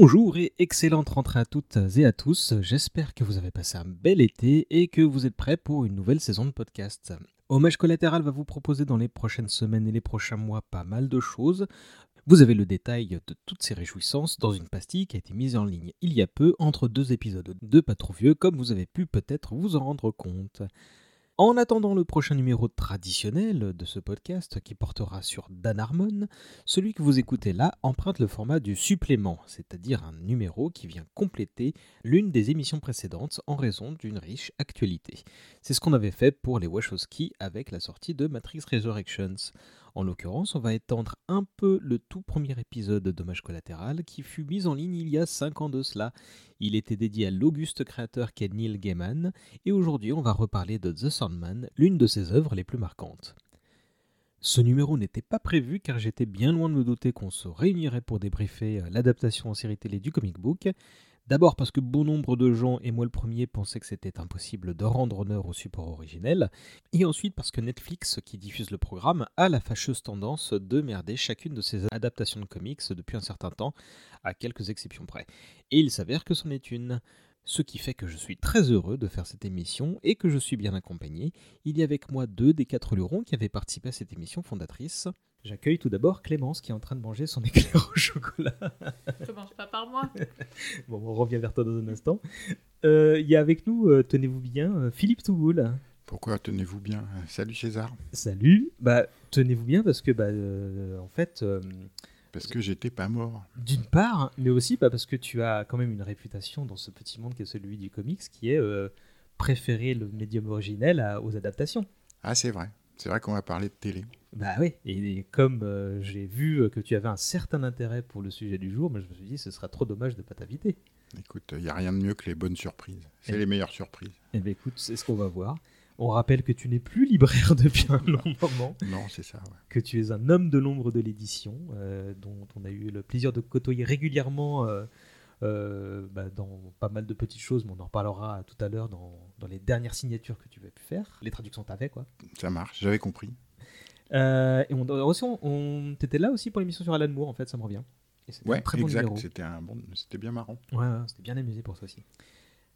Bonjour et excellente rentrée à toutes et à tous. J'espère que vous avez passé un bel été et que vous êtes prêts pour une nouvelle saison de podcast. Hommage collatéral va vous proposer dans les prochaines semaines et les prochains mois pas mal de choses. Vous avez le détail de toutes ces réjouissances dans une pastille qui a été mise en ligne il y a peu entre deux épisodes de Pas trop vieux, comme vous avez pu peut-être vous en rendre compte. En attendant le prochain numéro traditionnel de ce podcast qui portera sur Dan Harmon, celui que vous écoutez là emprunte le format du supplément, c'est-à-dire un numéro qui vient compléter l'une des émissions précédentes en raison d'une riche actualité. C'est ce qu'on avait fait pour les Wachowski avec la sortie de Matrix Resurrections. En l'occurrence, on va étendre un peu le tout premier épisode de Dommage collatéral qui fut mis en ligne il y a 5 ans de cela. Il était dédié à l'auguste créateur qu'est Neil Gaiman, et aujourd'hui on va reparler de The Sandman, l'une de ses œuvres les plus marquantes. Ce numéro n'était pas prévu car j'étais bien loin de me douter qu'on se réunirait pour débriefer l'adaptation en série télé du comic book, D'abord parce que bon nombre de gens, et moi le premier, pensaient que c'était impossible de rendre honneur au support originel, et ensuite parce que Netflix, qui diffuse le programme, a la fâcheuse tendance de merder chacune de ses adaptations de comics depuis un certain temps, à quelques exceptions près. Et il s'avère que c'en est une. Ce qui fait que je suis très heureux de faire cette émission et que je suis bien accompagné. Il y a avec moi deux des quatre lurons qui avaient participé à cette émission fondatrice. J'accueille tout d'abord Clémence qui est en train de manger son éclair au chocolat. Je mange pas par moi. bon, on revient vers toi dans un instant. Euh, il y a avec nous, euh, tenez-vous bien, euh, Philippe Tougoul. Pourquoi tenez-vous bien? Salut César. Salut. Bah, tenez-vous bien parce que, bah, en fait. parce que j'étais pas mort. D'une part, mais aussi bah, parce que tu as quand même une réputation dans ce petit monde qui est celui du comics, qui est préférer le médium originel aux adaptations. Ah, c'est vrai. C'est vrai qu'on va parler de télé. Bah oui, et, comme euh, j'ai vu que tu avais un certain intérêt pour le sujet du jour, moi je me suis dit ce sera trop dommage de ne pas t'inviter. Écoute, il n'y a rien de mieux que les bonnes surprises. C'est les meilleures surprises. Eh bien écoute, c'est ce qu'on va voir. On rappelle que tu n'es plus libraire depuis un long moment. non, c'est ça. Que tu es un homme de l'ombre de l'édition, euh, dont on a eu le plaisir de côtoyer régulièrement euh, euh, bah, dans pas mal de petites choses, mais on en reparlera tout à l'heure dans, dans, les dernières signatures que tu vas pu faire. Les traductions t'avais quoi. Ça marche, j'avais compris. Euh, et on, aussi, on, t'étais là aussi pour l'émission sur Alan Moore, en fait, ça me revient. ouais, un très exact. Bon c'était un bon, c'était bien marrant. Ouais, c'était bien amusé pour ça aussi.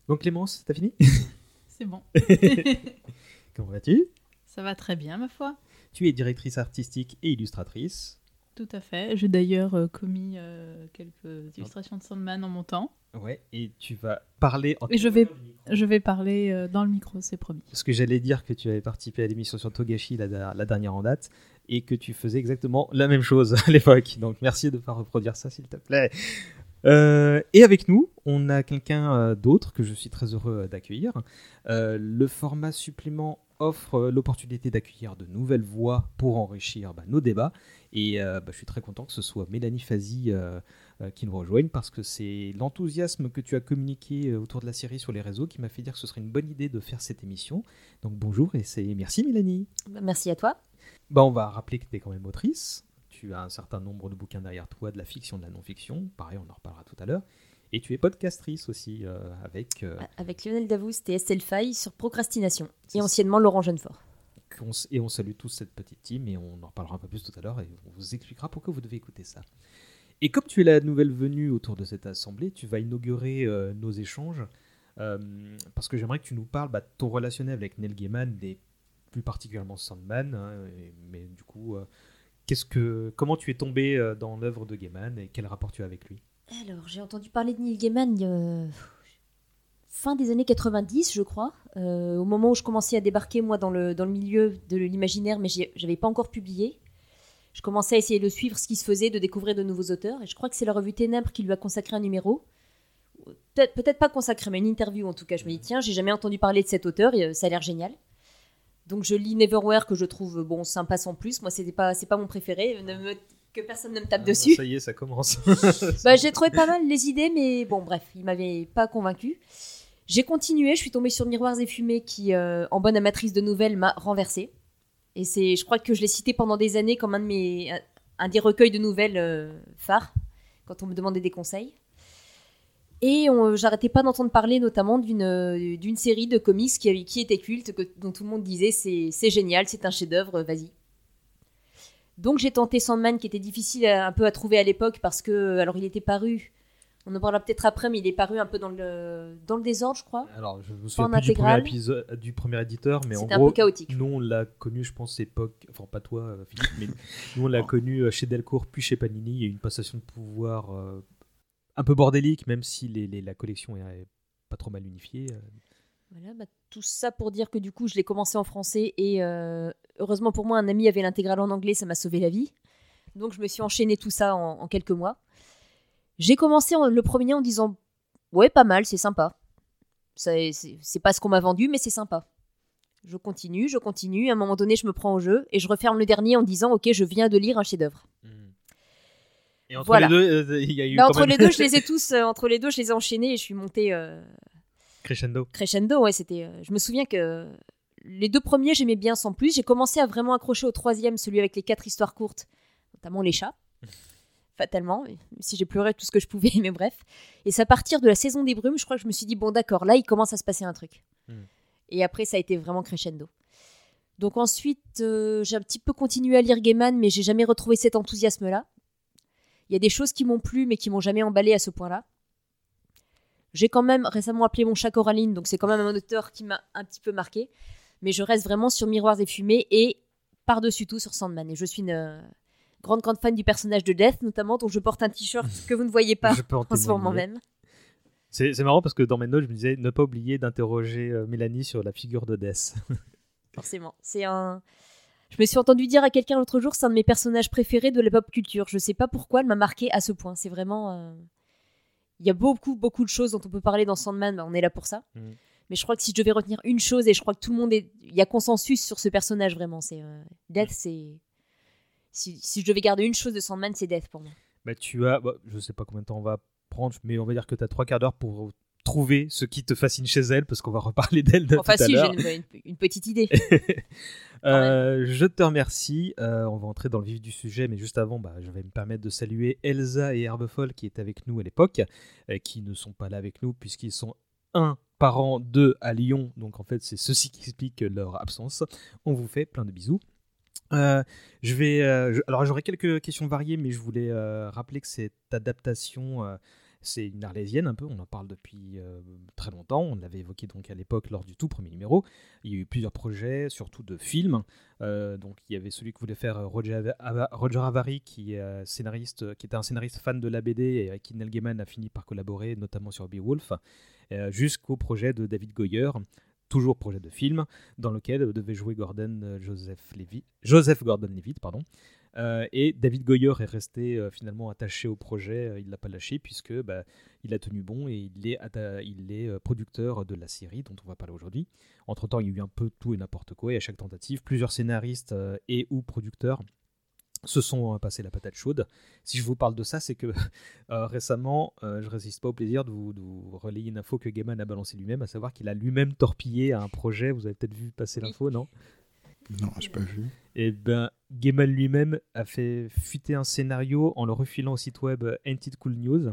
Donc Clémence, t'as fini? C'est bon. Comment vas-tu? Ça va très bien, ma foi. Tu es directrice artistique et illustratrice. Tout à fait. J'ai d'ailleurs euh, commis euh, quelques illustrations de Sandman en montant. Ouais, et tu vas parler en Et je vais, je vais parler euh, dans le micro, c'est promis. Parce que j'allais dire que tu avais participé à l'émission sur Togashi, la, la, dernière en date, et que tu faisais exactement la même chose à l'époque. Donc merci de ne pas reproduire ça, s'il te plaît. et avec nous, on a quelqu'un d'autre que je suis très heureux d'accueillir. le format supplément offre l'opportunité d'accueillir de nouvelles voix pour enrichir bah, nos débats. Et euh, bah, je suis très content que ce soit Mélanie Fazi euh, euh, qui nous rejoigne parce que c'est l'enthousiasme que tu as communiqué autour de la série sur les réseaux qui m'a fait dire que ce serait une bonne idée de faire cette émission. Donc bonjour et c'est merci Mélanie. Bah, merci à toi. Bah, on va rappeler que tu es quand même autrice. Tu as un certain nombre de bouquins derrière toi, de la fiction, de la non-fiction. Pareil, on en reparlera tout à l'heure. Et tu es podcastrice aussi avec... Avec Lionel Davoust et Estelle Faye sur Procrastination et anciennement Laurent Jeunefort et on salue tous cette petite team et on en reparlera un peu plus tout à l'heure et on vous expliquera pourquoi vous devez écouter ça. Et comme tu es la nouvelle venue autour de cette assemblée, tu vas inaugurer euh, nos échanges euh, parce que j'aimerais que tu nous parles bah, de ton relationnel avec Neil Gaiman et plus particulièrement Sandman. Hein, mais du coup, euh, qu'est-ce que, comment tu es tombé dans l'œuvre de Gaiman et quel rapport tu as avec lui? Alors, j'ai entendu parler de Neil Gaiman fin des années 90, je crois, euh, au moment où je commençais à débarquer, moi, dans le, dans le milieu de l'imaginaire, mais j'avais pas encore publié. Je commençais à essayer de suivre ce qui se faisait, de découvrir de nouveaux auteurs, et je crois que c'est la revue Ténèbres qui lui a consacré un numéro. Peut-être peut pas consacré, mais une interview en tout cas. Je me dis, tiens, j'ai jamais entendu parler de cet auteur, et, euh, ça a l'air génial. Donc je lis Neverwhere, que je trouve, bon, sympa sans plus. Moi, c'est pas, pas mon préféré. Que personne ne me tape ah, dessus. Ça y est, ça commence. bah, j'ai trouvé pas mal les idées, mais bon, bref, il m'avait pas convaincu. J'ai continué, je suis tombée sur Miroirs et Fumées qui, euh, en bonne amatrice de nouvelles, m'a renversée. Et c'est, je crois que je l'ai cité pendant des années comme un, de mes, un des recueils de nouvelles euh, phares, quand on me demandait des conseils. Et j'arrêtais pas d'entendre parler notamment d'une, d'une série de comics qui, qui était culte, que, dont tout le monde disait c'est, c'est génial, c'est un chef-d'œuvre, vas-y. Donc j'ai tenté Sandman qui était difficile un peu à trouver à l'époque parce que, alors il était paru On en parlera peut-être après, mais il est paru un peu dans le, dans le désordre, je crois. Alors, je me en souviens plus du premier, épisode, du premier éditeur, mais en un gros, peu chaotique. nous on l'a connu, je pense, époque, enfin pas toi, euh, Philippe, mais nous on l'a connu euh, chez Delcourt, puis chez Panini. Il y a eu une passation de pouvoir euh, un peu bordélique, même si les, les- la collection est pas trop mal unifiée. euh. Voilà, bah, tout ça pour dire que du coup, je l'ai commencé en français et euh, heureusement pour moi, un ami avait l'intégrale en anglais, ça m'a sauvé la vie. Donc je me suis enchaîné tout ça en, en quelques mois. J'ai commencé en- le premier en disant ouais, pas mal, c'est sympa. C'est pas ce qu'on m'a vendu, mais c'est sympa. Je continue, je continue. À un moment donné, je me prends au jeu et je referme le dernier en disant ok, je viens de lire un chef-d'œuvre. Et entre Voilà. les deux, euh, il y a eu Bah, quand entre même les deux, je les ai tous. euh, entre les deux, je les ai enchaînés et je suis montée. euh, crescendo. crescendo, ouais, c'était. je me souviens que les deux premiers, j'aimais bien sans plus. J'ai commencé à vraiment accrocher au troisième, celui avec les quatre histoires courtes, notamment les chats. Fatalement, même si j'ai pleuré tout ce que je pouvais, mais bref. Et c'est à partir de la saison des brumes, je crois que je me suis dit, bon, d'accord, là, il commence à se passer un truc. Hmm. Et après, ça a été vraiment crescendo. Donc ensuite, euh, j'ai un petit peu continué à lire Gaiman, mais j'ai jamais retrouvé cet enthousiasme-là. Il y a des choses qui m'ont plu, mais qui m'ont jamais emballé à ce point-là. J'ai quand même récemment appelé mon chat Coraline, donc c'est quand même un auteur qui m'a un petit peu marqué. Mais je reste vraiment sur Miroirs et Fumées et par-dessus tout sur Sandman. Et je suis une euh, grande, grande fan du personnage de Death, notamment, dont je porte un t-shirt que vous ne voyez pas en en ce moment même. C'est c'est marrant parce que dans mes notes, je me disais ne pas oublier d'interroger euh, Mélanie sur la figure de Death. Forcément. C'est un. Je me suis entendu dire à quelqu'un l'autre jour, c'est un de mes personnages préférés de la pop culture. Je sais pas pourquoi elle m'a marqué à ce point. C'est vraiment. euh, Il y a beaucoup, beaucoup de choses dont on peut parler dans Sandman. bah, on est là pour ça. Mm. Mais je crois que si je devais retenir une chose, et je crois que tout le monde est. Il y a consensus sur ce personnage vraiment. C'est euh, Death, c'est. Si, si je devais garder une chose de Sandman, c'est Death pour moi. bah, tu as, bah, je sais pas combien de temps on va prendre, mais on va dire que tu as trois quarts d'heure pour trouver ce qui te fascine chez elle, parce qu'on va reparler d'elle de Enfin, tout à si, l'heure. j'ai une, petite idée. Euh, je te remercie. Euh, on va entrer dans le vif du sujet, mais juste avant, bah, je vais me permettre de saluer Elsa et Herbefoll qui étaient avec nous à l'époque, euh, qui ne sont pas là avec nous puisqu'ils sont un par an, deux à Lyon. Donc en fait, c'est ceci qui explique leur absence. On vous fait plein de bisous. Euh, je vais, euh, alors j'aurai quelques questions variées, mais je voulais euh, rappeler que cette adaptation, c'est une arlésienne un peu. On en parle depuis très longtemps. On l'avait évoqué donc à l'époque lors du tout premier numéro. Il y a eu plusieurs projets, surtout de films. Donc il y avait celui que voulait faire Roger, Ava- Avary, qui est scénariste, qui était un scénariste fan de la BD et avec qui Neil a fini par collaborer, notamment sur Beowulf, jusqu'au projet de David Goyer. Toujours projet de film, dans lequel euh, devait jouer Gordon euh, Joseph Levitt, Joseph Gordon-Levitt, pardon. Euh, et David Goyer est resté euh, finalement attaché au projet, euh, il l'a pas lâché puisque bah, il a tenu bon et il est, il est euh, producteur de la série dont on va parler aujourd'hui. Entre temps, il y a eu un peu tout et n'importe quoi et à chaque tentative, plusieurs scénaristes euh, et ou producteurs se sont euh, passés la patate chaude. Si je vous parle de ça, c'est que euh, récemment, euh, je résiste pas au plaisir de vous, de vous relayer une info que Gaiman a balancé lui-même, à savoir qu'il a lui-même torpillé un projet. Vous avez peut-être vu passer l'info, non? Non, j'ai pas vu. et ben, Gaiman lui-même a fait fuiter un scénario en le refilant au site web Ain't It Cool News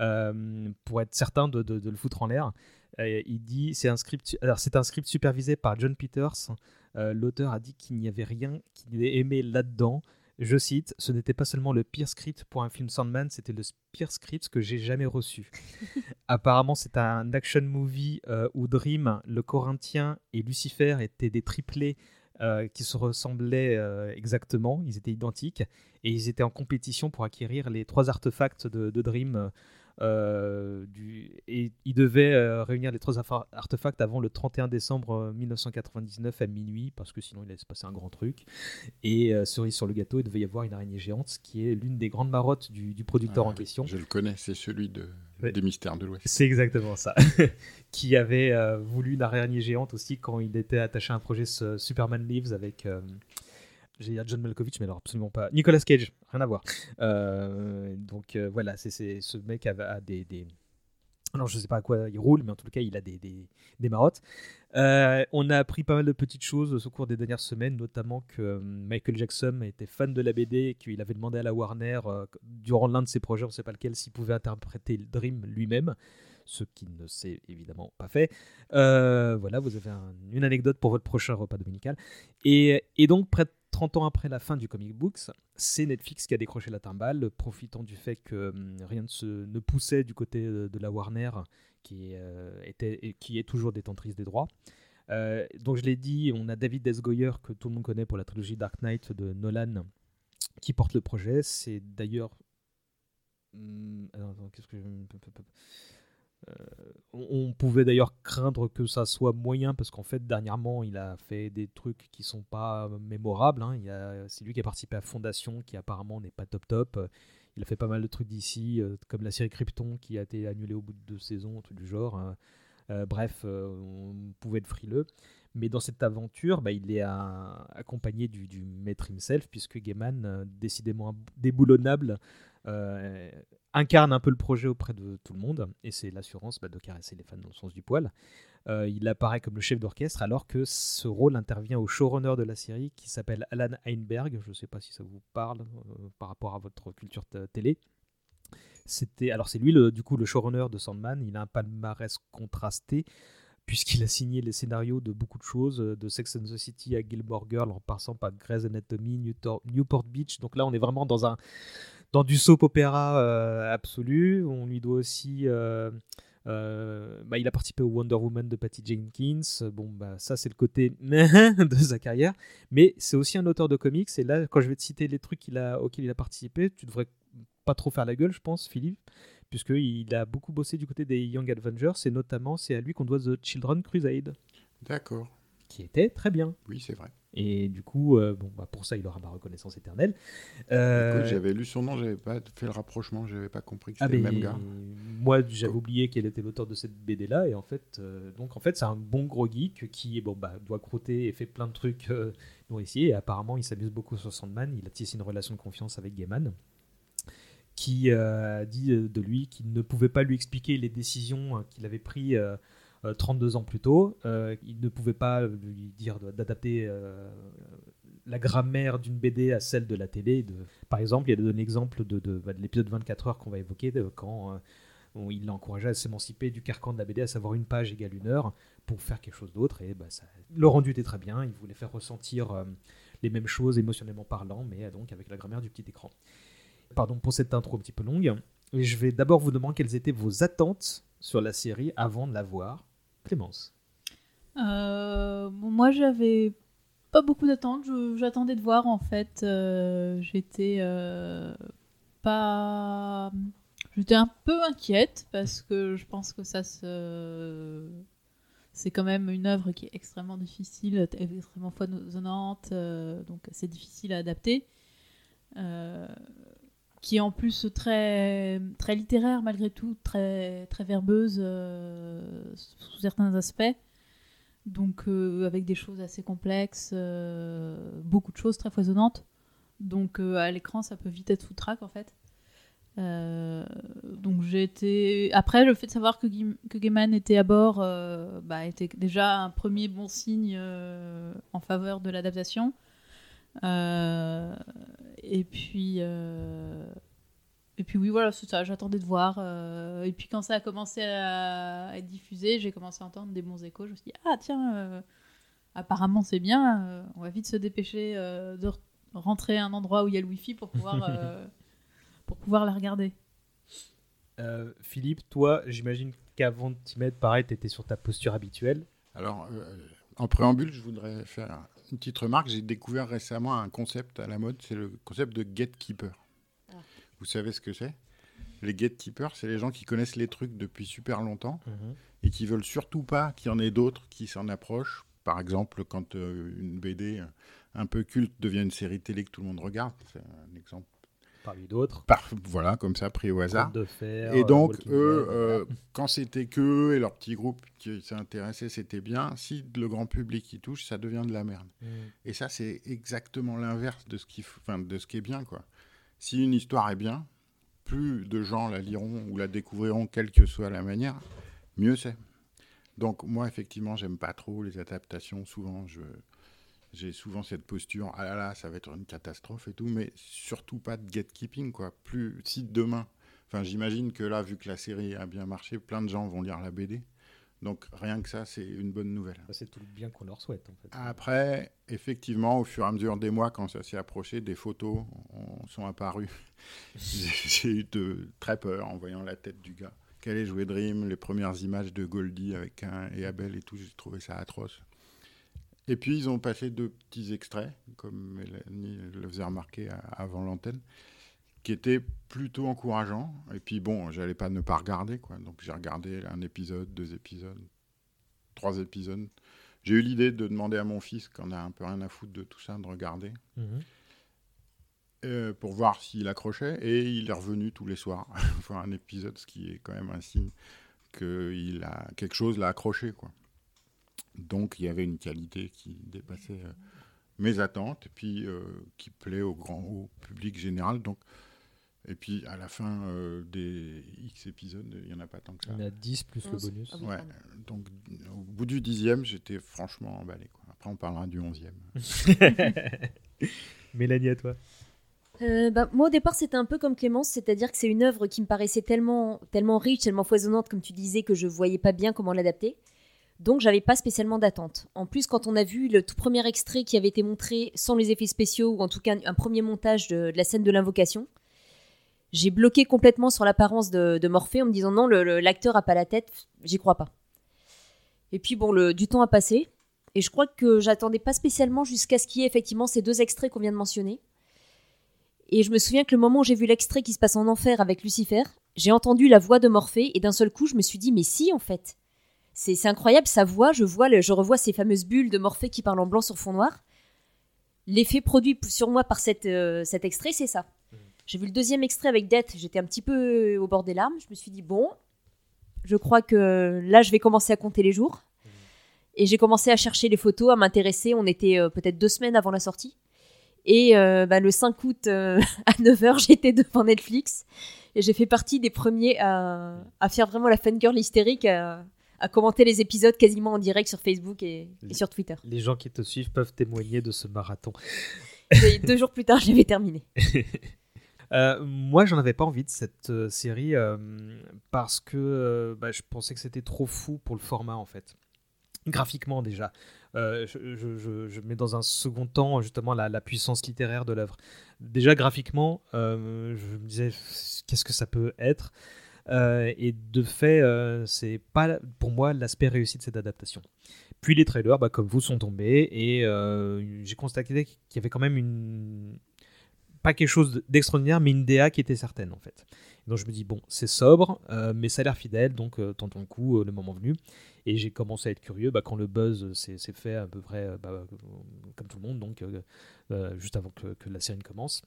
euh, pour être certain de, de- de le foutre en l'air. Il dit c'est un script. Alors c'est un script supervisé par John Peters. Euh, L'auteur a dit qu'il n'y avait rien qu'il ait aimé là-dedans. Je cite Ce n'était pas seulement le pire script pour un film Sandman, c'était le pire script que j'ai jamais reçu. Apparemment, c'est un action movie euh, où Dream, le Corinthien et Lucifer étaient des triplés euh, qui se ressemblaient euh, exactement, ils étaient identiques, et ils étaient en compétition pour acquérir les trois artefacts de, de Dream. Euh, du, et ils devaient euh, réunir les trois artefacts avant le 31 décembre euh, 1999 à minuit, parce que sinon il allait se passer un grand truc. Et euh, cerise sur le gâteau, il devait y avoir une araignée géante, ce qui est l'une des grandes marottes du, du producteur Ah, en question. Je le connais, c'est celui de, Ouais. des Mystères de l'Ouest. C'est exactement ça. qui avait euh, voulu une araignée géante aussi quand il était attaché à un projet Superman Lives avec. J'ai dire John Malkovich, mais alors absolument pas. Nicolas Cage, rien à voir. Euh, donc euh, voilà, c'est ce mec a, des, des- Alors je sais pas à quoi il roule, mais en tout cas il a des, des, des marottes. Euh, on a appris pas mal de petites choses au cours des dernières semaines, notamment que Michael Jackson était fan de la BD et qu'il avait demandé à la Warner, durant l'un de ses projets, on ne sait pas lequel, s'il pouvait interpréter le Dream lui-même, ce qui ne s'est évidemment pas fait. Voilà, vous avez un- une anecdote pour votre prochain repas dominical. Et, et donc, près- 30 ans après la fin du comic books, c'est Netflix qui a décroché la timbale, profitant du fait que hum, rien ne, poussait du côté de, la Warner, qui, euh, qui est toujours détentrice des droits. Euh, donc je l'ai dit, on a David Desgoyer, que tout le monde connaît pour la trilogie Dark Knight de Nolan, qui porte le projet. C'est d'ailleurs... hum, qu'est-ce que je... Euh, on, pouvait d'ailleurs craindre que ça soit moyen parce qu'en fait dernièrement il a fait des trucs qui sont pas mémorables. hein. A- C'est lui qui a participé à Fondation qui apparemment n'est pas top top. Il a fait pas mal de trucs d'ici euh, comme la série Krypton qui a été annulée au bout de deux saisons, truc du genre. hein. Euh, bref, on pouvait être frileux. Mais dans cette aventure, bah, il est accompagné du, maître himself, puisque Gaiman, décidément déboulonnable, incarne un peu le projet auprès de tout le monde, et c'est l'assurance bah, de caresser les fans dans le sens du poil. Euh, il apparaît comme le chef d'orchestre, alors que ce rôle intervient au showrunner de la série, qui s'appelle Alan Heinberg. Je ne sais pas si ça vous parle euh, par rapport à votre culture télé. C'était alors c'est lui du coup le showrunner de Sandman. Il a un palmarès contrasté puisqu'il a signé les scénarios de beaucoup de choses, de Sex and the City à Gilmore Girl, en passant par Grey's Anatomy, Newport Beach. Donc là, on est vraiment dans un dans du soap opéra euh, absolu. On lui doit aussi euh, euh, bah, il a participé au Wonder Woman de Patty Jenkins. Bon, bah, ça, c'est le côté de sa carrière. Mais c'est aussi un auteur de comics. Et là, quand je vais te citer les trucs a, auxquels il a participé, tu devrais pas trop faire la gueule, je pense, Philippe, puisqu'il a beaucoup bossé du côté des Young Avengers. Et notamment, c'est à lui qu'on doit The Children Crusade, D'accord. qui était très bien. Oui, c'est vrai. Et du coup, euh, bon, bah, pour ça, il aura ma reconnaissance éternelle. Euh, j'avais lu son nom, j'avais pas fait le rapprochement, j'avais pas compris que Ah c'était le même gars. moi j'avais oublié qu'elle était l'auteur de cette BD là et en fait euh, donc en fait c'est un bon gros geek qui bon bah doit croûter et fait plein de trucs euh, nourriciers et apparemment il s'amuse beaucoup sur Sandman il a tissé une relation de confiance avec Gaiman qui a dit de lui qu'il ne pouvait pas lui expliquer les décisions euh, qu'il avait prises 32 ans plus tôt Euh, il ne pouvait pas lui dire d'adapter euh, la grammaire d'une BD à celle de la télé par exemple, il a donné l'exemple de, de, bah, de l'épisode 24 heures qu'on va évoquer, quand euh, on- il l'a encouragé à s'émanciper du carcan de la BD, à savoir une page égale une heure, pour faire quelque chose d'autre. Et bah, le rendu était très bien. Il voulait faire ressentir euh, les mêmes choses émotionnellement parlant, mais euh, donc avec la grammaire du petit écran. Pardon pour cette intro un petit peu longue. Je vais d'abord vous demander quelles étaient vos attentes sur la série avant de la voir. Clémence. Euh, moi, j'avais pas beaucoup d'attentes. J'attendais de voir, en fait. Euh, J'étais euh, pas. J'étais un peu inquiète parce que je pense que ça. C'est quand même une œuvre qui est extrêmement difficile, extrêmement foisonnante, donc assez difficile à adapter. Qui est en plus très, très littéraire malgré tout, très, très verbeuse euh, sous certains aspects. Donc euh, avec des choses assez complexes, euh, beaucoup de choses très foisonnantes. Donc à l'écran, ça peut vite être foutraque en fait. Donc j'ai été. Après, le fait de savoir que, que Gaiman était à bord bah, était déjà un premier bon signe en faveur de l'adaptation. Euh, et puis. euh, Et puis oui, voilà, c'est ça, j'attendais de voir. euh, Et puis quand ça a commencé à être diffusé, j'ai commencé à entendre des bons échos. Je me suis dit, ah tiens, euh, apparemment c'est bien, euh, on va vite se dépêcher euh, de re- rentrer à un endroit où il y a le wifi pour pouvoir, euh, pour pouvoir la regarder. Euh, Philippe, toi, j'imagine qu'avant de t'y mettre, pareil, tu étais sur ta posture habituelle. Alors, euh, en préambule, je voudrais faire une petite remarque. J'ai découvert récemment un concept à la mode, c'est le concept de gatekeeper. Ah. Vous savez ce que c'est? Les gatekeepers, c'est les gens qui connaissent les trucs depuis super longtemps et qui veulent surtout pas qu'il y en ait d'autres qui s'en approchent. Par exemple, quand euh, une BD un peu culte devient une série télé que tout le monde regarde, c'est un exemple. Parmi d'autres. Par, voilà, comme ça, pris au hasard. Conte de fer, Et donc, eux, euh, quand c'était que eux et leur petit groupe qui s'intéressaient, c'était bien. Si le grand public y touche, ça devient de la merde. Mm. Et ça, c'est exactement l'inverse de, ce qui de ce qui est bien. Quoi. Si une histoire est bien, plus de gens la liront ou la découvriront, quelle que soit la manière, mieux c'est. Donc, moi, effectivement, j'aime pas trop les adaptations. Souvent, je. J'ai souvent cette posture, ah là là, ça va être une catastrophe et tout, mais surtout pas de gatekeeping, quoi. Plus, si demain, enfin, j'imagine que là, vu que la série a bien marché, plein de gens vont lire la BD. Donc rien que ça, c'est une bonne nouvelle. C'est tout le bien qu'on leur souhaite en fait. Après, effectivement, au fur et à mesure des mois, quand ça s'est approché, des photos ont- sont apparues. J'ai eu de, très peur en voyant la tête du gars. Qu'elle allait jouer Dream, les premières images de Goldie avec un et Abel et tout, j'ai trouvé ça atroce. Et puis ils ont passé deux petits extraits, comme Mélanie le faisait remarquer avant l'antenne, qui étaient plutôt encourageants. Et puis bon, j'allais pas ne pas regarder, quoi. Donc j'ai regardé un épisode, deux épisodes, trois épisodes. J'ai eu l'idée de demander à mon fils, qu'on a un peu rien à foutre de tout ça, de regarder, Mhm. euh, pour voir s'il accrochait. Et il est revenu tous les soirs voir un épisode, ce qui est quand même un signe que a quelque chose l'a accroché, quoi. Donc il y avait une qualité qui dépassait euh, mes attentes et puis euh, qui plaît au grand au public général. Donc et puis à la fin euh, des X épisodes, il y en a pas tant que ça. Il y en a 10 plus le bonus. Ah Ouais, donc au bout du dixième, j'étais franchement emballé. Quoi. Après, on parlera du onzième. Mélanie, à toi. Euh, bah, moi, au départ, c'était un peu comme Clémence, c'est-à-dire que c'est une œuvre qui me paraissait tellement, tellement riche, tellement foisonnante, comme tu disais, que je voyais pas bien comment l'adapter. Donc, j'avais pas spécialement d'attente. En plus, quand on a vu le tout premier extrait qui avait été montré sans les effets spéciaux, ou en tout cas un premier montage de, la scène de l'invocation, j'ai bloqué complètement sur l'apparence de, Morphée en me disant non, l'acteur a pas la tête, j'y crois pas. Et puis, bon, le, du temps a passé, et je crois que j'attendais pas spécialement jusqu'à ce qu'il y ait effectivement ces deux extraits qu'on vient de mentionner. Et je me souviens que le moment où j'ai vu l'extrait qui se passe en enfer avec Lucifer, j'ai entendu la voix de Morphée et d'un seul coup, je me suis dit, mais si, en fait. C'est incroyable, sa voix, je, vois le- je revois ces fameuses bulles de Morphée qui parlent en blanc sur fond noir. L'effet produit sur moi par cette, euh, cet extrait, c'est ça. J'ai vu le deuxième extrait avec Death, j'étais un petit peu au bord des larmes. Je me suis dit, bon, je crois que là, je vais commencer à compter les jours. Et j'ai commencé à chercher les photos, à m'intéresser. On était euh, peut-être deux semaines avant la sortie. Et euh, bah, le 5 août euh, à 9h, j'étais devant Netflix. Et j'ai fait partie des premiers à, à faire vraiment la fangirl hystérique, à, à commenter les épisodes quasiment en direct sur Facebook et, et sur Twitter. Les gens qui te suivent peuvent témoigner de ce marathon. Et deux jours plus tard, j'avais terminé. Euh, moi, j'en avais pas envie de cette euh, série euh, parce que euh, bah, je pensais que c'était trop fou pour le format en fait. Graphiquement déjà. Je, je- je- je mets dans un second temps justement la, la puissance littéraire de l'œuvre. Déjà graphiquement, je me disais qu'est-ce que ça peut être? Euh, et de fait, euh, c'est pas pour moi l'aspect réussi de cette adaptation. Puis les trailers, bah, comme vous, sont tombés et euh, j'ai constaté qu'il y avait quand même une pas quelque chose d'extraordinaire, mais une DA qui était certaine en fait. Donc je me dis bon, c'est sobre, mais ça a l'air fidèle, donc tentons le coup le moment venu. Et j'ai commencé à être curieux bah, quand le buzz s'est fait à peu près bah, comme tout le monde, donc juste avant que, que la série ne commence.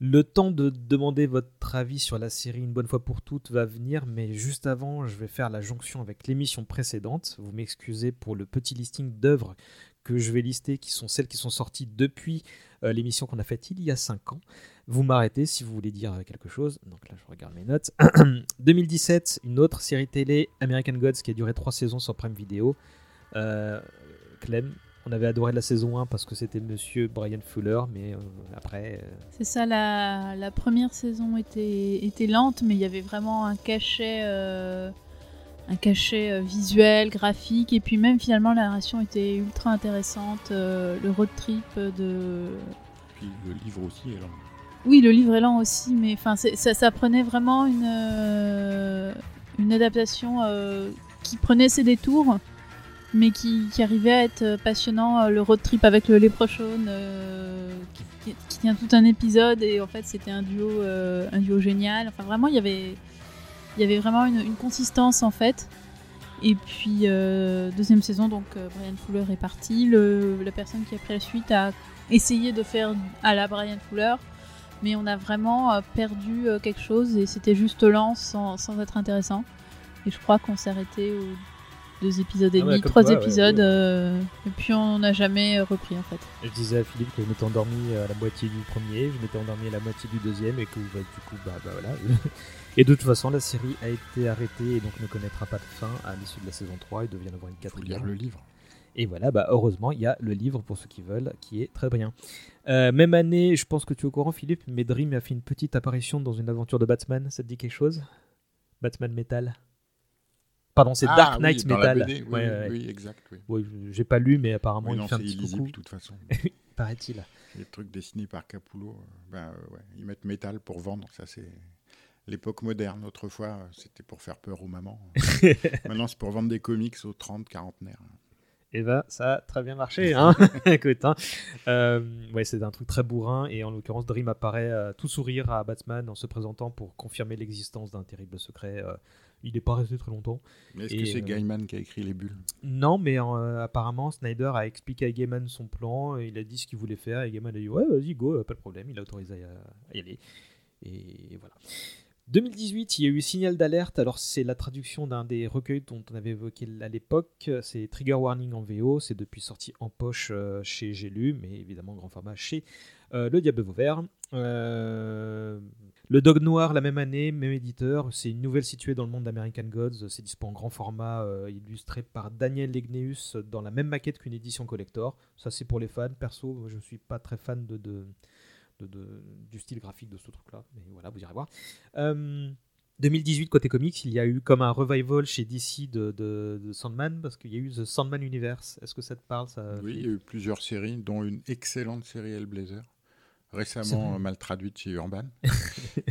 Le temps de demander votre avis sur la série une bonne fois pour toutes va venir, mais juste avant, je vais faire la jonction avec l'émission précédente. Vous m'excusez pour le petit listing d'œuvres que je vais lister, qui sont celles qui sont sorties depuis euh, l'émission qu'on a faite il y a 5 ans. Vous m'arrêtez si vous voulez dire quelque chose. Donc là, je regarde mes notes. 2017, une autre série télé, American Gods, qui a duré 3 saisons sur Prime Video. Euh, Clem, on avait adoré la saison 1 parce que c'était monsieur Brian Fuller, mais euh, après. euh, C'est ça, la, la première saison était, était lente, mais il y avait vraiment un cachet, euh, un cachet euh, visuel, graphique, et puis même finalement la narration était ultra intéressante. euh, le road trip de. Puis le livre aussi est lent. Oui, le livre est lent aussi, mais enfin, ça, ça prenait vraiment une, euh, une adaptation euh, qui prenait ses détours, mais qui, arrivait à être passionnant. Euh, Le road trip avec le Leprechaun, euh, qui, tient tout un épisode, et en fait, c'était un duo, euh, un duo génial. Enfin, vraiment, il y avait, il y avait vraiment une, consistance en fait. Et puis, euh, deuxième saison, donc euh, Brian Fuller est parti. La personne qui a pris la suite a essayé de faire à la Brian Fuller mais on a vraiment euh, perdu euh, quelque chose et c'était juste lent sans, sans être intéressant. Et je crois qu'on s'est arrêté aux deux épisodes et Ah ouais, demi, trois toi, épisodes, ouais. euh, et puis on n'a jamais euh, repris en fait. Je disais à Philippe que je m'étais endormi à la moitié du premier, je m'étais endormi à la moitié du deuxième, et que bah, du coup, bah, bah, voilà. et de toute façon, la série a été arrêtée et donc ne connaîtra pas de fin à l'issue de la saison 3. Il devient avoir une quatrième. le livre. Et voilà, bah, heureusement, il y a le livre pour ceux qui veulent, qui est très bien. Euh, même année, je pense que tu es au courant, Philippe, mais Dream a fait une petite apparition dans une aventure de Batman. Ça te dit quelque chose? Batman Metal? Pardon, c'est Ah, Dark Knight Metal. BD, oui, Ouais, oui, ouais. oui, exact. Oui. J'ai pas lu, mais apparemment il non, fait un petit illisible coucou. de toute façon. Paraît-il. Les trucs dessinés par Capullo, euh, ben, euh, ouais, ils mettent métal pour vendre. Ça, c'est l'époque moderne. Autrefois, euh, c'était pour faire peur aux mamans. Maintenant, c'est pour vendre des comics aux 30, quarantenaires. Et ben, ça a très bien marché. Hein Écoute, hein. Euh, ouais, c'est un truc très bourrin. Et en l'occurrence, Dream apparaît euh, tout sourire à Batman en se présentant pour confirmer l'existence d'un terrible secret. Euh, il n'est pas resté très longtemps. Mais Est-ce que c'est euh, Gaiman qui a écrit les bulles? Non, mais euh, apparemment, Snyder a expliqué à Gaiman son plan. il a dit ce qu'il voulait faire. Et Gaiman a dit Ouais, vas-y, go, euh, pas de problème. Il a autorisé à, y aller. Et voilà. 2018, il y a eu Signal d'alerte. Alors, c'est la traduction d'un des recueils dont on avait évoqué à l'époque. C'est Trigger Warning en VO. C'est depuis sorti en poche chez J'ai lu, mais évidemment grand format chez euh, Le Diable Vauvert. Euh, le Dog Noir, la même année, même éditeur. C'est une nouvelle située dans le monde d'American Gods. C'est dispo en grand format, euh, illustré par Daniel Legneus dans la même maquette qu'une édition collector. Ça, c'est pour les fans. Perso, je ne suis pas très fan de, de, du style graphique de ce truc-là. Mais voilà, vous irez voir. Euh, 2018, côté comics, il y a eu comme un revival chez DC de, de- de Sandman, parce qu'il y a eu The Sandman Universe. Est-ce que ça te parle ça, Oui, il y a eu plusieurs séries, dont une excellente série Hellblazer, récemment euh, mal traduite chez Urban.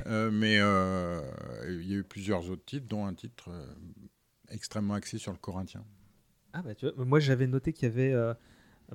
Euh, mais euh, il y a eu plusieurs autres titres, dont un titre euh, extrêmement axé sur le corinthien. Ah bah tu vois, moi j'avais noté qu'il y avait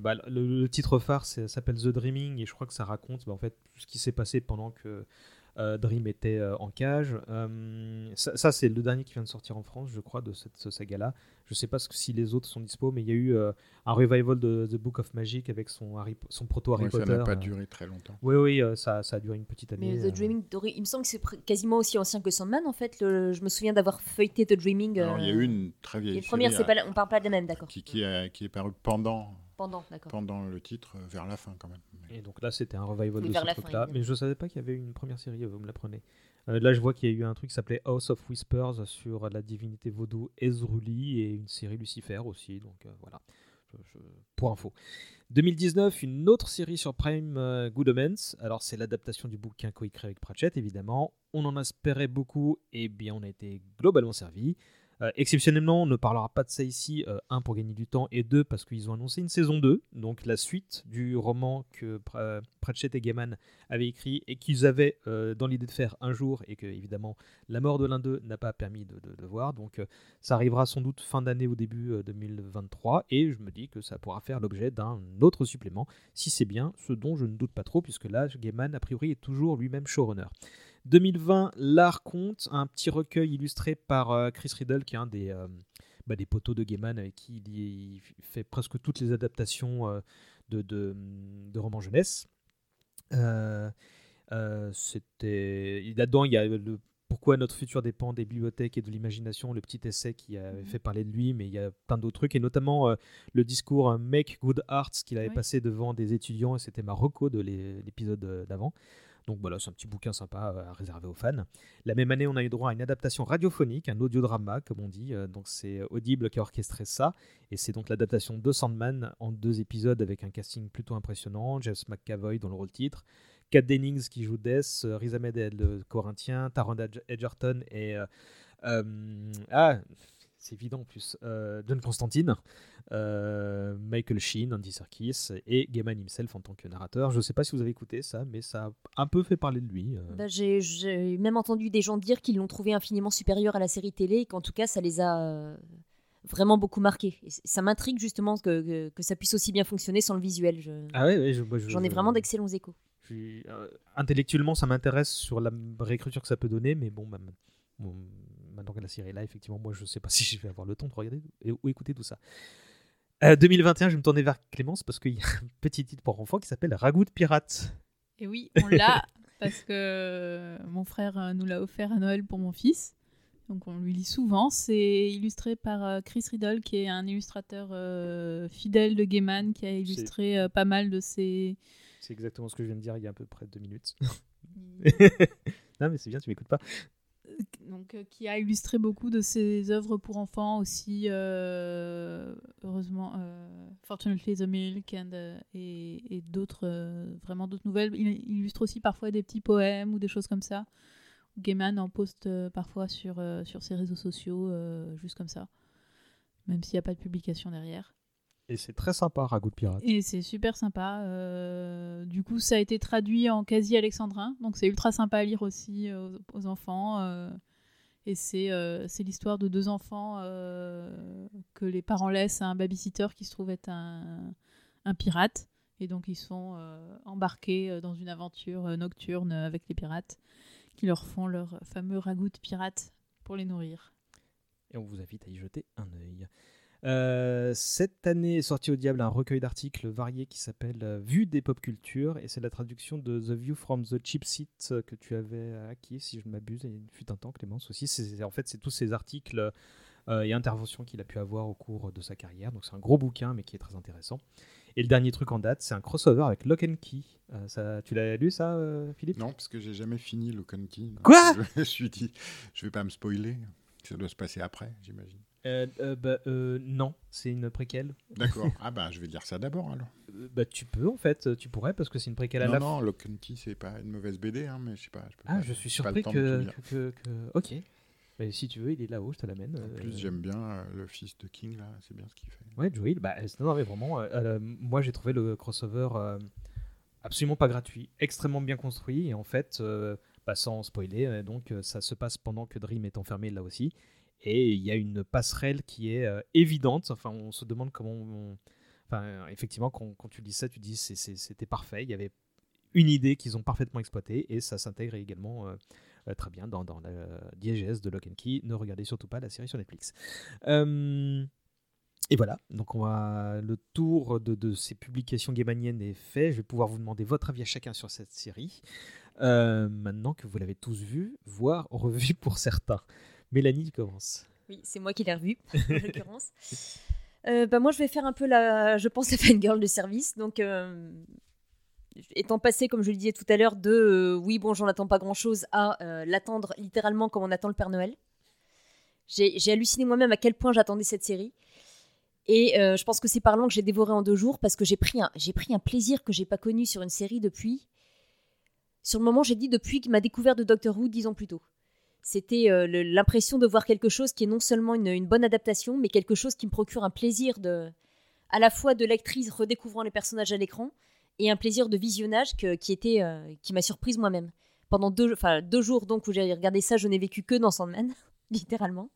bah, le, le titre phare s'appelle The Dreaming et je crois que ça raconte bah, en fait tout ce qui s'est passé pendant que Dream était euh, en cage. Euh, ça, ça, c'est le dernier qui vient de sortir en France je crois de cette saga-là. Je sais pas si les autres sont dispo mais il y a eu euh, un revival de The Book of Magic avec son, Harry, son proto Harry Ouais, ça Potter. n'a pas euh. duré très longtemps. Oui oui euh, ça, ça a duré une petite année. Mais euh. The Dreaming, il me semble que c'est quasiment aussi ancien que Sandman en fait. Le- je me souviens d'avoir feuilleté The Dreaming. Alors, il y a euh, eu une très vieille Les premières, c'est pas la- on parle pas de la même, d'accord. qui, qui, a- qui est parue pendant, Pendant, d'accord. pendant le titre, euh, vers la fin quand même. Mais- Et donc là, c'était un revival Oui, de ce truc-là. Mais je savais pas qu'il y avait une première série, vous me l'apprenez. Euh, là, je vois qu'il y a eu un truc qui s'appelait House of Whispers sur la divinité vaudou Ezruli et une série Lucifer aussi. Donc euh, voilà, Je- je- pour info. 2019, une autre série sur Prime, euh, Good Omens. Alors, c'est l'adaptation du bouquin coécrit avec Pratchett, évidemment. On en espérait beaucoup, et bien, on a été globalement servi. Euh, exceptionnellement, on ne parlera pas de ça ici, euh, un pour gagner du temps et deux parce qu'ils ont annoncé une saison 2, donc la suite du roman que Pr- Pratchett et Gaiman avaient écrit et qu'ils avaient euh, dans l'idée de faire un jour et que évidemment la mort de l'un d'eux n'a pas permis de, de- voir. Donc ça arrivera sans doute fin d'année ou début euh, 2023 et je me dis que ça pourra faire l'objet d'un autre supplément si c'est bien, ce dont je ne doute pas trop puisque là Gaiman a priori est toujours lui-même showrunner. 2020, L'Art compte, un petit recueil illustré par euh, Chris Riddle, qui est un des, euh, bah, des poteaux de Gaiman, avec qui il, y- il fait presque toutes les adaptations euh, de, de, de romans jeunesse. Euh, euh, C'était là-dedans, il y a le pourquoi notre futur dépend des bibliothèques et de l'imagination, le petit essai qui avait Mhm. fait parler de lui, mais il y a plein d'autres trucs, et notamment euh, le discours Make Good Arts qu'il avait Oui. passé devant des étudiants, et c'était ma reco de l'é- l'épisode d'avant. Donc voilà, c'est un petit bouquin sympa euh, à réserver aux fans. La même année, on a eu droit à une adaptation radiophonique, un audiodrama, comme on dit. Euh, Donc c'est Audible qui a orchestré ça. Et c'est donc l'adaptation de Sandman en deux épisodes avec un casting plutôt impressionnant. James McAvoy dans le rôle titre. Kat Dennings qui joue Death, euh, Riz Ahmed le Corinthien, Taron Edg- Edgerton et... euh, euh, ah, c'est évident en plus. euh, John Constantine, euh, Michael Sheen, Andy Serkis et Gaiman himself en tant que narrateur. Je ne sais pas si vous avez écouté ça, mais ça a un peu fait parler de lui. euh. Bah, j'ai- J'ai même entendu des gens dire qu'ils l'ont trouvé infiniment supérieur à la série télé et qu'en tout cas ça les a euh, vraiment beaucoup marqués. Et ça m'intrigue justement que, que, que ça puisse aussi bien fonctionner sans le visuel. Je- Ah ouais, ouais, je- moi, je- J'en ai vraiment d'excellents échos. euh, intellectuellement, ça m'intéresse sur la réécriture que ça peut donner, mais bon, même, bon, maintenant que la série est là, effectivement, moi, je sais pas si je vais avoir le temps de regarder et, ou écouter tout ça. Euh, 2021, je vais me tourner vers Clémence parce qu'il y a un petit titre pour enfants qui s'appelle Ragout de pirate. Et oui, on l'a parce que mon frère euh, nous l'a offert à Noël pour mon fils. Donc on lui lit souvent. C'est illustré par euh, Chris Riddle, qui est un illustrateur euh, fidèle de Gaiman, qui a illustré euh, pas mal de ses. C'est exactement ce que je viens de dire il y a à peu près deux minutes. non, mais c'est bien, tu m'écoutes pas. Donc, euh, qui a illustré beaucoup de ses œuvres pour enfants aussi, euh, heureusement, euh, Fortunately the Milk and, euh, et, et d'autres, vraiment d'autres nouvelles. Il, il illustre aussi parfois des petits poèmes ou des choses comme ça. Gaiman en poste parfois sur, sur ses réseaux sociaux, juste comme ça. même s'il n'y a pas de publication derrière. Et c'est très sympa, Ragout de Pirate. Et c'est super sympa. euh, du coup, ça a été traduit en quasi alexandrin, donc c'est ultra sympa à lire aussi euh, aux, aux enfants. euh, et c'est euh, l'histoire de deux enfants euh, que les parents laissent à un babysitter qui se trouve être un, un pirate. Et donc, ils sont euh, embarqués dans une aventure nocturne avec les pirates qui leur font leur fameux ragoût de pirate pour les nourrir. Et on vous invite à y jeter un œil. Euh, cette année est sorti au diable un recueil d'articles variés qui s'appelle euh, Vue des pop culture et c'est la traduction de The View from the Cheap Seat euh, que tu avais acquis si je ne m'abuse il fut un temps Clémence aussi c'est en fait c'est tous ces articles euh, et interventions qu'il a pu avoir au cours de sa carrière donc c'est un gros bouquin mais qui est très intéressant et le dernier truc en date c'est un crossover avec Lock and Key Euh, ça, tu l'as lu ça euh, Philippe? Non, parce que j'ai jamais fini le Key. donc Quoi? Je me suis dit, je vais pas me spoiler. Ça doit se passer après, j'imagine. Euh, euh, bah, euh, non c'est une préquelle D'accord. ah bah, je vais dire ça d'abord alors. Euh, bah tu peux en fait tu pourrais parce que c'est une préquelle à Non, la non, Lock and Key, c'est pas une mauvaise BD, hein, mais je sais pas. je peux Ah, pas- je suis surpris que, que, Ok. Mais si tu veux, il est là-haut, je te l'amène. En plus, j'aime bien le fils de King, là, c'est bien ce qu'il fait. Ouais, Joey, bah, non, mais vraiment, moi j'ai trouvé le crossover absolument pas gratuit, extrêmement bien construit, et en fait, bah, sans spoiler, donc ça se passe pendant que Dream est enfermé là aussi, et il y a une passerelle qui est euh, évidente, enfin on se demande comment... Enfin, effectivement, quand, tu dis ça, tu dis c'était parfait, il y avait une idée qu'ils ont parfaitement exploitée, et ça s'intègre également... euh, euh, très bien dans, la diégèse de Lock and Key. Ne regardez surtout pas la série sur Netflix. Et voilà, donc le tour de, ces publications gaimaniennes est fait. Je vais pouvoir vous demander votre avis à chacun sur cette série. Maintenant que vous l'avez tous vu, voire revu pour certains. Mélanie, tu commences. Oui, c'est moi qui l'ai revu, en l'occurrence. Euh, bah, moi, je vais faire un peu la, je pense, la fangirl de service. Donc, euh, étant passé, comme je le disais tout à l'heure, de euh, oui, bon, j'en attends pas grand-chose à euh, l'attendre littéralement comme on attend le Père Noël. J'ai halluciné moi-même à quel point j'attendais cette série. Et je pense que c'est parlant que j'ai dévoré en deux jours parce que j'ai pris un, pris un plaisir que j'ai pas connu sur une série depuis. Sur le moment, j'ai dit depuis ma découverte de Doctor Who dix ans plus tôt. C'était euh, l'impression de voir quelque chose qui est non seulement une, bonne adaptation, mais quelque chose qui me procure un plaisir de, à la fois de lectrice redécouvrant les personnages à l'écran et un plaisir de visionnage qui était, euh, qui m'a surprise moi-même. Pendant deux, deux jours donc où j'ai regardé ça, je n'ai vécu que dans Sandman, littéralement.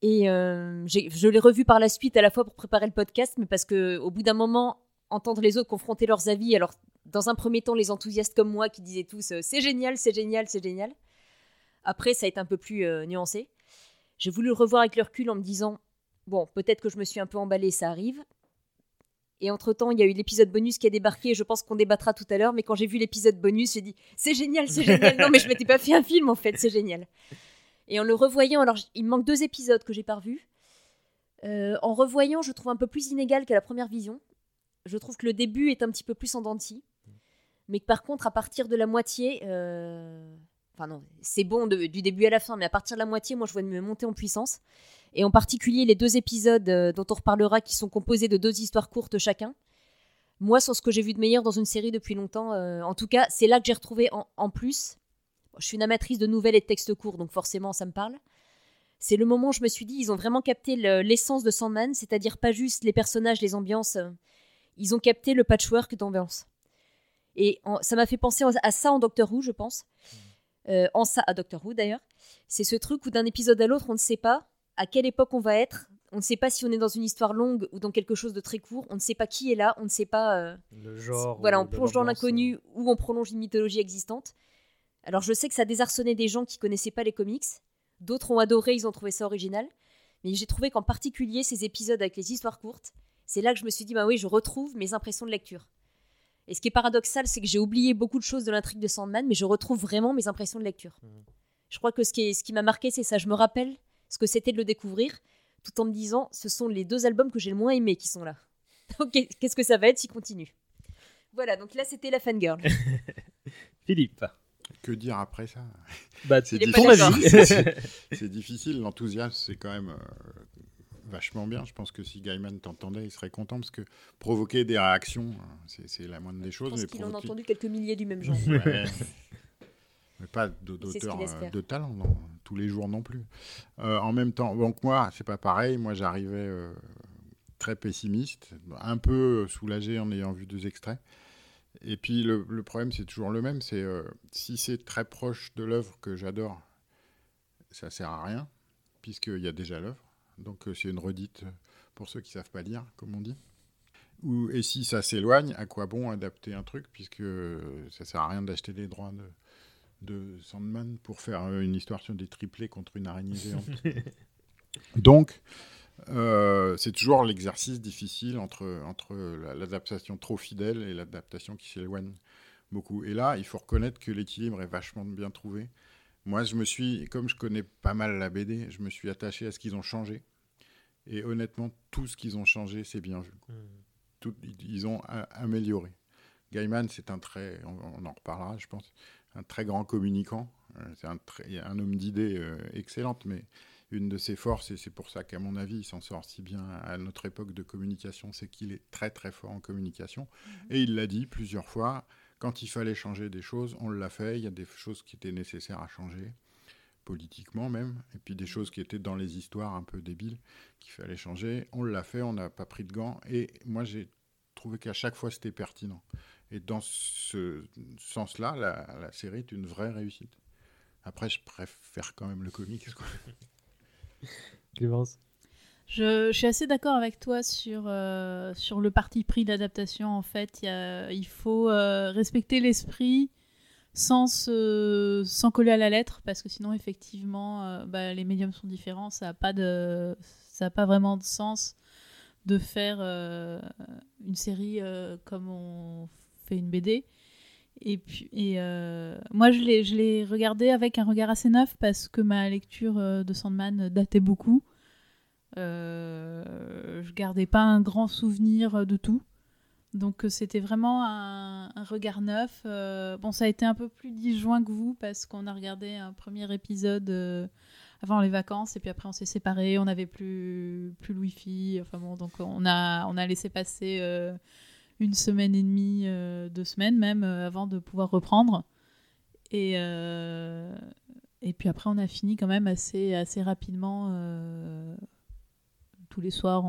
Et euh, je l'ai revu par la suite à la fois pour préparer le podcast, mais parce que au bout d'un moment, entendre les autres confronter leurs avis, alors dans un premier temps les enthousiastes comme moi qui disaient tous c'est génial, c'est génial, c'est génial. Après, ça a été un peu plus euh, nuancé. J'ai voulu le revoir avec le recul en me disant bon, peut-être que je me suis un peu emballée, ça arrive. Et entre-temps, il y a eu l'épisode bonus qui a débarqué, je pense qu'on débattra tout à l'heure, mais quand j'ai vu l'épisode bonus, j'ai dit c'est génial, c'est génial. Non, mais je m'étais pas fait un film en fait, c'est génial. Et en le revoyant, alors il me manque deux épisodes que j'ai pas revus. Euh, en revoyant, je trouve un peu plus inégal qu'à la première vision. Je trouve que le début est un petit peu plus en dents de scie. Mais que par contre, à partir de la moitié, euh, enfin non, c'est bon du début à la fin, mais à partir de la moitié, moi je vois une montée en puissance. Et en particulier les deux épisodes euh, dont on reparlera qui sont composés de deux histoires courtes chacun. Moi, sur ce que j'ai vu de meilleur dans une série depuis longtemps, euh, en tout cas, c'est là que j'ai retrouvé en, plus. Je suis une amatrice de nouvelles et de textes courts, donc forcément ça me parle. C'est le moment où je me suis dit, ils ont vraiment capté le- l'essence de Sandman, c'est-à-dire pas juste les personnages, les ambiances. euh, ils ont capté le patchwork d'ambiance. Et ça m'a fait penser à ça en Doctor Who, je pense. Euh, en ça, à Doctor Who d'ailleurs. C'est ce truc où d'un épisode à l'autre, on ne sait pas à quelle époque on va être. On ne sait pas si on est dans une histoire longue ou dans quelque chose de très court. On ne sait pas qui est là. On ne sait pas. euh, Le genre. euh, voilà, on plonge dans l'inconnu ou on prolonge une mythologie existante. Alors je sais que ça a désarçonné des gens qui connaissaient pas les comics. D'autres ont adoré, ils ont trouvé ça original. Mais j'ai trouvé qu'en particulier ces épisodes avec les histoires courtes, c'est là que je me suis dit, bah oui, je retrouve mes impressions de lecture. Et ce qui est paradoxal, c'est que j'ai oublié beaucoup de choses de l'intrigue de Sandman, mais je retrouve vraiment mes impressions de lecture. Mhm. Je crois que ce qui, est- ce qui m'a marqué, c'est ça. Je me rappelle ce que c'était de le découvrir, tout en me disant, ce sont les deux albums que j'ai le moins aimés qui sont là. Donc qu'est-ce que ça va être s'il continue? Voilà, donc là c'était la fangirl. Philippe. Que dire après ça? Bah, C'est avis. C'est difficile, l'enthousiasme, c'est quand même euh, vachement bien. Je pense que si Gaiman t'entendait, il serait content parce que provoquer des réactions, hein, c'est c'est la moindre des Je choses. pense mais qu'il en a entendu quelques milliers du même genre. Ouais. mais pas d- ce d'auteur qu'il euh, de talent. non. tous les jours non plus. Euh, en même temps, donc moi, c'est pas pareil. Moi, j'arrivais euh, très pessimiste, un peu soulagé en ayant vu deux extraits. Et puis le, le problème, c'est toujours le même. C'est euh, si c'est très proche de l'œuvre que j'adore, ça sert à rien, puisqu'il y a déjà l'œuvre. Donc euh, c'est une redite pour ceux qui savent pas lire, comme on dit. Ou, et si ça s'éloigne, à quoi bon adapter un truc, puisque euh, ça sert à rien d'acheter les droits de, de Sandman pour faire euh, une histoire sur des triplés contre une araignée géante. Donc, euh, c'est toujours l'exercice difficile entre, entre la- l'adaptation trop fidèle et l'adaptation qui s'éloigne beaucoup. Et là, il faut reconnaître que l'équilibre est vachement bien trouvé. Moi, je me suis, comme je connais pas mal la BD, je me suis attaché à ce qu'ils ont changé. Et honnêtement, tout ce qu'ils ont changé, c'est bien vu. Tout- ils ont a- amélioré. Gaiman, c'est un très, on, en reparlera, je pense, un très grand communicant. Euh, C'est un, très- un homme d'idées euh, excellente, mais une de ses forces, et c'est pour ça qu'à mon avis, il s'en sort si bien à notre époque de communication, c'est qu'il est très très fort en communication. Et il l'a dit plusieurs fois, quand il fallait changer des choses, on l'a fait. Il y a des choses qui étaient nécessaires à changer, politiquement même, et puis des choses qui étaient dans les histoires un peu débiles qu'il fallait changer. On l'a fait, on n'a pas pris de gants, et moi j'ai trouvé qu'à chaque fois c'était pertinent. Et dans ce sens-là, la, série est une vraie réussite. Après, je préfère quand même le comics. Clémence Je, suis assez d'accord avec toi sur, euh, sur le parti pris d'adaptation. En fait, il, faut euh, respecter l'esprit sans, se- sans coller à la lettre, parce que sinon, effectivement, euh, bah, les médiums sont différents. Ça n'a pas, pas vraiment de sens de faire une série comme on fait une BD. Et puis, et euh, moi, je l'ai, regardé avec un regard assez neuf parce que ma lecture de Sandman datait beaucoup. Euh, je gardais pas un grand souvenir de tout. Donc euh, c'était vraiment un, regard neuf. Euh, bon, ça a été un peu plus disjoint que vous parce qu'on a regardé un premier épisode euh, avant les vacances et puis après on s'est séparés. On n'avait plus plus le wifi. Enfin bon, donc on a on a laissé passer euh, une semaine et demie, euh, deux semaines même euh, avant de pouvoir reprendre. Et euh, et puis après on a fini quand même assez assez rapidement. Tous les soirs.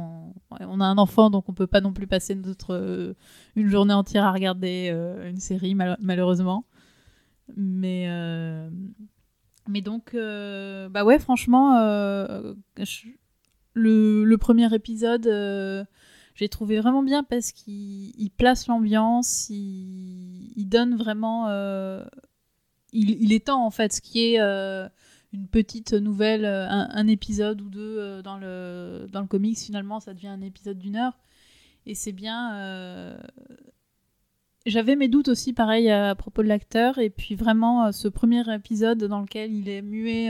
On, a un enfant, donc on peut pas non plus passer euh, une journée entière à regarder euh, une série, mal- malheureusement. Mais, euh, donc, bah ouais, franchement, le, premier épisode, j'ai trouvé vraiment bien parce qu'il il place l'ambiance, il, donne vraiment. il, il étend en fait ce qui est. une petite nouvelle, euh, un, épisode ou deux euh, dans le, dans le comics, finalement, ça devient un épisode d'une heure. Et c'est bien. euh, J'avais mes doutes aussi, pareil, à propos de l'acteur. Et puis vraiment, ce premier épisode dans lequel il est muet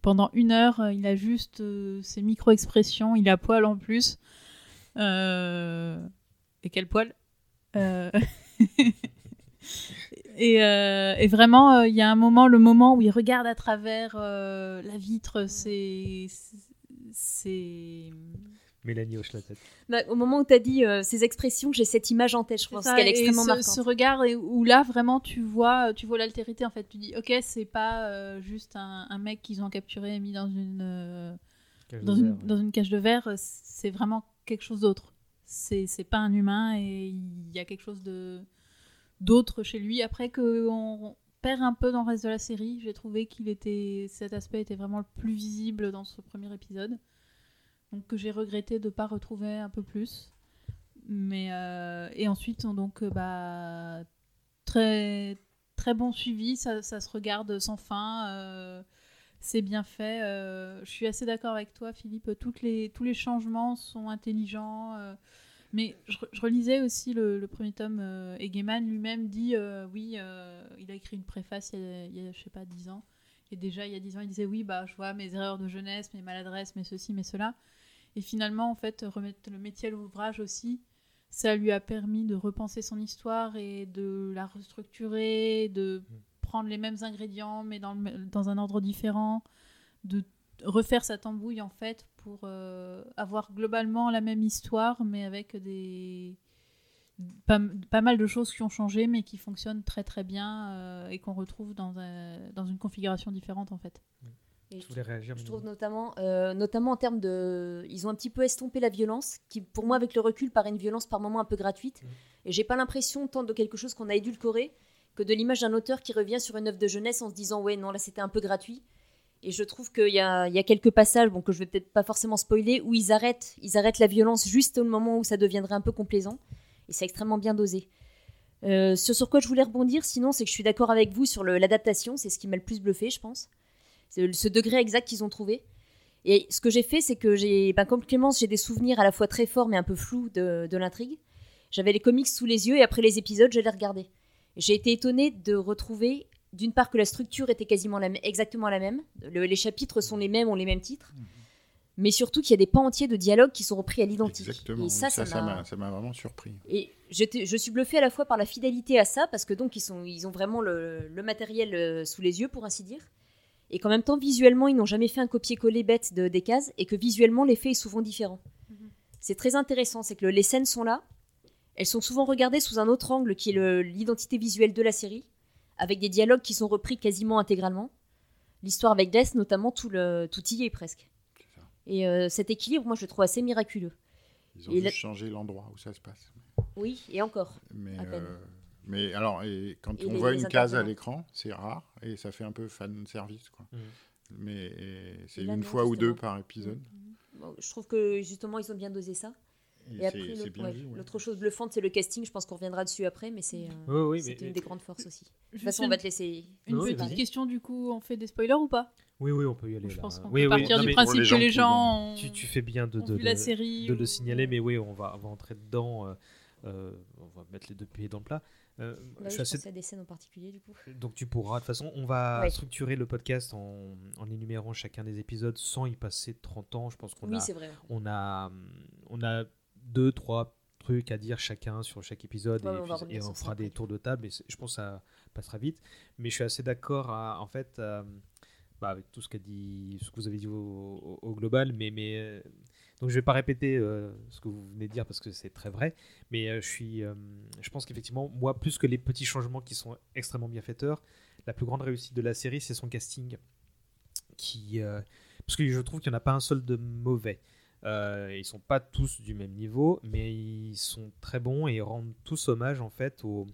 pendant une heure, il a juste ses micro-expressions, il à poil en plus. Et quel poil Et, euh, et vraiment, euh, il y a un moment, le moment où il regarde à travers euh, la vitre, c'est. C'est. Mélanie hoche la tête. Bah, au moment où tu as dit euh, ces expressions, j'ai cette image en tête, je pense qu'elle est extrêmement ce, marquante. ce regard où là, vraiment, tu vois, tu vois l'altérité en fait. Tu dis, ok, c'est pas euh, juste un, un mec qu'ils ont capturé et mis dans une, euh, dans, une, dans une cage de verre, c'est vraiment quelque chose d'autre. C'est c'est pas un humain et il y a quelque chose de d'autre chez lui. Après que on perd un peu dans le reste de la série, j'ai trouvé qu'il était cet aspect était vraiment le plus visible dans ce premier épisode. Donc que j'ai regretté de pas retrouver un peu plus. Mais euh, et ensuite donc euh, bah très très bon suivi, ça, ça se regarde sans fin. euh, c'est bien fait. je suis assez d'accord avec toi, Philippe. Les, tous les changements sont intelligents. Mais je, je relisais aussi le, le premier tome euh, et Gaiman lui-même dit euh, oui, euh, il a écrit une préface il y a, il y a, je sais pas, 10 ans. Et déjà, il y a 10 ans, il disait oui, bah, je vois mes erreurs de jeunesse, mes maladresses, mes ceci, mes cela. Et finalement, en fait, remettre le métier à l'ouvrage aussi, ça lui a permis de repenser son histoire et de la restructurer, de prendre les mêmes ingrédients mais dans, le- dans un ordre différent, de refaire sa tambouille en fait pour euh, avoir globalement la même histoire mais avec des, pas, pas mal de choses qui ont changé, mais qui fonctionnent très très bien euh, et qu'on retrouve dans, un- dans une configuration différente en fait. Et Je réagir. Trouve notamment, euh, notamment en termes de. Ils ont un petit peu estompé la violence, qui pour moi, avec le recul, paraît une violence par moments un peu gratuite. Mhm. Et j'ai pas l'impression tant de quelque chose qu'on a édulcoré que de l'image d'un auteur qui revient sur une œuvre de jeunesse en se disant Ouais, non, là c'était un peu gratuit. Et je trouve qu'il y a, quelques passages, bon, que je vais peut-être pas forcément spoiler, où ils arrêtent, ils arrêtent la violence juste au moment où ça deviendrait un peu complaisant. Et c'est extrêmement bien dosé. Euh, ce sur quoi je voulais rebondir, sinon, c'est que je suis d'accord avec vous sur l'adaptation. C'est ce qui m'a le plus bluffé, je pense. C'est ce degré exact qu'ils ont trouvé. Et ce que j'ai fait, c'est que j'ai, ben, comme Clémence, j'ai des souvenirs à la fois très forts mais un peu flous de, de l'intrigue. J'avais les comics sous les yeux et après les épisodes, je les regardais. J'ai été étonnée de retrouver, d'une part, que la structure était quasiment la, exactement la même. Le- les chapitres sont les mêmes, ont les mêmes titres. Mais surtout qu'il y a des pans entiers de dialogues qui sont repris à l'identique. Exactement. Et ça, ça, ça ça m'a- vraiment surpris. et je suis bluffée à la fois par la fidélité à ça, parce que donc ils, sont, ils ont vraiment le, le matériel euh, sous les yeux, pour ainsi dire. Et qu'en même temps, visuellement, ils n'ont jamais fait un copier-coller bête de, des cases, et que visuellement, l'effet est souvent différent. Mhm. C'est très intéressant, c'est que le- les scènes sont là, elles sont souvent regardées sous un autre angle qui est l'identité visuelle de la série, avec des dialogues qui sont repris quasiment intégralement. L'histoire avec Death, notamment, tout, le, tout y est presque. Et euh, cet équilibre, moi, je le trouve assez miraculeux. Ils ont Et juste la- changé l'endroit où ça se passe. Oui, et encore. Mais, À peine. euh, mais alors, et quand Et on les- voit les une case à l'écran, c'est rare et ça fait un peu fan service. Quoi. Mhm. Mais c'est une fois ou deux par épisode. Bon, je trouve que justement, ils ont bien dosé ça. Et, après, l'autre ouais, ouais. chose bluffante, c'est le casting. Je pense qu'on reviendra dessus après, mais c'est euh, Oui, oui, c'est mais- une des grandes forces aussi. De toute façon, on va te laisser. une Non, petite question du coup, on fait des spoilers ou pas? Oui, oui, on peut y aller. Je là. pense qu'on oui, peut oui, partir non, du principe les que les gens ont, Tu, tu fais bien de, la série de ou- le signaler, mais oui, on va, on va entrer dedans. euh, euh, on va mettre les deux pieds dans le plat. Euh, Bah je oui, je assez- à des scènes en particulier, du coup. Donc tu pourras. De toute façon, on va Ouais. structurer le podcast en, en énumérant chacun des épisodes sans y passer 30 ans. Je pense qu'on Oui, a, c'est vrai. on a, hum, on a deux, trois trucs à dire chacun sur chaque épisode Ouais, et, on puis- et fera des tours de table et je pense que ça passera vite. Mais je suis assez d'accord en fait euh, bah, avec tout ce qu'a dit, ce que vous avez dit au, au- au global, mais, mais euh, donc je vais pas répéter euh, ce que vous venez de dire parce que c'est très vrai, mais euh, je suis, euh, je pense qu'effectivement moi plus que les petits changements qui sont extrêmement bienfaiteurs, la plus grande réussite de la série c'est son casting qui parce que je trouve qu'il n'y en a pas un seul de mauvais. Euh, ils sont pas tous du même niveau, mais ils sont très bons et ils rendent tous hommage en fait aux,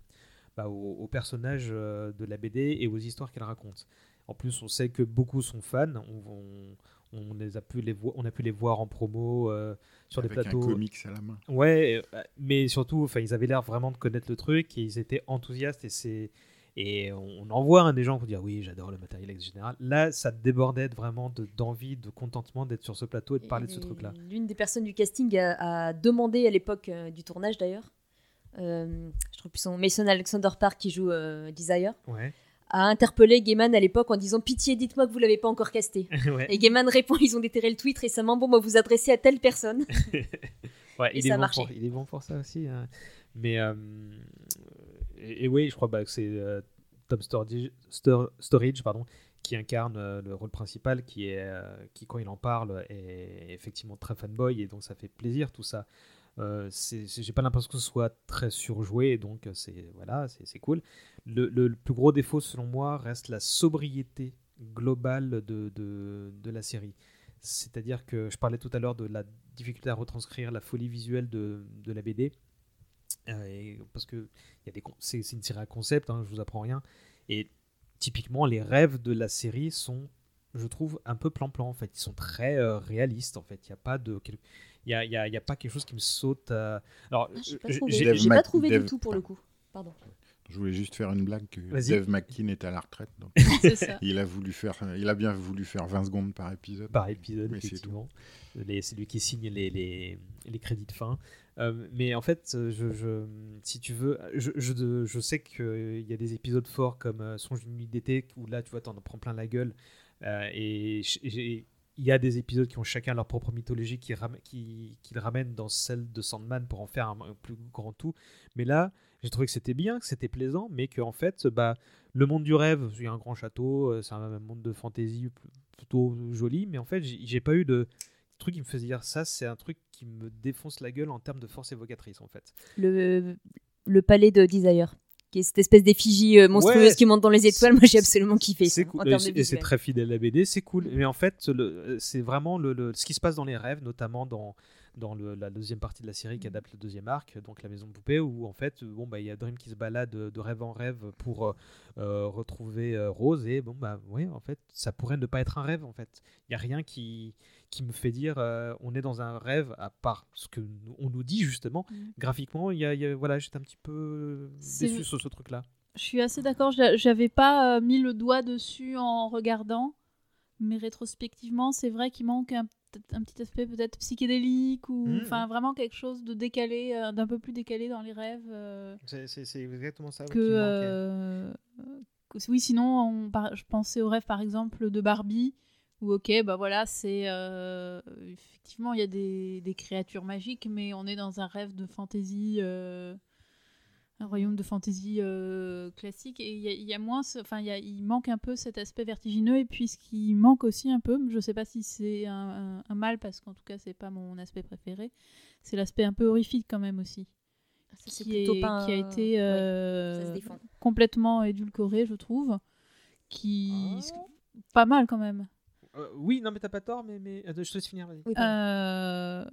bah, aux, aux personnages euh, de la BD et aux histoires qu'elle raconte. En plus, on sait que beaucoup sont fans. On, on- on les a pu les voir, on a pu les voir en promo euh, sur Avec des plateaux. un comics à la main. Ouais, euh, mais surtout, enfin, ils avaient l'air vraiment de connaître le truc et ils étaient enthousiastes et c'est et on en voit hein, des gens qui disent oui j'adore le matériel en général. Là, ça débordait vraiment de- d'envie, de, contentement d'être sur ce plateau et de parler de ce truc-là. L'une des personnes du casting a, a demandé à l'époque euh, du tournage, d'ailleurs, euh, je trouve plus son Mason Alexander Park qui joue euh, Desire, Ouais. a interpellé Gaiman à l'époque en disant Pitié, dites-moi que vous l'avez pas encore casté. ouais. Et Gaiman répond Ils ont déterré le tweet récemment, bon, moi vous adressez à telle personne. Ouais, Et il, ça est a bon marché. pour, il est bon pour ça aussi. hein. Mais euh, et, oui, je crois bah, que c'est euh, Tom Storage, Stor- Storage pardon, qui incarne euh, le rôle principal, qui est euh, qui quand il en parle est effectivement très fanboy et donc ça fait plaisir tout ça. J'ai pas l'impression que ce soit très surjoué, donc c'est voilà, cool. Le plus gros défaut selon moi reste la sobriété globale de, de, de la série. C'est-à-dire que je parlais tout à l'heure de la difficulté à retranscrire la folie visuelle de, de la BD. Euh, et parce que il y a des con- c'est c'est une série à concept, hein, je vous apprends rien. Et typiquement, les rêves de la série sont, je trouve, un peu plan-plan. En fait, ils sont très euh, réalistes. En fait, il n'y a pas de, quel- il y a, il y a- y a pas quelque chose qui me saute. euh, Alors, Ah, j'ai pas j- trouvé, j'ai- pas trouvé du tout pour le coup. Pardon. Je voulais juste faire une blague que. Dave McKean est à la retraite. donc C'est ça. il, a voulu faire, il a bien voulu faire 20 secondes par épisode. par épisode, Mais c'est effectivement. C'est lui qui signe les, les, les crédits de fin. Euh, mais en fait, euh, je, je- si tu veux, je, je, je sais qu'il y a des épisodes forts comme euh, Songe d'une nuit d'été où là, tu vois, t'en prends plein la gueule. Euh, et il y a des épisodes qui ont chacun leur propre mythologie qui, ram- qui, qui le ramènent dans celle de Sandman pour en faire un, un plus grand tout. Mais là, j'ai trouvé que c'était bien, que c'était plaisant, mais qu'en fait, bah, le monde du rêve, il y a un grand château, euh, c'est un monde de fantasy pl- plutôt joli, mais en fait, j'ai pas eu de truc qui me faisait dire ça, c'est un truc qui me défonce la gueule en termes de force évocatrice en fait. Le, le palais de Desire, qui est cette espèce d'effigie euh, monstrueuse Ouais, qui monte dans les étoiles. Moi, j'ai absolument kiffé. C'est cool. en Et c'est- très fidèle à la BD, c'est cool. Mais en fait, c'est vraiment le, le- ce qui se passe dans les rêves, notamment dans, dans le- la deuxième partie de la série Mm. qui adapte le deuxième arc, donc la maison de poupée, où en fait, bon, bah, il y a Dream qui se balade de, rêve en rêve pour euh, euh, retrouver euh, Rose. Et bon, bah, oui, en fait, ça pourrait ne pas être un rêve, en fait. Il n'y a rien qui, qui me fait dire euh, on est dans un rêve, à part ce que nous- on nous dit justement. Mm. Graphiquement, il y a, y a- voilà, j'étais un petit peu déçu sur ce truc-là. Je suis assez d'accord, j'a- j'avais pas euh, mis le doigt dessus en regardant, mais rétrospectivement, c'est vrai qu'il manque un, petit aspect peut-être psychédélique ou enfin vraiment quelque chose de décalé, euh, d'un peu plus décalé dans les rêves euh, C'est exactement ça que, euh, que- oui, sinon on par- je pensais au rêve par exemple de Barbie où ok bah voilà c'est effectivement il y a des, des créatures magiques mais on est dans un rêve de fantaisie un royaume de fantaisie euh, classique et il y, a- il y a moins enfin il manque un peu cet aspect vertigineux et puis ce qui manque aussi un peu je sais pas si c'est un, un- un mal parce qu'en tout cas c'est pas mon aspect préféré c'est l'aspect un peu horrifique quand même aussi Ça, c'est qui, est- pas un- qui a été euh, ça complètement édulcoré je trouve qui Ah. pas mal quand même Euh, oui, non, mais t'as pas tort, mais, je te laisse finir, vas-y. Oui. Euh,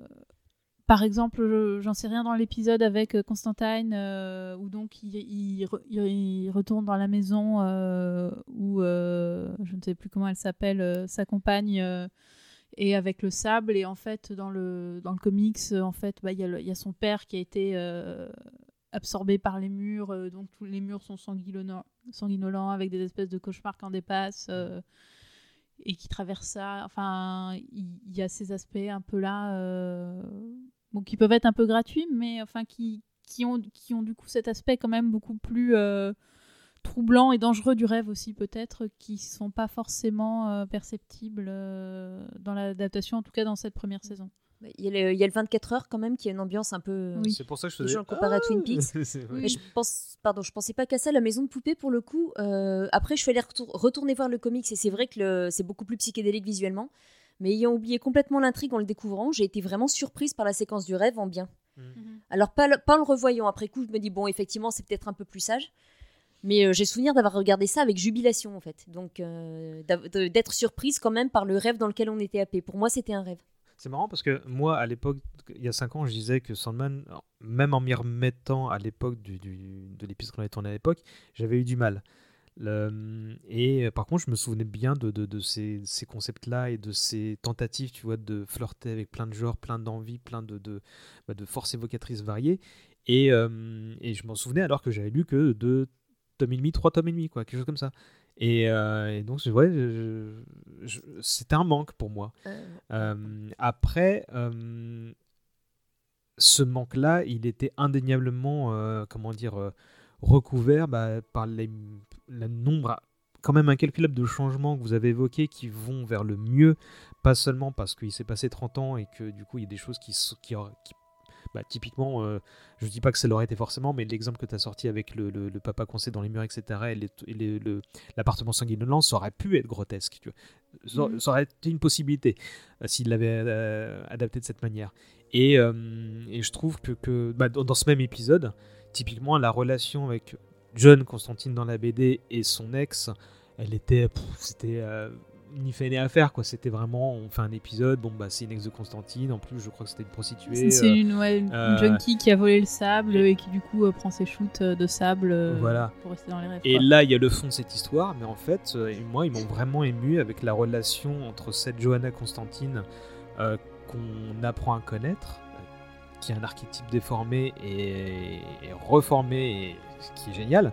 par exemple, je- j'en sais rien dans l'épisode avec euh, Constantine, euh, où donc il, il re- il retourne dans la maison euh, où je ne sais plus comment elle s'appelle, sa compagne, et avec le sable. Et en fait, dans le, dans le comics, en fait, bah, il y, le- il y a son père qui a été absorbé par les murs, donc tous les murs sont sanguinolents, sanguinolents avec des espèces de cauchemars qui en dépassent. Et qui traverse ça. Enfin, il y, a ces aspects un peu là, euh, qui peuvent être un peu gratuits, mais enfin qui, qui, ont, qui ont du coup cet aspect quand même beaucoup plus euh, troublant et dangereux du rêve aussi peut-être, qui sont pas forcément euh, perceptibles dans l'adaptation, en tout cas dans cette première saison. Il y, a le, il y a le 24 heures quand même qui a une ambiance un peu. Oui. C'est pour ça que je faisais... gens comparent à Twin Peaks. Oui. Mais je pense, pardon, je pensais pas qu'à ça, la maison de poupée pour le coup. euh, après, je suis allée retour- retourner voir le comics et c'est vrai que le- c'est beaucoup plus psychédélique visuellement. Mais ayant oublié complètement l'intrigue en le découvrant, j'ai été vraiment surprise par la séquence du rêve en bien. Alors, pas, le- pas en le revoyant après coup, je me dis, bon, effectivement, c'est peut-être un peu plus sage. Mais euh, j'ai souvenir d'avoir regardé ça avec jubilation, en fait. Donc, euh, d'être surprise quand même par le rêve dans lequel on était happé. Pour moi, c'était un rêve. C'est marrant parce que moi, à l'époque, il y a 5 ans, je disais que Sandman, même en m'y remettant à l'époque du, de l'épisode qu'on avait tourné à l'époque, j'avais eu du mal. Et euh, par contre, je me souvenais bien de, de- de ces, ces concepts-là et de ces tentatives, tu vois, de flirter avec plein de genres, plein d'envies, plein de, de, bah, de forces évocatrices variées. Et, euh, et je m'en souvenais alors que j'avais lu que deux tomes et demi, trois tomes et demi, quoi, quelque chose comme ça. Et, euh, et donc, ouais, c'était un manque pour moi. Euh, après, euh, ce manque-là, il était indéniablement, euh, comment dire, euh, recouvert bah, par les, le nombre quand même incalculable de changements que vous avez évoqués qui vont vers le mieux, pas seulement parce qu'il s'est passé 30 ans et que du coup il y a des choses qui, qui- bah, typiquement, euh, je dis pas que ça l'aurait été forcément, mais l'exemple que tu as sorti avec le, le- le papa coincé dans les murs, etc., et l'appartement sanguinolent, ça aurait pu être grotesque. Tu vois. Ça, ça aurait été une possibilité euh, s'il l'avait euh, adapté de cette manière. Et, euh, et je trouve que, que bah, dans, dans ce même épisode, typiquement la relation avec John Constantine dans la BD et son ex, elle était, c'était euh, ni fait ni à faire quoi. C'était vraiment, on fait un épisode, bon bah c'est une ex de Constantine, en plus je crois que c'était une prostituée. C'est euh, une, ouais, une- euh, junkie qui a volé le sable et qui du coup euh, prend ses shoots de sable Voilà. pour rester dans les rêves. Et quoi. là, il y a le fond de cette histoire, mais en fait, moi, ils m'ont vraiment ému avec la relation entre cette Johanna Constantine qu'on apprend à connaître, qui est un archétype déformé et, et reformé, et, ce qui est génial.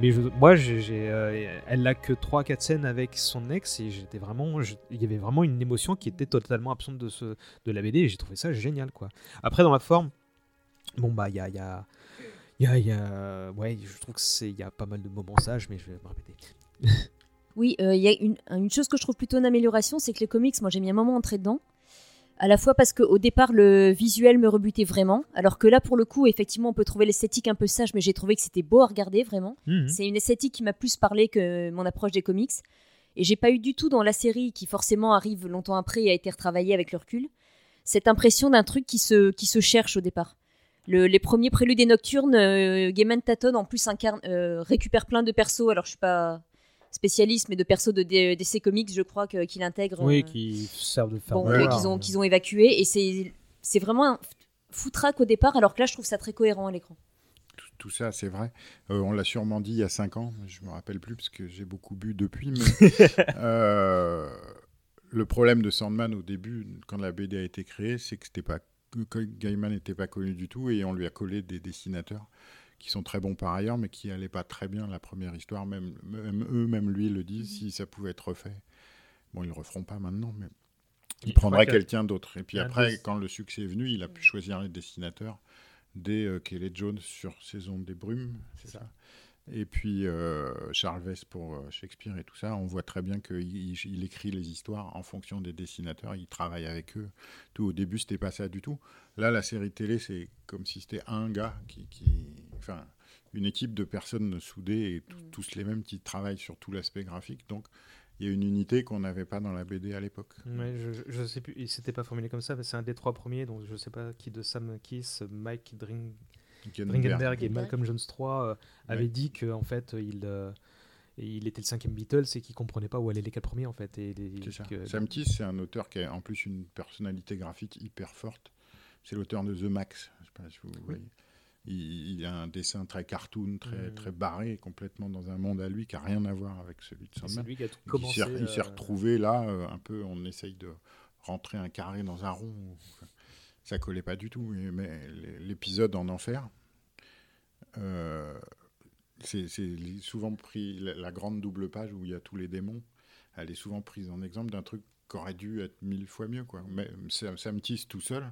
Mais moi, j'ai, euh, elle n'a que 3-4 scènes avec son ex et j'étais vraiment, il y avait vraiment une émotion qui était totalement absente de, ce, de la BD et j'ai trouvé ça génial. quoi. Après, dans la forme, bon, bah, il y a. y a y a, y a- ouais, je trouve que c'est, il y a pas mal de moments sages, mais je vais me répéter. Oui, euh, il y a une, une chose que je trouve plutôt une amélioration, c'est que les comics, moi j'ai mis un moment à entrer dedans. À la fois parce qu'au départ, le visuel me rebutait vraiment, alors que là, pour le coup, effectivement, on peut trouver l'esthétique un peu sage, mais j'ai trouvé que c'était beau à regarder, vraiment. Mhm. C'est une esthétique qui m'a plus parlé que mon approche des comics. Et j'ai pas eu du tout dans la série, qui forcément arrive longtemps après et a été retravaillée avec le recul, cette impression d'un truc qui se, qui se cherche au départ. Le- les premiers préludes et nocturnes, euh, Gaiman tâtonne, en plus incarne, euh, récupère plein de persos. Alors je suis pas spécialiste, mais de persos de DC Comics, je crois que- qu'il intègre. Oui, euh, qui servent de faire bon, Ouais, qu'ils ont, qu'ils ont évacué. Et c'est c'est vraiment un foutraque au départ, alors que là, je trouve ça très cohérent à l'écran. Tout, ça, c'est vrai. Euh, on l'a sûrement dit il y a 5 ans, je me rappelle plus parce que j'ai beaucoup bu depuis. Mais euh, le problème de Sandman au début, quand la BD a été créée, c'est que c'était pas que Gaiman n'était pas connu du tout et on lui a collé des dessinateurs qui sont très bons par ailleurs, mais qui allaient pas très bien la première histoire. Même, même eux, même lui le disent. Si ça pouvait être refait, bon, ils le referont pas maintenant, mais il prendrait crois que- quelqu'un d'autre. Et puis Il après, des- quand le succès est venu, il a pu choisir les dessinateurs dès euh, Kelly Jones sur Saison des Brumes, c'est ça. Et puis euh, Charles Vess pour euh, Shakespeare et tout ça, on voit très bien qu'il il, il écrit les histoires en fonction des dessinateurs, il travaille avec eux. Tout au début, c'était pas ça du tout. Là, la série télé, c'est comme si c'était un gars qui, qui- enfin, une équipe de personnes soudées et Mm. tous les mêmes qui travaillent sur tout l'aspect graphique. Donc, il y a une unité qu'on n'avait pas dans la BD à l'époque. Ouais, je, sais plus, il s'était pas formulé comme ça, mais c'est un des trois premiers, donc je sais pas qui de Sam Kiss, Mike Dring. Dringenberg et. Malcolm Jones 3 euh, avaient Ouais. dit que en fait il euh, il était le cinquième Beatles et qu'il comprenait pas où allaient les quatre premiers en fait. Et, des- C'est ça. que- Sam Kiss, c'est un auteur qui a en plus une personnalité graphique hyper forte. C'est l'auteur de The Max. Je sais pas si vous voyez. Il, il a un dessin très cartoon, très, Mm. très barré, complètement dans un monde à lui qui n'a rien à voir avec celui de Sandman. lui qui a Il commencé. s'est il s'est euh, retrouvé là, euh, un peu, on essaye de rentrer un carré dans un rond. Ça collait pas du tout. Mais l'épisode en enfer, euh, c'est c'est souvent pris, la, la grande double page où il y a tous les démons, elle est souvent prise en exemple d'un truc qui aurait dû être mille fois mieux. Quoi. Mais Sam, Sam Tice tout seul,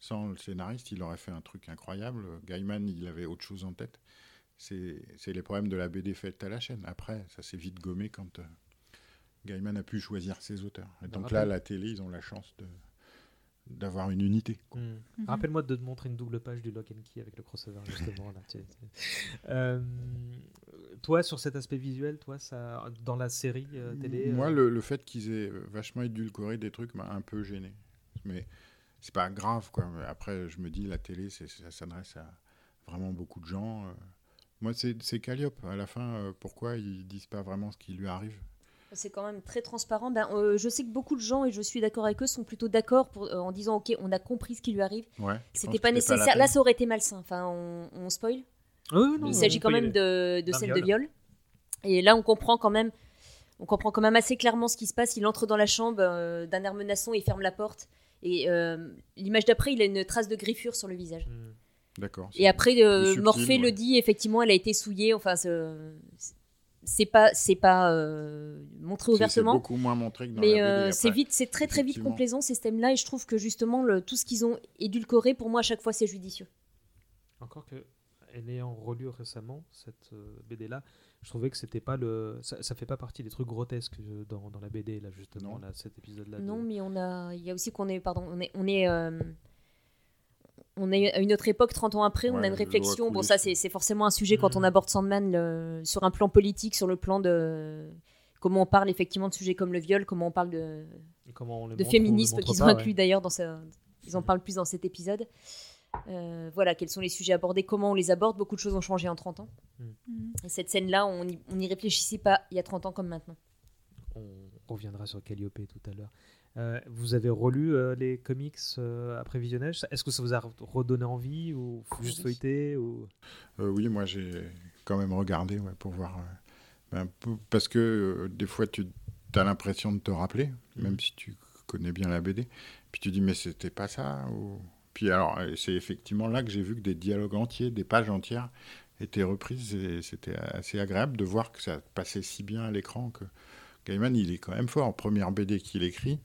sans le scénariste, il aurait fait un truc incroyable. Gaiman, il avait autre chose en tête. C'est les problèmes de la BD faite à la chaîne. Après, ça s'est vite gommé quand euh, Gaiman a pu choisir ses auteurs. Et donc là, rappelle- la télé, ils ont la chance de d'avoir une unité. hmm. Mhm. Rappelle-moi de te montrer une double page du Lock and Key avec le crossover justement là. tu- tu- Euh, toi sur cet aspect visuel, toi ça dans la série euh, télé. Moi, euh, le, le fait qu'ils aient vachement édulcoré des trucs m'a un peu gêné. Mais c'est pas grave, quoi. Mais après, je me dis, la télé, c'est- ça s'adresse à vraiment beaucoup de gens. euh. Moi, c'est Calliope. À la fin, euh, pourquoi ils disent pas vraiment ce qui lui arrive? C'est quand même très transparent. Ben, euh, je sais que beaucoup de gens, et je suis d'accord avec eux, sont plutôt d'accord pour- euh, en disant Ok, on a compris ce qui lui arrive. Ouais. C'était pas nécessaire. Là, ça aurait été malsain. Enfin, on, on spoil. Oui, non, Il s'agit quand même de, de D'un scène viol. de viol. Et là, on comprend quand même, on comprend quand même assez clairement ce qui se passe. Il entre dans la chambre euh, d'un air menaçant, il ferme la porte. Et euh, l'image d'après, il a une trace de griffure sur le visage. Hmm. D'accord. Et après, euh, subtil, Morphée ouais. le dit, effectivement, elle a été souillée. Enfin, c'est- pas, c'est pas euh, montré C'est- C'est ouvertement. beaucoup moins montré que dans Mais la euh, c'est vite, c'est très très vite complaisant ces thèmes-là, et je trouve que justement le, tout ce qu'ils ont édulcoré, pour moi à chaque fois c'est judicieux. Encore que, en ayant relu récemment cette BD là, je trouvais que c'était pas le, ça, ça fait pas partie des trucs grotesques euh, dans, dans la BD là justement Non. là cet épisode là. Non, mais on a, il y a aussi qu'on est, pardon, on est, on est, euh, on est à une autre époque, 30 ans après, on Ouais, a une réflexion. Bon, ça c'est c'est forcément un sujet quand on aborde Sandman le- sur un plan politique, sur le plan de comment on parle effectivement de sujets comme le viol, comment on parle de, on de montre féminisme qu'ils ont inclus d'ailleurs dans ça. Ils en parlent plus dans cet épisode. Euh, voilà, quels sont les sujets abordés, comment on les aborde. Beaucoup de choses ont changé en 30 ans. Et cette scène-là, on n'y réfléchissait pas il y a 30 ans comme maintenant. On reviendra sur Calliope tout à l'heure. Euh, vous avez relu euh, les comics euh, après visionnage? Est-ce que ça vous a redonné envie ou juste Oui. feuilleter ou... Euh, oui, moi j'ai quand même regardé ouais, pour voir. euh, parce que euh, des fois tu as l'impression de te rappeler, même Mhm. si tu connais bien la BD. Puis tu dis, mais c'était pas ça. Ou... Puis alors, euh, c'est effectivement là que j'ai vu que des dialogues entiers, des pages entières étaient reprises. Et c'était assez agréable de voir que ça passait si bien à l'écran que Gaiman, il est quand même fort. Première BD qu'il écrit,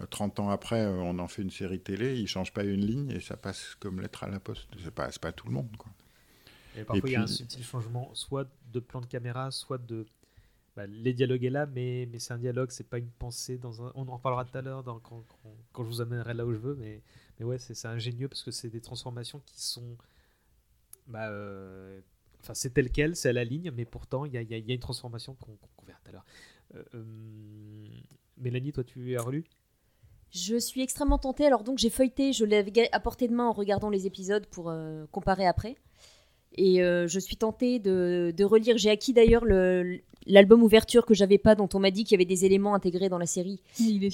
euh, 30 ans après, euh, on en fait une série télé, il change pas une ligne et ça passe comme lettre à la poste. C'est pas, c'est pas tout le monde, quoi. Et parfois, il y a un puis- subtil changement, soit de plan de caméra, soit de. bah, les dialogues est là, mais, mais c'est un dialogue, c'est pas une pensée. Dans un... On en reparlera tout à l'heure dans- quand, quand, quand je vous amènerai là où je veux, mais, mais ouais, c'est ingénieux parce que c'est des transformations qui sont. Bah, euh, Enfin, c'est tel quel, c'est à la ligne, mais pourtant, il y a, une transformation qu'on qu'on verra tout à l'heure. Mélanie, toi, tu as relu Je suis extrêmement tentée. Alors donc j'ai feuilleté, je l'avais à portée de main en regardant les épisodes pour euh, comparer après. Et euh, je suis tentée de, de relire. J'ai acquis d'ailleurs le- l'album ouverture que j'avais pas, dont on m'a dit qu'il y avait des éléments intégrés dans la série.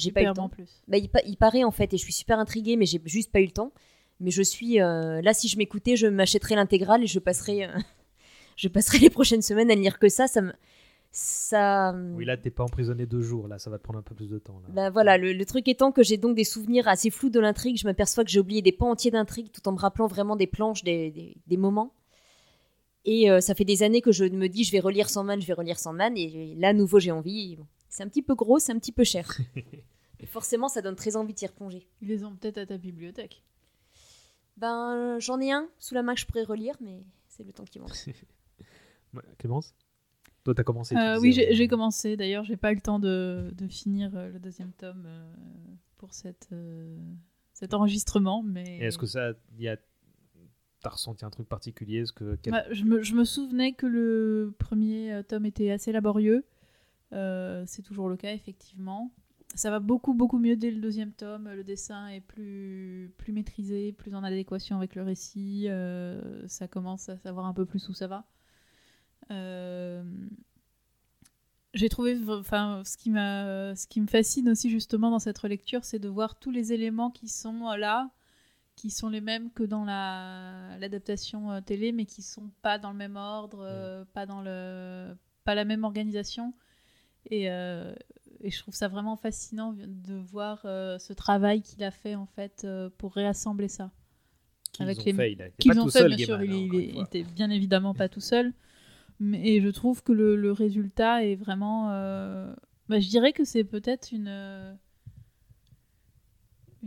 Il est temps. en plus. Bah, il, pa- il paraît en fait, et je suis super intriguée, mais j'ai juste pas eu le temps. Mais je suis euh, là, si je m'écoutais, je m'achèterais l'intégrale et je passerai, euh, je passerai les prochaines semaines à ne lire que ça. Ça me, ça. Oui, là, t'es pas emprisonné deux jours. Là, ça va te prendre un peu plus de temps. Là. Bah, voilà, le, le truc étant que j'ai donc des souvenirs assez flous de l'intrigue, je m'aperçois que j'ai oublié des pans entiers d'intrigue tout en me rappelant vraiment des planches, des, des- des moments. Et euh, ça fait des années que je me dis je vais relire Sandman, je vais relire Sandman, et là, à nouveau, j'ai envie. Bon, C'est un petit peu gros, c'est un petit peu cher. et forcément, ça donne très envie de s'y replonger. Ils les ont peut-être à ta bibliothèque. Ben, j'en ai un sous la main que je pourrais relire, mais c'est le temps qui manque. Clémence? Toi, t'as commencé. tu Euh, disais, oui, j'ai j'ai commencé. D'ailleurs, j'ai pas eu le temps de, de finir euh, le deuxième tome euh, pour cette, euh, cet enregistrement. Mais Et est-ce que ça. y a... T'as ressenti un truc particulier Est-ce que. Ouais, je, me, souvenais que le premier euh, tome était assez laborieux. Euh, c'est toujours le cas, effectivement. Ça va beaucoup, beaucoup mieux dès le deuxième tome. Le dessin est plus, plus maîtrisé, plus en adéquation avec le récit. Euh, ça commence à savoir un peu plus où ça va. J'ai trouvé, enfin, ce qui m'a, ce qui me fascine aussi justement dans cette relecture, c'est de voir tous les éléments qui sont là, qui sont les mêmes que dans la l'adaptation euh, télé, mais qui sont pas dans le même ordre, euh, pas dans le, pas la même organisation. Et, euh, et je trouve ça vraiment fascinant de voir euh, ce travail qu'il a fait en fait pour réassembler ça. qu'ils ont les- fait, il a- il est Qu'ils pas ont tout fait, seul, bien sûr, il, hein, il était bien évidemment pas tout seul. Mais et je trouve que le, le résultat est vraiment. bah, je dirais que c'est peut-être une. Euh,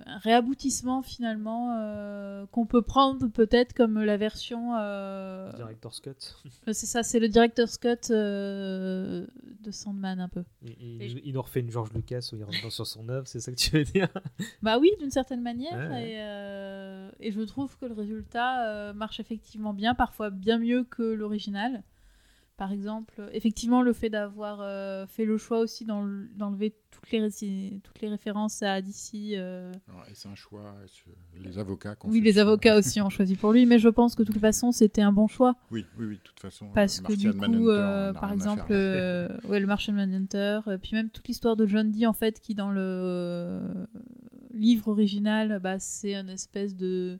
une, un réaboutissement finalement euh, qu'on peut prendre peut-être comme la version. euh, Director's Cut. c'est ça, c'est le director's cut euh, de Sandman un peu. Il, il- Et- il nous refait une George Lucas où il revient sur son œuvre, c'est ça que tu veux dire? Bah oui, d'une certaine manière. Ouais, ouais. Et, euh, et je trouve que le résultat euh, marche effectivement bien, parfois bien mieux que l'original. Par exemple, effectivement, le fait d'avoir euh, fait le choix aussi d'en- d'enlever toutes les, réci- toutes les références à DC. euh, c'est un choix. est-ce- Les avocats. Oui, les avocats aussi ont choisi pour lui, mais je pense que de toute façon, c'était un bon choix. Oui, oui, oui, de toute façon. Parce euh, que du coup, euh, par exemple, euh, ouais, le Martian Manhunter, euh, puis même toute l'histoire de John Dee, en fait, qui dans le euh, livre original, bah, c'est un espèce de,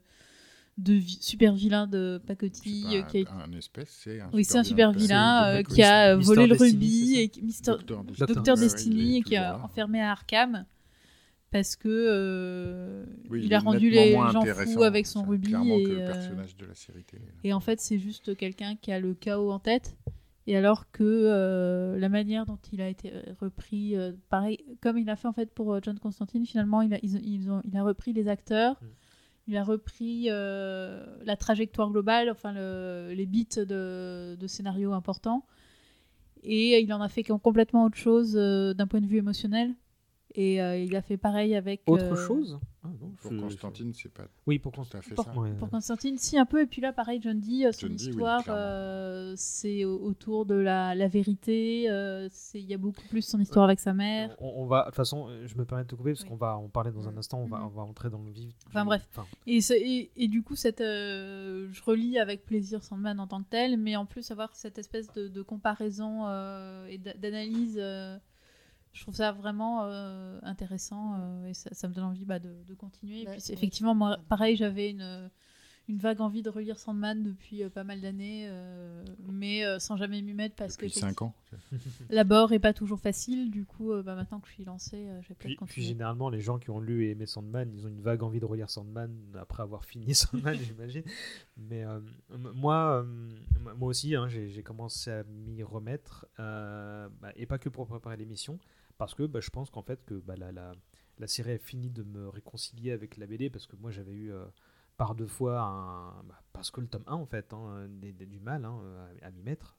de vi- super vilain de C'est pacotille. pas qui a- un, espèce, c'est un Oui, c'est un super vilain euh, qui a volé le Destiny, rubis et Mister Docteur Destiny. Est qui a enfermé à Arkham parce que euh, Oui, il a rendu les gens fous avec son rubis et, que le euh, personnage de la série télé. et en fait c'est juste quelqu'un qui a le chaos en tête et alors que euh, la manière dont il a été repris euh, pareil comme il a fait en fait pour John Constantine finalement il a, ils ils ont- il a repris les acteurs Mm. Il a repris euh, la trajectoire globale enfin le- les bits de, de scénario importants. Et il en a fait complètement autre chose euh, d'un point de vue émotionnel. Et euh, il a fait pareil avec Autre euh, chose? Ah, non, Pour je- Constantine, c'est pas Oui, pour tout Constantine. à fait Pour- ça. Ouais. Pour Constantine, si un peu, et puis là, pareil, John Dee, euh, son John Dee, oui, histoire, euh, c'est au- autour de la, la vérité, euh, c'est- il y a beaucoup plus son histoire avec sa mère. On, on va, de toute façon, je me permets de te couper parce Oui. qu'on va en parler dans un instant, on va, Mhm. on va entrer dans le vif. du- Enfin, bref. enfin, Et, et, et du coup, cette, euh, je relis avec plaisir Sandman en tant que tel, mais en plus, avoir cette espèce de, de comparaison euh, et d'a- d'analyse, euh, je trouve ça vraiment euh, intéressant euh, et ça, ça me donne envie bah, de, de continuer. Et Ouais, puis, oui. effectivement, moi, pareil, j'avais une, une vague envie de relire Sandman depuis euh, pas mal d'années, euh, mais euh, sans jamais m'y mettre parce que Depuis 5 ans. l'abord est pas toujours facile. Du coup, euh, bah, maintenant que je suis lancée, euh, je vais peut-être Puis, puis généralement, les gens qui ont lu et aimé Sandman, ils ont une vague envie de relire Sandman après avoir fini Sandman, j'imagine. Mais euh, moi, euh, moi aussi, hein, j'ai j'ai commencé à m'y remettre, euh, bah, et pas que pour préparer l'émission, parce que bah, je pense qu'en fait que bah, la, série a fini de me réconcilier avec la BD, parce que moi j'avais eu euh, par deux fois, un, bah, parce que le tome 1 en fait, hein, des- des- du mal hein, à, m'y mettre.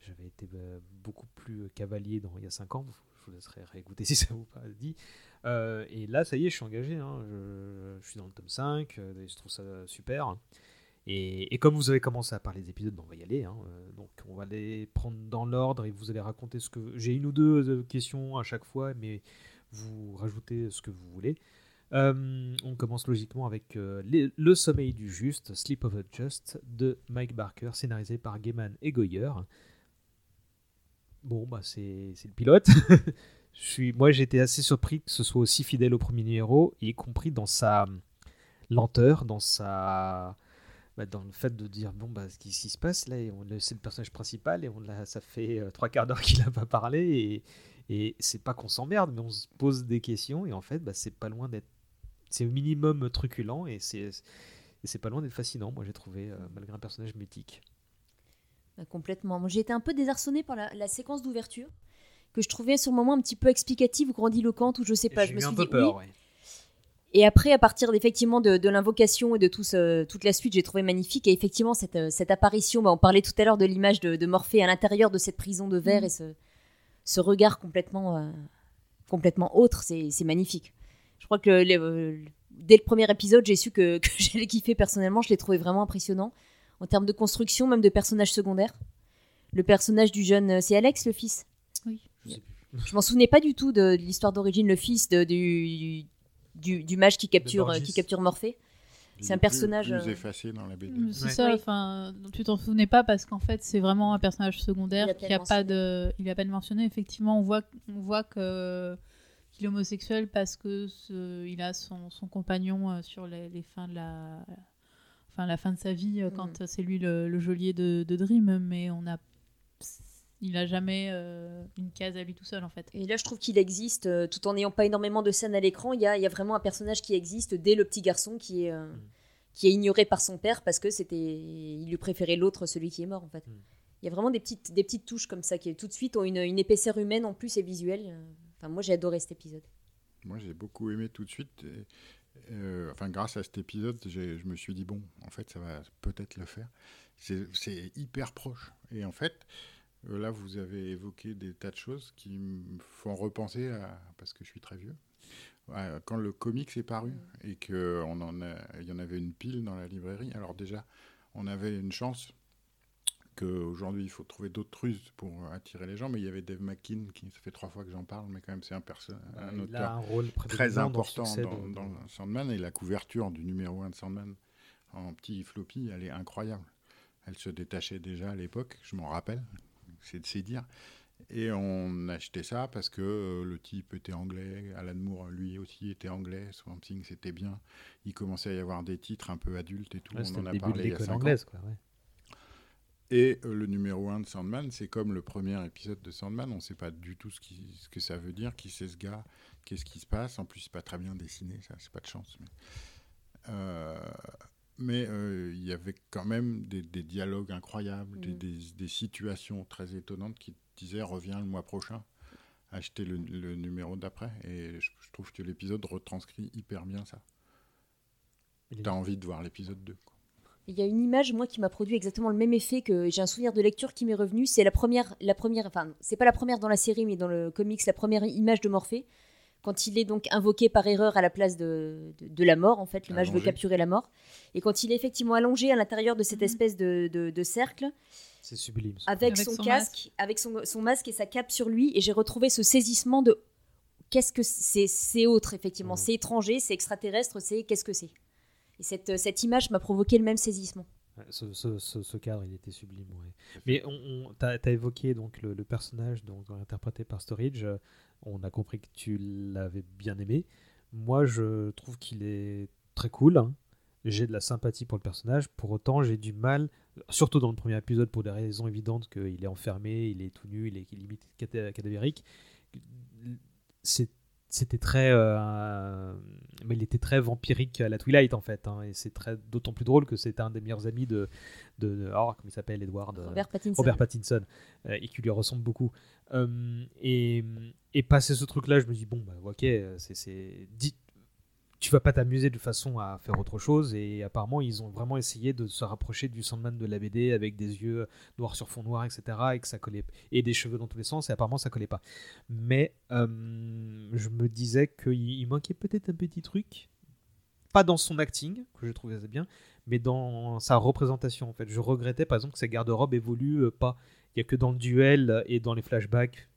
J'avais été euh, beaucoup plus cavalier dans, il y a 5 ans. Je vous laisserai réécouter si ça vous pas dit. Euh, et là, ça y est, je suis engagé. hein. Je, suis dans le tome 5. euh, et je trouve ça super. Et, comme vous avez commencé à parler des épisodes, ben, on va y aller. hein. Euh, donc, on va les prendre dans l'ordre et vous allez raconter ce que. J'ai une ou deux euh, questions à chaque fois, mais vous rajoutez ce que vous voulez. Euh, on commence logiquement avec Le sommeil du juste, Sleep of the Just, de Mike Barker, scénarisé par Gaiman et Goyer. Bon, bah c'est le pilote. Moi, j'étais assez surpris que ce soit aussi fidèle au premier numéro, y compris dans sa lenteur, dans sa, bah, dans le fait de dire bon bah ce qui, ce qui se passe là, c'est le personnage principal et on l'a, ça fait euh, trois quarts d'heure qu'il n'a pas parlé et, et c'est pas qu'on s'emmerde, mais on se pose des questions et en fait bah, c'est pas loin d'être, c'est au minimum truculent et c'est, c'est pas loin d'être fascinant. Moi j'ai trouvé euh, malgré un personnage mythique. Bah, complètement. Moi, j'ai été un peu désarçonnée par la, la séquence d'ouverture que je trouvais sur le moment un petit peu explicative ou grandiloquente ou je sais pas. J'ai je me suis un peu dit peur. oui. ouais. Et après, à partir effectivement de, de l'invocation et de tout ce- toute la suite, j'ai trouvé magnifique. Et effectivement, cette, euh, cette apparition, bah, on parlait tout à l'heure de l'image de, de Morphée à l'intérieur de cette prison de verre Mhm. et ce, ce regard complètement, euh, complètement autre, c'est magnifique. Je crois que le- le- euh, dès le premier épisode, j'ai su que, que j'allais kiffer personnellement. Je l'ai trouvé vraiment impressionnant en termes de construction, même de personnages secondaires. Le personnage du jeune, c'est Alex, le fils? Oui. Je. Je m'en souvenais pas du tout de, de l'histoire d'origine, le fils de- du, du, du mage qui capture, euh, qui capture Morphée. Il C'est un est plus- personnage, Plus, euh, effacé dans la BD. C'est Ouais. ça, enfin, tu t'en souvenais pas parce qu'en fait, c'est vraiment un personnage Il secondaire a qui a pas de, il a pas de mentionné. Effectivement, on voit, on voit que qu'il est homosexuel parce que ce- il a son, son compagnon euh, sur les, les fins de la, enfin la fin de sa vie quand c'est lui le, le geôlier de, de Dream, mais on a, il a jamais euh, une case à lui tout seul en fait. Et là, je trouve qu'il existe, euh, tout en n'ayant pas énormément de scènes à l'écran, il y a, il y a vraiment un personnage qui existe dès le petit garçon qui est, euh, Mm. qui est ignoré par son père parce que c'était, il lui préférait l'autre, celui qui est mort en fait. Mm. Il y a vraiment des petites, des petites touches comme ça qui tout de suite ont une, une épaisseur humaine en plus et visuelle. Enfin, moi, j'ai adoré cet épisode. Moi, j'ai beaucoup aimé tout de suite. et, euh, enfin, grâce à cet épisode, je me suis dit, bon, en fait, ça va peut-être le faire. C'est c'est hyper proche. Et en fait, euh, là, vous avez évoqué des tas de choses qui me font repenser à. Parce que je suis très vieux. à quand le comics est paru et qu'il y en avait une pile dans la librairie. Alors, déjà, on avait une chance qu'aujourd'hui, il faut trouver d'autres ruses pour attirer les gens. Mais il y avait Dave McKean, qui ça fait trois fois que j'en parle, mais quand même, c'est un, un il auteur a un rôle très dans important dans, dans Sandman et la couverture du numéro 1 de Sandman en petit floppy, elle est incroyable. Elle se détachait déjà à l'époque, je m'en rappelle, c'est dire. Et on achetait ça parce que euh, le type était anglais, Alan Moore lui aussi était anglais, Swamp Thing c'était bien. Il commençait à y avoir des titres un peu adultes et tout, Ouais, on en a parlé il y a l'école 5 ans. anglaise. Quoi, ouais. Et euh, le numéro 1 de Sandman, c'est comme le premier épisode de Sandman, on ne sait pas du tout ce, qui, ce que ça veut dire, qui c'est ce gars, qu'est-ce qui se passe. En plus, c'est pas très bien dessiné, ça, c'est pas de chance. Mais euh, mais, euh, il y avait quand même des, des dialogues incroyables, des, Mm. des- des situations très étonnantes qui disaient reviens le mois prochain, acheter le, le numéro d'après. Et je, je trouve que l'épisode retranscrit hyper bien ça. Il est- T'as envie de voir l'épisode 2. quoi. Il y a une image, moi, qui m'a produit exactement le même effet que j'ai un souvenir de lecture qui m'est revenu. C'est la première, la première, enfin, c'est pas la première dans la série, mais dans le comics, la première image de Morphée, quand il est donc invoqué par erreur à la place de, de, de la mort, en fait, le mage veut capturer la mort. Et quand il est effectivement allongé à l'intérieur de cette Mhm. espèce de, de- de cercle, C'est sublime. avec, Avec son, son casque, avec son, son masque et sa cape sur lui, et j'ai retrouvé ce saisissement de qu'est-ce que c'est C'est autre, effectivement. Mhm. C'est étranger, c'est extraterrestre, c'est qu'est-ce que c'est Et cette, cette image m'a provoqué le même saisissement. Ce, ce- ce- ce cadre, il était sublime. ouais. Mais on, on- t'as, t'as évoqué donc le, le personnage donc, interprété par Storage. On a compris que tu l'avais bien aimé. Moi, je trouve qu'il est très cool. hein. J'ai de la sympathie pour le personnage. Pour autant, j'ai du mal, surtout dans le premier épisode, pour des raisons évidentes qu'il est enfermé, il est tout nu, il est limite cadavérique. C'est- C'était très, euh, mais il était très vampirique à la Twilight en fait, hein, et c'est très d'autant plus drôle que c'était un des meilleurs amis de, de, de- oh, comment il s'appelle, Edward, euh, Robert Pattinson. Robert Pattinson, euh, et qui lui ressemble beaucoup. Euh, et, et passer ce truc-là, je me dis bon bah ok, c'est, tu vas pas t'amuser de façon à faire autre chose. Et apparemment, ils ont vraiment essayé de se rapprocher du Sandman de la BD avec des yeux noirs sur fond noir, etc. Et que ça collait et des cheveux dans tous les sens. Et apparemment, ça collait pas. Mais euh, je me disais qu'il il manquait peut-être un petit truc. Pas dans son acting, que je trouvais assez bien, mais dans sa représentation. En fait, je regrettais par exemple que sa garde-robe évolue euh, pas. Il y a que dans le duel et dans les flashbacks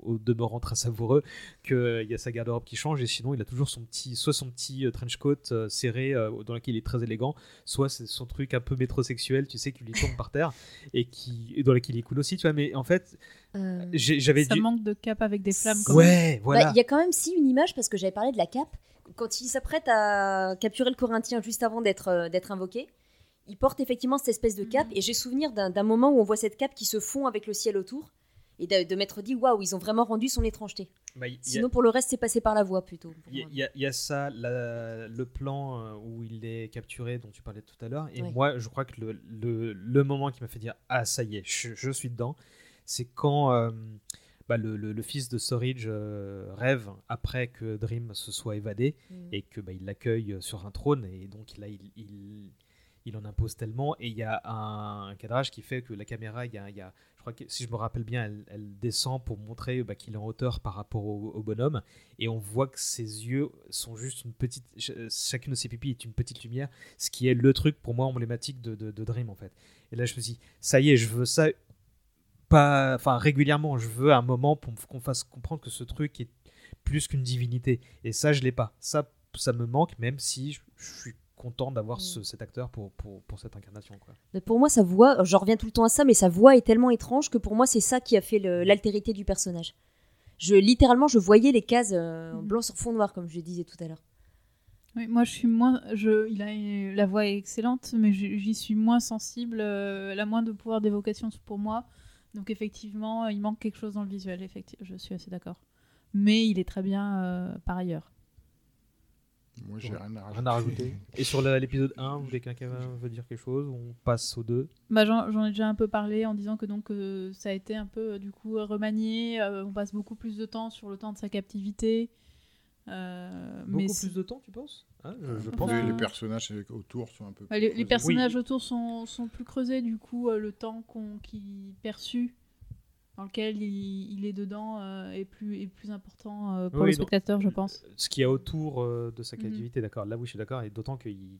au demeurant très savoureux qu'il y a sa garde-robe qui change et sinon il a toujours son petit, soit son petit euh, trench coat euh, serré euh, dans lequel il est très élégant, soit c'est son truc un peu métrosexuel, tu sais, qui lui tombe par terre et qui et dans lequel il est cool aussi, tu vois. Mais en fait, Euh, j'avais Ça dû. manque de cap avec des flammes. quand. Ouais, bah, voilà. Il y a quand même si une image, parce que j'avais parlé de la cape. Quand il s'apprête à capturer le Corinthien juste avant d'être euh, d'être invoqué, il porte effectivement cette espèce de cape. Et j'ai souvenir d'un d'un moment où on voit cette cape qui se fond avec le ciel autour. Et de, de m'être dit, waouh, ils ont vraiment rendu son étrangeté. Bah, il y a- Sinon, pour le reste, c'est passé par la voix plutôt. Il y, a- y ça, la- le plan euh, où il est capturé, dont tu parlais tout à l'heure. Et Ouais. moi, je crois que le, le- le moment qui m'a fait dire Ah, ça y est, je, je suis dedans, c'est quand euh, bah, le, le- le fils de Storage euh, rêve après que Dream se soit évadé Mm. et que bah, il l'accueille sur un trône. Et donc là, il, il, il en impose tellement. Et il y a un, cadrage qui fait que la caméra, il y a, je crois que si je me rappelle bien, elle, descend pour montrer bah, qu'il est en hauteur par rapport au, bonhomme. Et on voit que ses yeux sont juste une petite. ch- Chacune de ses pupilles est une petite lumière, ce qui est le truc pour moi emblématique de, Dream en fait. Et là, je me dis, ça y est, je veux ça. Pas, enfin régulièrement, je veux un moment pour qu'on fasse comprendre que ce truc est plus qu'une divinité. Et ça, je l'ai pas. Ça, ça me manque, même si je, je suis content d'avoir ce- cet acteur pour, pour, pour cette incarnation. Quoi. Pour moi, sa voix, je reviens tout le temps à ça, mais sa voix est tellement étrange que pour moi, c'est ça qui a fait le- l'altérité du personnage. Je, littéralement, je voyais les cases euh, Mhm. blanc sur fond noir, comme je disais tout à l'heure. Oui, moi, je suis moins. Je, il a la voix est excellente, mais j'y j'y suis moins sensible. euh, elle a moins de pouvoir d'évocation pour moi. Donc effectivement, il manque quelque chose dans le visuel. Effectivement, je suis assez d'accord. Mais il est très bien euh, par ailleurs. Moi, j'ai rien à rajouter. Rien à rajouter. Et sur l'épisode 1, vous voulez quelqu'un veut dire quelque chose On passe au 2. Bah, J'en ai déjà un peu parlé en disant que donc euh, ça a été un peu euh, du coup remanié. euh, on passe beaucoup plus de temps sur le temps de sa captivité. Euh, Beaucoup mais plus de temps, tu penses Hein, je, pense Les, que- les personnages autour sont un peu. Bah, les, plus les creusés. personnages autour sont, sont plus creusés, du coup, euh, le temps qu'on qui dans lequel il, il est dedans euh, est, plus, est plus important euh, pour Oui, le spectateur, je pense. Ce qu'il y a autour euh, de sa Mhm. captivité, d'accord. Là, oui, je suis d'accord. Et d'autant qu'il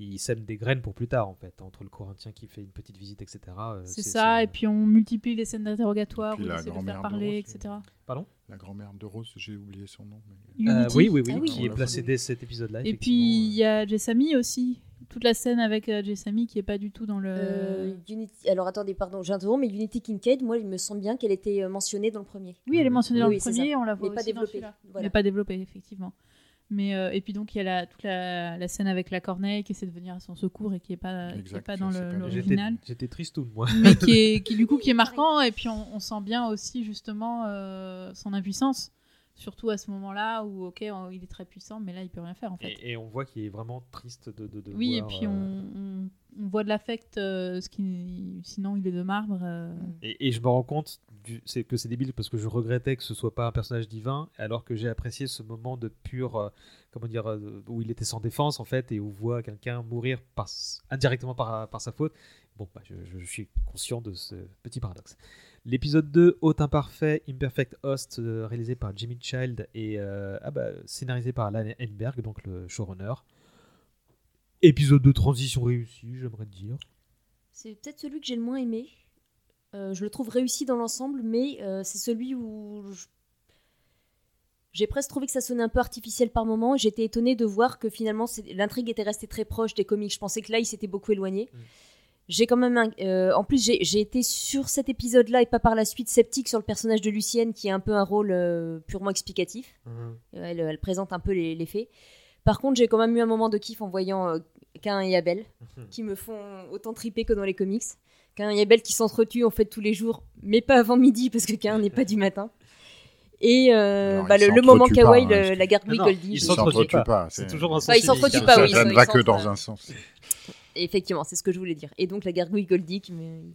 il sème des graines pour plus tard, en fait. Entre le Corinthien qui fait une petite visite, etc. euh, C'est ça, et puis on multiplie les scènes d'interrogatoire, la essaie de faire de parler, Rose, etc. Pardon? La grand-mère de Rose, j'ai oublié son nom. mais- Euh. Oui, oui, oui, Ah oui. qui On est l'a placé vu. dès cet épisode-là. Et puis euh. il y a Jessamy aussi. Toute la scène avec euh, Jessamy qui est pas du tout dans le. Euh, Unity- Alors attendez, pardon, j'interromps, mais Unity Kincaid, moi, il me semble bien qu'elle était euh, mentionnée dans le premier. Oui, elle est mentionnée dans Oui, le premier, on la voit Mais pas aussi dans développée. celui-là. Voilà. Mais pas développée, effectivement. Mais euh, et puis donc il y a la, toute la, la scène avec la corneille qui essaie de venir à son secours et qui est pas, qui est pas dans pas. J'étais- l'original, J'étais tristoun, moi. mais qui est qui du coup qui est marquant et puis on, on sent bien aussi justement euh, son impuissance, surtout à ce moment-là où ok on- il est très puissant mais là il peut rien faire en fait. Et, et on voit qu'il est vraiment triste de. de, de oui voir, et puis euh, on, on, voit de l'affect, euh, ce qui sinon il est de marbre. euh, Et, et je me rends compte du- c'est que c'est débile parce que je regrettais que ce soit pas un personnage divin, alors que j'ai apprécié ce moment de pur, euh, comment dire, où il était sans défense en fait, et où on voit quelqu'un mourir par, indirectement par, par sa faute. Bon, bah, je, je suis conscient de ce petit paradoxe. L'épisode 2, Hôte Imparfait, Imperfect Host, euh, réalisé par Jimmy Child et euh, ah bah, scénarisé par Alan Enberg, donc le showrunner. Épisode de transition réussi, j'aimerais dire. C'est peut-être celui que j'ai le moins aimé. Euh, je le trouve réussi dans l'ensemble, mais euh, c'est celui où je- j'ai presque trouvé que ça sonnait un peu artificiel par moment. J'étais étonnée de voir que finalement l'intrigue était restée très proche des comics. Je pensais que là, il s'était beaucoup éloigné. Mm. J'ai quand même, un- euh, en plus, j'ai été sur cet épisode-là et pas par la suite sceptique sur le personnage de Lucienne, qui a un peu un rôle euh, purement explicatif. Euh, Elle, elle présente un peu les, les faits. Par contre, j'ai quand même eu un moment de kiff en voyant euh, Cain et Abel, Mhm. qui me font autant triper que dans les comics. Cain et Abel qui s'entretuent en fait tous les jours, mais pas avant midi parce que Cain n'est pas du matin. Et euh, bah, le, le moment kawaii, hein, la gargouille Goldie. ils s'entretuent pas. pas. C'est toujours un Enfin, ils sens s'entretuent pas, oui, Ça ils ne va que dans un sens. Effectivement, c'est ce que je voulais dire. Et donc la gargouille Goldie qui, me-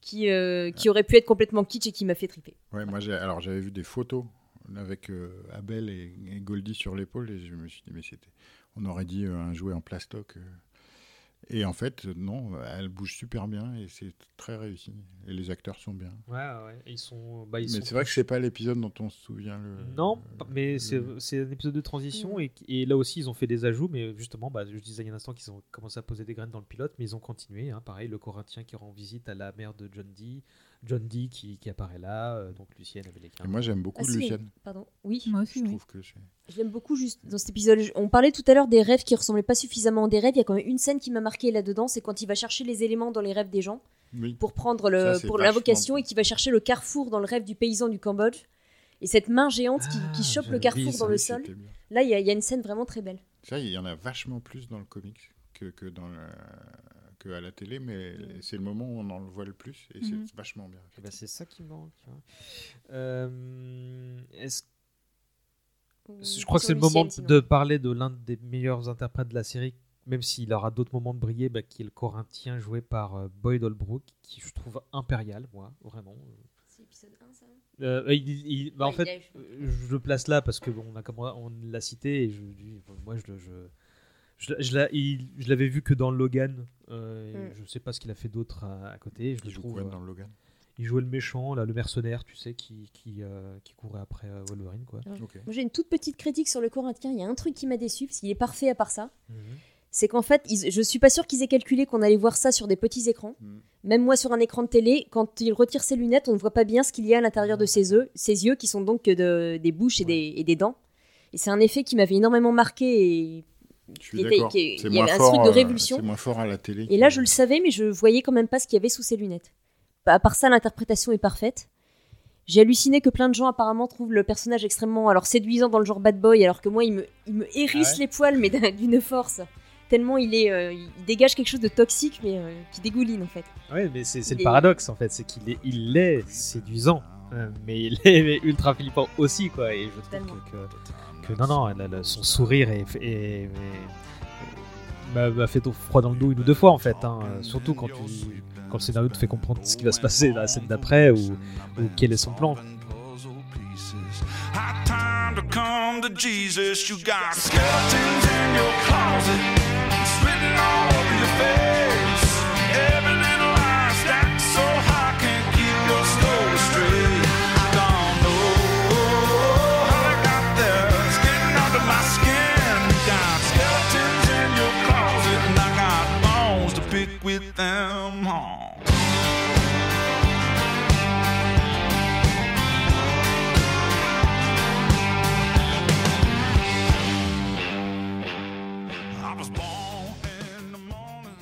qui, euh, qui aurait pu être complètement kitsch et qui m'a fait triper. Ouais, moi, j'ai- alors j'avais vu des photos avec euh, Abel et, et Goldie sur l'épaule et je me suis dit, mais c'était. On aurait dit euh, un jouet en plastoc. Et en fait, non, elle bouge super bien et c'est très réussi. Et les acteurs sont bien. Ouais, ouais. Ils sont. Bah, ils mais sont c'est vrai que c'est pas l'épisode dont on se souvient le. Non, le- mais le- c'est c'est un épisode de transition et, et là aussi ils ont fait des ajouts, mais justement, bah, je disais il y a un instant qu'ils ont commencé à poser des graines dans le pilote, mais ils ont continué. hein. pareil, le Corinthien qui rend visite à la mère de John Dee, John Dee qui, qui apparaît là, euh, donc Lucienne avec les Et moi, j'aime beaucoup Ah, si. Lucienne. Pardon. Oui. Moi aussi, Je oui. trouve que l'aime beaucoup juste dans cet épisode. On parlait tout à l'heure des rêves qui ressemblaient pas suffisamment à des rêves. Il y a quand même une scène qui m'a marqué là-dedans, c'est quand il va chercher les éléments dans les rêves des gens Oui. pour prendre le Ça, pour l'invocation et qui va chercher le carrefour dans le rêve du paysan du Cambodge. Et cette main géante qui, Ah, qui chope le carrefour dans le sol. Là, il y, a- il y a une scène vraiment très belle. Ça, il y en a vachement plus dans le comics que, que, dans le- que à la télé, mais c'est le moment où on en le voit le plus et Mhm. c'est vachement bien. Eh ben, c'est ça qui manque. Euh, est-ce- je crois que c'est le moment de parler de l'un des meilleurs interprètes de la série, même s'il aura d'autres moments de briller, bah, qui est le Corinthien joué par euh, Boyd Holbrook, qui je trouve impérial, moi, vraiment. C'est épisode 1, ça? Euh, il- il- bah, en fait, il y a- euh, je le place là parce que bon, on a commandé- on l'a cité et je, moi je je, l'avais vu que dans Logan. euh, Mm. Je sais pas ce qu'il a fait d'autre à, à côté. Je Il le joue trouve. quoi euh, dans le Logan? il jouait le méchant, là, le mercenaire, tu sais, qui qui, euh, qui courait après euh, Wolverine, quoi. Moi, j'ai une toute petite critique sur le Corinthien. Il y a un truc qui m'a déçu, parce qu'il est parfait à part ça. Mhm. C'est qu'en fait, ils- je suis pas sûre qu'ils aient calculé qu'on allait voir ça sur des petits écrans. Mm. Même moi, sur un écran de télé, quand il retire ses lunettes, on ne voit pas bien ce qu'il y a à l'intérieur de ses yeux, ses yeux qui sont donc de- des bouches et, des, et des dents. Et c'est un effet qui m'avait énormément marqué. Et, Je suis Il d'accord. y moins avait un fort, truc de révulsion. C'est moins fort à la télé. et là, je le savais, mais je voyais quand même pas ce qu'il y avait sous ses lunettes. À part ça, l'interprétation est parfaite. J'ai halluciné que plein de gens apparemment trouvent le personnage extrêmement alors séduisant dans le genre bad boy, alors que moi, il me, il me hérisse Ah ouais les poils, mais d'un- d'une force. Tellement il est, euh, il dégage quelque chose de toxique, mais euh, qui dégouline en fait. Ouais, mais c'est le est- paradoxe en fait, c'est qu'il est, il est séduisant, euh, mais il est ultra flippant aussi, quoi. Et je trouve que, que, non, non, son sourire m'a fait froid dans le dos une ou deux fois en fait, hein, surtout quand, tu, quand le scénario te fait comprendre ce qui va se passer dans la scène d'après ou, ou quel est son plan. Them.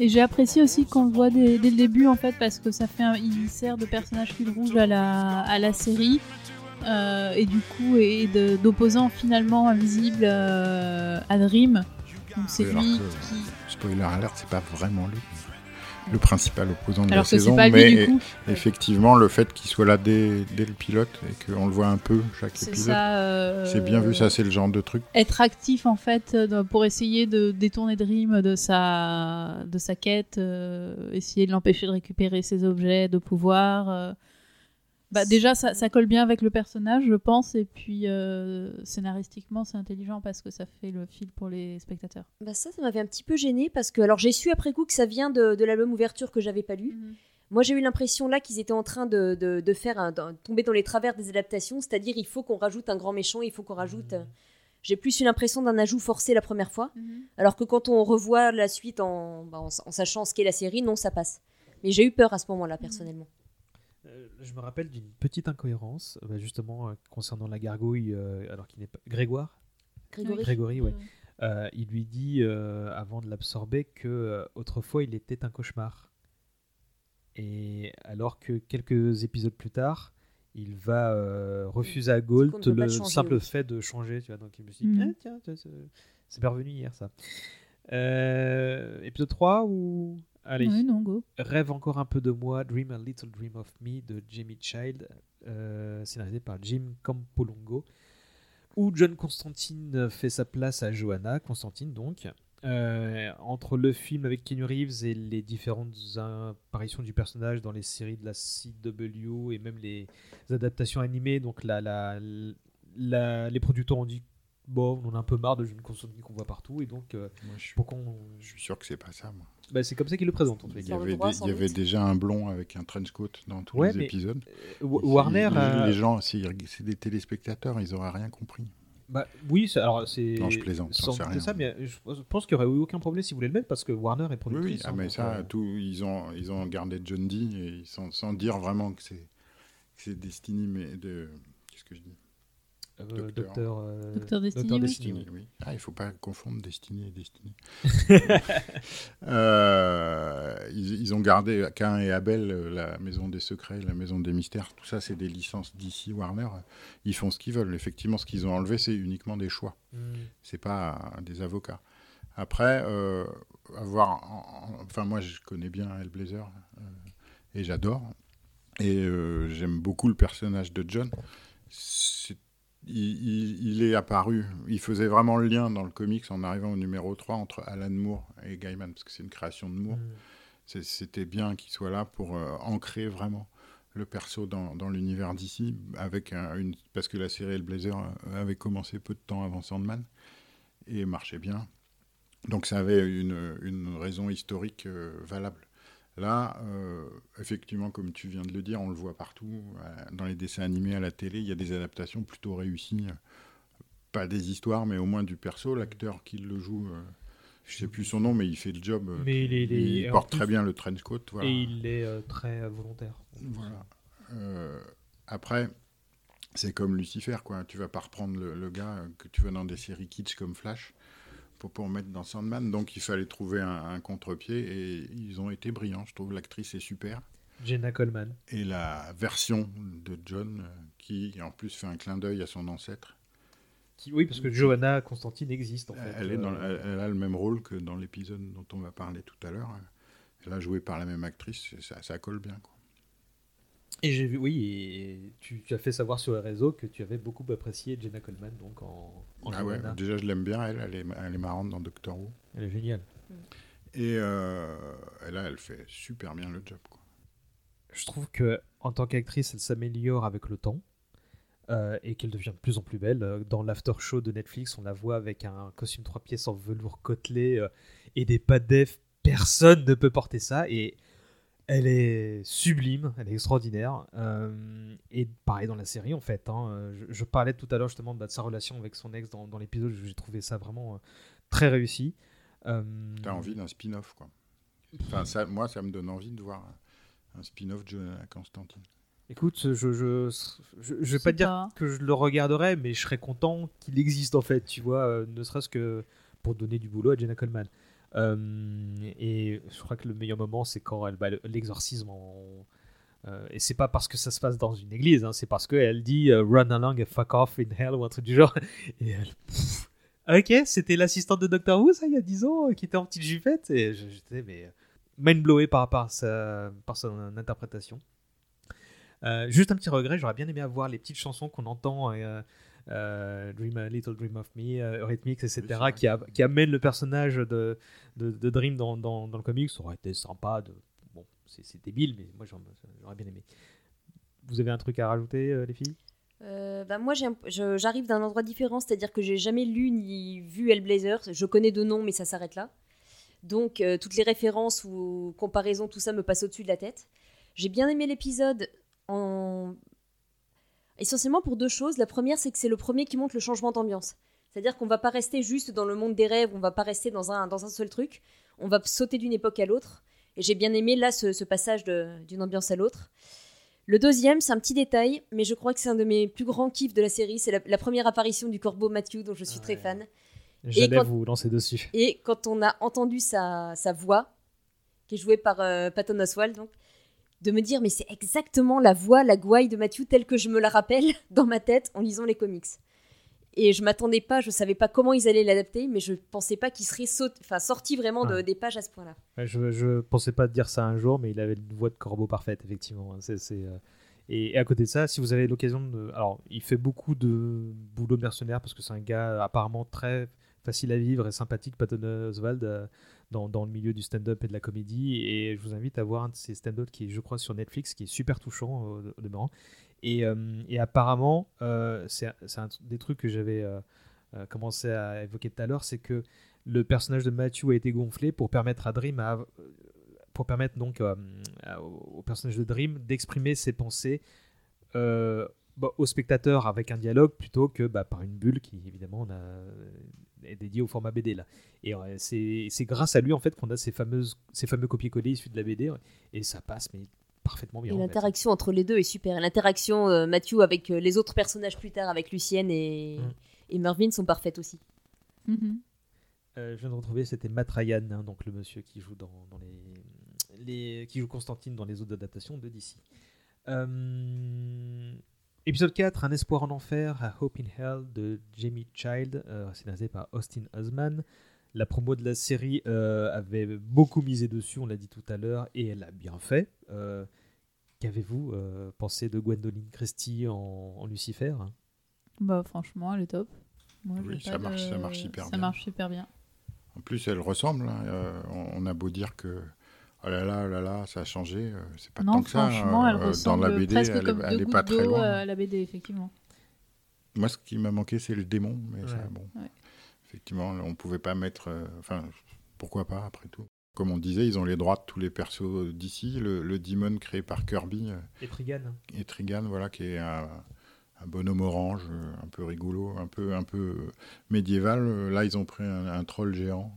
Et j'ai apprécié aussi qu'on le voit dès, dès le début en fait parce que ça fait un, il sert de personnage fil rouge à la, à la série euh, et du coup et d'opposant finalement invisible euh, à Dream. Donc c'est lui que- qui Spoiler alert, c'est pas vraiment lui. Le principal opposant de alors la saison, mais lui coup. effectivement, le fait qu'il soit là dès, dès le pilote et qu'on le voit un peu chaque épisode, euh, c'est bien vu. Ça, c'est le genre de truc. être actif en fait euh, pour essayer de détourner Dream de sa de sa quête, euh, essayer de l'empêcher de récupérer ses objets de pouvoir. euh. Bah déjà ça, ça colle bien avec le personnage je pense et puis euh, scénaristiquement c'est intelligent parce que ça fait le fil pour les spectateurs. Bah ça, ça m'avait un petit peu gêné parce que alors j'ai su après coup que ça vient de, de l'album ouverture que j'avais pas lu. Moi, j'ai eu l'impression là qu'ils étaient en train de, de, de faire un, de tomber dans les travers des adaptations, c'est-à-dire il faut qu'on rajoute un grand méchant, il faut qu'on rajoute. euh, J'ai plus eu l'impression d'un ajout forcé la première fois, alors que quand on revoit la suite en, bah, en, en sachant ce qu'est la série, non, ça passe. Mais j'ai eu peur à ce moment-là, personnellement. Je me rappelle d'une petite incohérence, bah, justement euh, concernant la gargouille, euh, alors qu'il n'est pas Grégoire? Grégory Grégory, ouais. Euh, il lui dit euh, avant de l'absorber que autrefois il était un cauchemar. Et alors que quelques épisodes plus tard, il va euh, refuser à qu'on Gault le simple oui. fait de changer. Tu vois, donc il me dit. Ah, tiens, tiens, c'est revenu hier ça. Euh, épisode 3 ou. Allez, Oui, non, go. Rêve encore un peu de moi, Dream a Little Dream of Me de Jamie Child, euh, scénarisé par Jim Campolongo, où John Constantine fait sa place à Johanna, Constantine donc. Euh, entre le film avec Keanu Reeves et les différentes apparitions du personnage dans les séries de la CW et même les adaptations animées, donc la, la, la- les producteurs ont dit bon, on en a un peu marre de John Constantine qu'on voit partout et donc euh, Moi, je, suis, pourquoi on- je suis sûr que c'est pas ça. Moi. Bah, c'est comme ça qu'ils le présentent en les Il y avait, droit, des- sans il y avait doute. déjà un blond avec un trench coat dans tous Ouais, les épisodes. Euh, Wa- Warner, les, gens, si c'est des téléspectateurs, ils auraient rien compris. Bah, oui, alors c'est. Non, je plaisante, sans sais rien. ça, mais je pense qu'il n'y aurait eu aucun problème si vous voulez le mettre parce que Warner est Oui, productrice. oui. Ah, hein, mais ça, euh, tout, ils ont, ils ont gardé John Dee et sans, sans dire vraiment que c'est C'est Destiny, mais de. Qu'est-ce que je dis? Docteur. Docteur, euh, Docteur Destiny, Docteur. Destiny, Destiny, oui. oui. Ah, il faut pas confondre Destiny et Destiny. Euh, ils, ils ont gardé Cain et Abel, euh, la maison des secrets, la maison des mystères. Tout ça, c'est des licences d'ici Warner. Ils font ce qu'ils veulent. Effectivement, ce qu'ils ont enlevé, c'est uniquement des choix. Hmm. C'est pas euh, des avocats. Après, euh, avoir. en- en- enfin, moi, je connais bien Hellblazer euh, et j'adore. Et euh, j'aime beaucoup le personnage de John. C'est- Il, est apparu, il faisait vraiment le lien dans le comics en arrivant au numéro 3 entre Alan Moore et Gaiman, parce que c'est une création de Moore. C'est- C'était bien qu'il soit là pour euh, ancrer vraiment le perso dans, dans l'univers d'ici, avec un- une parce que la série Hellblazer euh, avait commencé peu de temps avant Sandman et marchait bien. Donc ça avait une, une raison historique euh, valable. Là, euh, effectivement, comme tu viens de le dire, on le voit partout, euh, dans les dessins animés, à la télé, il y a des adaptations plutôt réussies. euh, Pas des histoires, mais au moins du perso. L'acteur qui le joue, euh, je sais plus son nom, mais il fait le job. Mais il est- il est- et en porte plus- très bien le trench coat. Voilà. Et il est euh, très volontaire. Voilà. Après, c'est comme Lucifer, quoi. Tu vas pas reprendre le, le gars que tu vois dans des séries kitsch comme Flash pour, pour mettre dans Sandman. Donc il fallait trouver un, un contre-pied et ils ont été brillants. Je trouve l'actrice est super. Jenna Coleman. Et la version de John, euh, qui en plus fait un clin d'œil à son ancêtre, Qui, oui, parce que Johanna Constantine existe en fait. elle, est dans- Euh, elle- elle a le même rôle que dans l'épisode dont on va parler tout à l'heure. Elle a joué par la même actrice, ça, ça colle bien. Quoi. Et j'ai vu, oui, et tu, tu as fait savoir sur les réseaux que tu avais beaucoup apprécié Jenna Coleman donc en, en Ah ouais, déjà je l'aime bien, elle, elle est, elle est marrante dans Doctor Who. Elle est géniale. Et, euh, là, elle fait super bien le job. Quoi. Je trouve que en tant qu'actrice, elle s'améliore avec le temps euh, et qu'elle devient de plus en plus belle. Euh, Dans l'after show de Netflix, on la voit avec un costume trois pièces en velours côtelé euh, et des pas def. Personne ne peut porter ça et elle est sublime, elle est extraordinaire. Euh, et pareil dans la série en fait. hein. Euh, je, je parlais tout à l'heure justement de sa relation avec son ex dans, dans l'épisode. J'ai trouvé ça vraiment euh, très réussi. Euh, T'as envie d'un spin-off, quoi. Enfin, ça, moi, ça me donne envie de voir un, spin-off de Jonah Constantine. Écoute, je je, je, je, je vais sais pas dire pas. que je le regarderai, mais je serais content qu'il existe en fait, tu vois, euh, ne serait-ce que pour donner du boulot à Jenna Coleman. Euh, et je crois que le meilleur moment, c'est quand elle bat le- l'exorcisme en. euh, et c'est pas parce que ça se passe dans une église, hein, c'est parce qu'elle dit euh, Run along and fuck off in hell ou un truc du genre. Et elle. ok, c'était l'assistante de Doctor Who, ça, il y a 10 ans, euh, qui était en petite jupette. Et j'étais, mais. Mind blowé par, par, par son interprétation. Juste un petit regret, j'aurais bien aimé avoir les petites chansons qu'on entend, euh, Dream a Little Dream of Me, euh, Eurythmics, etc., Oui, qui, a- qui amènent le personnage de, de, de Dream dans, dans, dans le comics. Ça aurait été sympa. De... Bon, c'est c'est débile, mais moi j'aurais bien aimé. Vous avez un truc à rajouter, euh, les filles? Euh, bah, moi, j'ai un- je- j'arrive d'un endroit différent, c'est-à-dire que j'ai jamais lu ni vu Hellblazer. Je connais de nom, mais ça s'arrête là. Donc, euh, toutes les références ou comparaisons, tout ça me passe au-dessus de la tête. J'ai bien aimé l'épisode en... essentiellement pour deux choses. La première, c'est que c'est le premier qui montre le changement d'ambiance. C'est-à-dire qu'on va pas rester juste dans le monde des rêves, on va pas rester dans un, dans un seul truc. On va sauter d'une époque à l'autre. Et j'ai bien aimé là ce, ce passage d'une ambiance à l'autre. Le deuxième, c'est un petit détail, mais je crois que c'est un de mes plus grands kiffs de la série. C'est la, la première apparition du corbeau Matthew, dont je suis Ah très fan. J'allais quand- vous lancer dessus. Et quand on a entendu sa, sa voix, qui est jouée par euh, Patton Oswalt, donc, de me dire, mais c'est exactement la voix, la gouaille de Matthew telle que je me la rappelle dans ma tête en lisant les comics. Et je m'attendais pas, je savais pas comment ils allaient l'adapter, mais je pensais pas qu'il serait saut- enfin, sorti vraiment de- Ouais. des pages à ce point-là. Ouais, je, je pensais pas dire ça un jour, mais il avait une voix de corbeau parfaite, effectivement. C'est, c'est, euh, Et, à côté de ça, si vous avez l'occasion de. Alors, il fait beaucoup de boulot de mercenaire parce que c'est un gars apparemment très facile à vivre et sympathique, Patton Oswald, euh, dans, le milieu du stand-up et de la comédie. Et je vous invite à voir un de ses stand-up qui est, je crois, sur Netflix, qui est super touchant au, au euh, et apparemment, euh, c'est un des trucs que j'avais euh, euh, commencé à évoquer tout à l'heure, c'est que le personnage de Matthew a été gonflé pour permettre à Dream pour permettre donc euh, au au personnage de Dream d'exprimer ses pensées euh, bah, au spectateur avec un dialogue plutôt que bah, par une bulle qui évidemment on a, est dédiée au format BD là. Et euh, c'est c'est grâce à lui en fait qu'on a ces fameuses ces fameux copier-coller issus de la BD et ça passe mais parfaitement bien. Et en fait. l'interaction entre les deux est super. L'interaction euh, Matthew avec euh, les autres personnages plus tard, avec Lucienne et, Mm. et Mervyn, sont parfaites aussi. Mhm. Euh, je viens de retrouver, c'était Matt Ryan, hein, donc le monsieur qui joue dans, dans les, les, qui joue Constantine dans les autres adaptations de DC. Euh, épisode 4, Un espoir en enfer, A Hope in Hell de Jamie Child, euh, scénarisé par Austin Osman. La promo de la série euh, avait beaucoup misé dessus, on l'a dit tout à l'heure, et elle a bien fait. Euh, Qu'avez-vous euh, pensé de Gwendoline Christie en, en Lucifer? Bah franchement, elle est top. Moi, Oui, ça marche- de- ça marche hyper ça bien. marche super bien. En plus, elle ressemble. hein. Euh, on, on a beau dire que oh là là, oh là là, ça a changé. euh, c'est pas non, tant que ça. franchement, elle euh, dans ressemble la BD, presque elle, elle deux est pas gouttes très d'eau loin. à la BD, effectivement. Moi, ce qui m'a manqué, c'est le démon. Mais ça, bon, Ouais. effectivement, on pouvait pas mettre. euh, Enfin, pourquoi pas après tout. Comme on disait, ils ont les droits de tous les persos d'ici. Le, le Demon créé par Kirby euh, Et Trigan et Trigan, voilà, qui est un, un bonhomme orange, euh, un peu rigolo, un peu, un peu euh, médiéval. Euh, Là, ils ont pris un, un troll géant.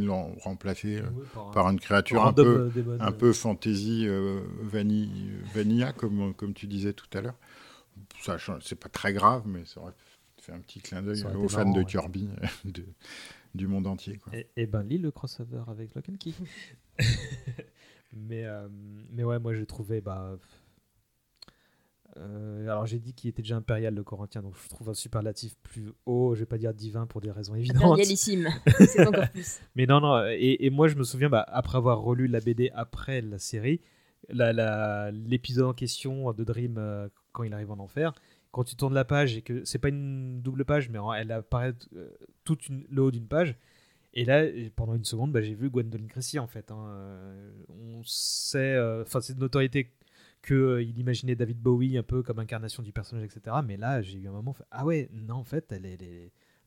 L'ont remplacé euh, par une créature un peu, un peu fantasy euh, vanille, vanilla, comme, comme tu disais tout à l'heure. Ça, change- c'est pas très grave, mais ça aurait fait un petit clin d'œil aux fans marrant, de ouais. Kirby de- du monde entier. Quoi. Et, et ben lis le crossover avec Lock and Key. mais, euh, mais ouais, moi j'ai trouvé. Bah, euh, alors j'ai dit qu'il était déjà impérial le Corinthien, donc je trouve un superlatif plus haut, je vais pas dire divin pour des raisons évidentes. Impérialissime, c'est encore plus. Mais non, non, et, et moi je me souviens, bah, après avoir relu la BD après la série, l'épisode en question de Dream euh, quand il arrive en enfer, quand tu tournes la page et que c'est pas une double page, mais elle apparaît euh, toute une, le haut d'une page. Et là, pendant une seconde, bah, j'ai vu Gwendoline Christie en fait. hein. On sait, enfin c'est de notoriété qu'il imaginait David Bowie un peu comme incarnation du personnage, etc. Mais là, j'ai eu un moment, ah ouais, non, en fait, elle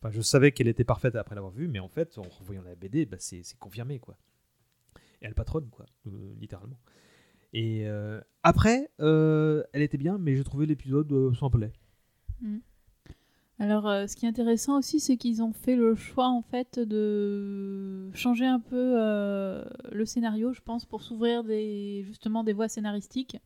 Enfin, je savais qu'elle était parfaite après l'avoir vue, mais en fait, en revoyant la BD, bah, c'est confirmé, quoi. Et elle patronne, quoi, euh, littéralement. Et euh, après, euh, elle était bien, mais j'ai trouvé l'épisode euh, sans plaît. Alors, euh, ce qui est intéressant aussi, c'est qu'ils ont fait le choix, en fait, de changer un peu euh, le scénario, je pense, pour s'ouvrir justement des voies scénaristiques.